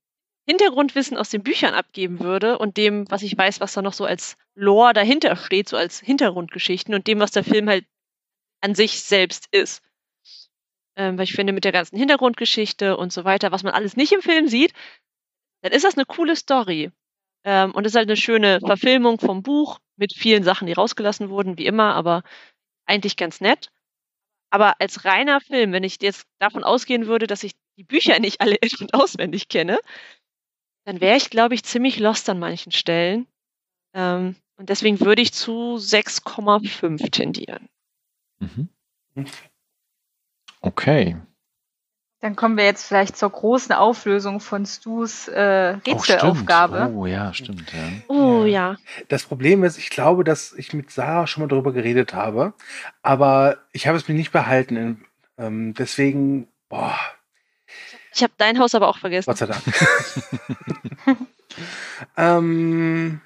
Hintergrundwissen aus den Büchern abgeben würde und dem, was ich weiß, was da noch so als Lore dahinter steht, so als Hintergrundgeschichten und dem, was der Film halt an sich selbst ist. Ähm, weil ich finde, mit der ganzen Hintergrundgeschichte und so weiter, was man alles nicht im Film sieht, dann ist das eine coole Story. Ähm, und es ist halt eine schöne Verfilmung vom Buch mit vielen Sachen, die rausgelassen wurden, wie immer, aber eigentlich ganz nett. Aber als reiner Film, wenn ich jetzt davon ausgehen würde, dass ich die Bücher nicht alle in- und auswendig kenne, dann wäre ich, glaube ich, ziemlich lost an manchen Stellen. Ähm, und deswegen würde ich zu 6,5 tendieren. Mhm. Okay. Dann kommen wir jetzt vielleicht zur großen Auflösung von Stu's äh, Rätselaufgabe. Oh, oh, ja, stimmt. Ja. Oh ja. Das Problem ist, ich glaube, dass ich mit Sarah schon mal darüber geredet habe, aber ich habe es mir nicht behalten. Ähm, deswegen, boah. Ich habe dein Haus aber auch vergessen. Gott sei Dank. <laughs> ähm,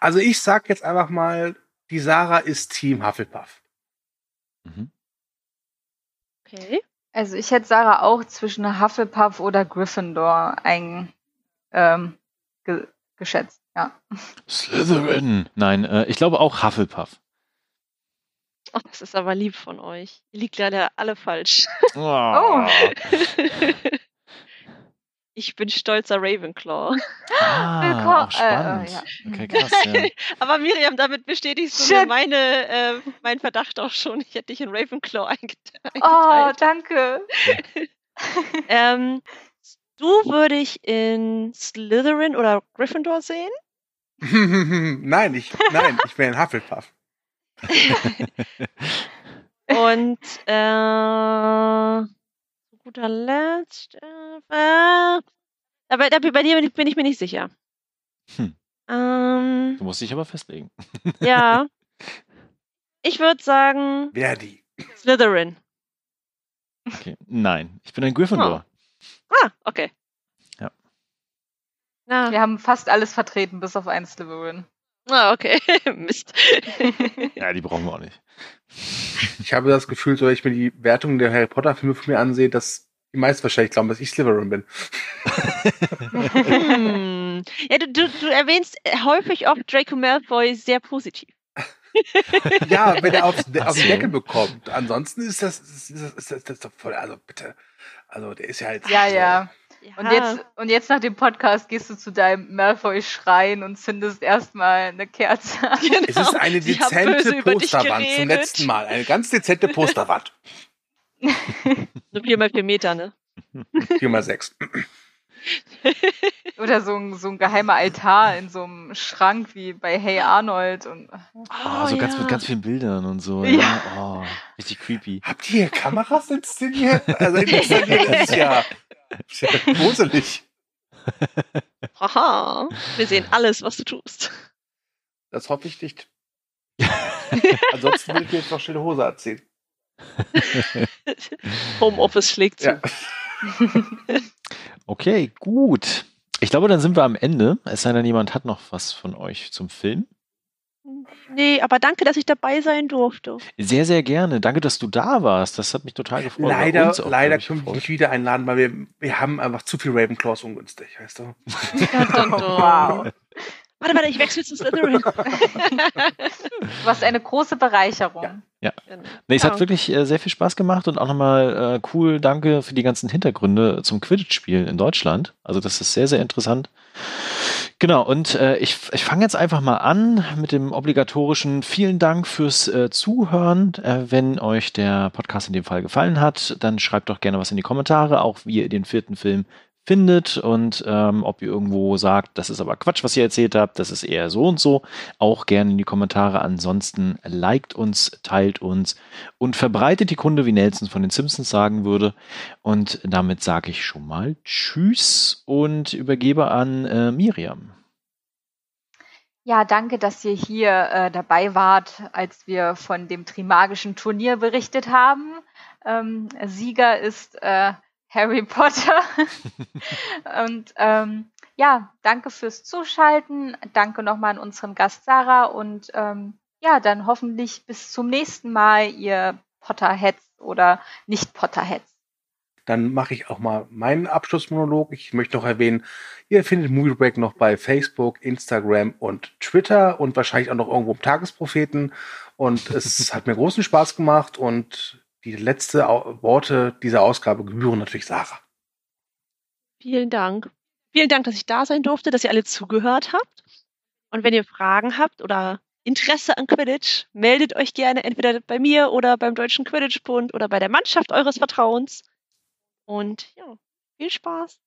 also ich sag jetzt einfach mal, die Sarah ist Team Hufflepuff. Mhm. Okay. Also ich hätte Sarah auch zwischen Hufflepuff oder Gryffindor ein, ähm, ge geschätzt, ja. Slytherin. Nein, äh, ich glaube auch Hufflepuff. Ach, das ist aber lieb von euch. Ihr liegt leider alle falsch. Oh. oh. <laughs> Ich bin stolzer Ravenclaw. Ah, <laughs> auch spannend. Äh, ja. Okay, krass, ja. <laughs> Aber Miriam, damit bestätigst du Shit. mir meine, äh, meinen Verdacht auch schon. Ich hätte dich in Ravenclaw <laughs> eingeteilt. Oh, danke. ähm, Du würde ich in Slytherin oder Gryffindor sehen. nein, ich, nein, ich wäre ein Hufflepuff. Und äh, guter Letzt. Äh, aber da, bei dir bin ich, bin ich mir nicht sicher. Hm. Ähm, Du musst dich aber festlegen. ja. <laughs> Ich würde sagen Wer die? Slytherin. Okay. Nein, ich bin ein Gryffindor. Ah, okay. Ja. Na, Wir haben fast alles vertreten, bis auf einen Slytherin. ah, okay. <laughs> Mist. Ja, die brauchen wir auch nicht. <laughs> Ich habe das Gefühl, so wenn ich mir die Wertungen der Harry Potter Filme von mir ansehe, dass die meisten wahrscheinlich glauben, dass ich Slytherin bin. hm. Ja, du, du, du erwähnst häufig oft Draco Malfoy sehr positiv. Ja, wenn er aufs, Ach auf den. Deckel bekommt. Ansonsten ist das, ist das, ist das, ist das doch voll, also bitte. Also der ist ja jetzt. Ja, so, ja. Und Ja. jetzt, und jetzt nach dem Podcast gehst du zu deinem Malfoy-Schrein und zündest erstmal eine Kerze an. <laughs> Genau. Es ist eine Die haben böse dezente über dich Posterwand zum letzten Mal. Eine ganz dezente <laughs> Posterwand. So vier mal vier Meter, ne? 4 mal 6 <laughs> Oder so ein, so ein geheimer Altar in so einem Schrank wie bei Hey Arnold. Und Oh, so ganz mit ganz vielen Bildern und so. Ja. Ja. Oh, richtig creepy. Habt ihr hier Kameras inszeniert? Also installiert das ist ja, ist ja gruselig. Haha. Wir sehen alles, was du tust. Das hoffe ich nicht. <laughs> Ansonsten würde ich mir jetzt noch schnelle Hose anziehen. Homeoffice schlägt zu. Ja. Okay, gut. Ich glaube, dann sind wir am Ende. Es sei denn, jemand hat noch was von euch zum Film. Nee, aber danke, dass ich dabei sein durfte. Sehr, sehr gerne. Danke, dass du da warst. Das hat mich total gefreut. Leider, auch, leider können wir dich wieder einladen, weil wir, wir haben einfach zu viel Ravenclaws ungünstig, weißt du? <laughs> wow. Warte, warte, ich wechsle zu Slytherin. <laughs> Was eine große Bereicherung. Ja. Nee, es Ja. hat wirklich äh, sehr viel Spaß gemacht und auch nochmal äh, cool, danke für die ganzen Hintergründe zum Quidditch-Spiel in Deutschland. Also das ist sehr, sehr interessant. Genau, und äh, ich, ich fange jetzt einfach mal an mit dem obligatorischen vielen Dank fürs äh, Zuhören. Äh, wenn euch der Podcast in dem Fall gefallen hat, dann schreibt doch gerne was in die Kommentare, auch wie ihr den vierten Film findet und ähm, ob ihr irgendwo sagt, das ist aber Quatsch, was ihr erzählt habt, das ist eher so und so, auch gerne in die Kommentare. Ansonsten liked uns, teilt uns und verbreitet die Kunde, wie Nelson von den Simpsons sagen würde. Und damit sage ich schon mal Tschüss und übergebe an äh, Miriam. Ja, danke, dass ihr hier äh, dabei wart, als wir von dem Trimagischen Turnier berichtet haben. Ähm, Sieger ist äh, Harry Potter. <laughs> und ähm, ja, danke fürs Zuschalten. Danke nochmal an unseren Gast Sarah und ähm, ja, dann hoffentlich bis zum nächsten Mal, ihr Potterheads oder nicht Potterheads. Dann mache ich auch mal meinen Abschlussmonolog. Ich möchte noch erwähnen, ihr findet Movie Break noch bei Facebook, Instagram und Twitter und wahrscheinlich auch noch irgendwo im Tagespropheten. Und es <laughs> hat mir großen Spaß gemacht und die letzte Worte dieser Ausgabe gebühren natürlich Sarah. Vielen Dank. Vielen Dank, dass ich da sein durfte, dass ihr alle zugehört habt. Und wenn ihr Fragen habt oder Interesse an Quidditch, meldet euch gerne entweder bei mir oder beim Deutschen Quidditch-Bund oder bei der Mannschaft eures Vertrauens. Und ja, viel Spaß.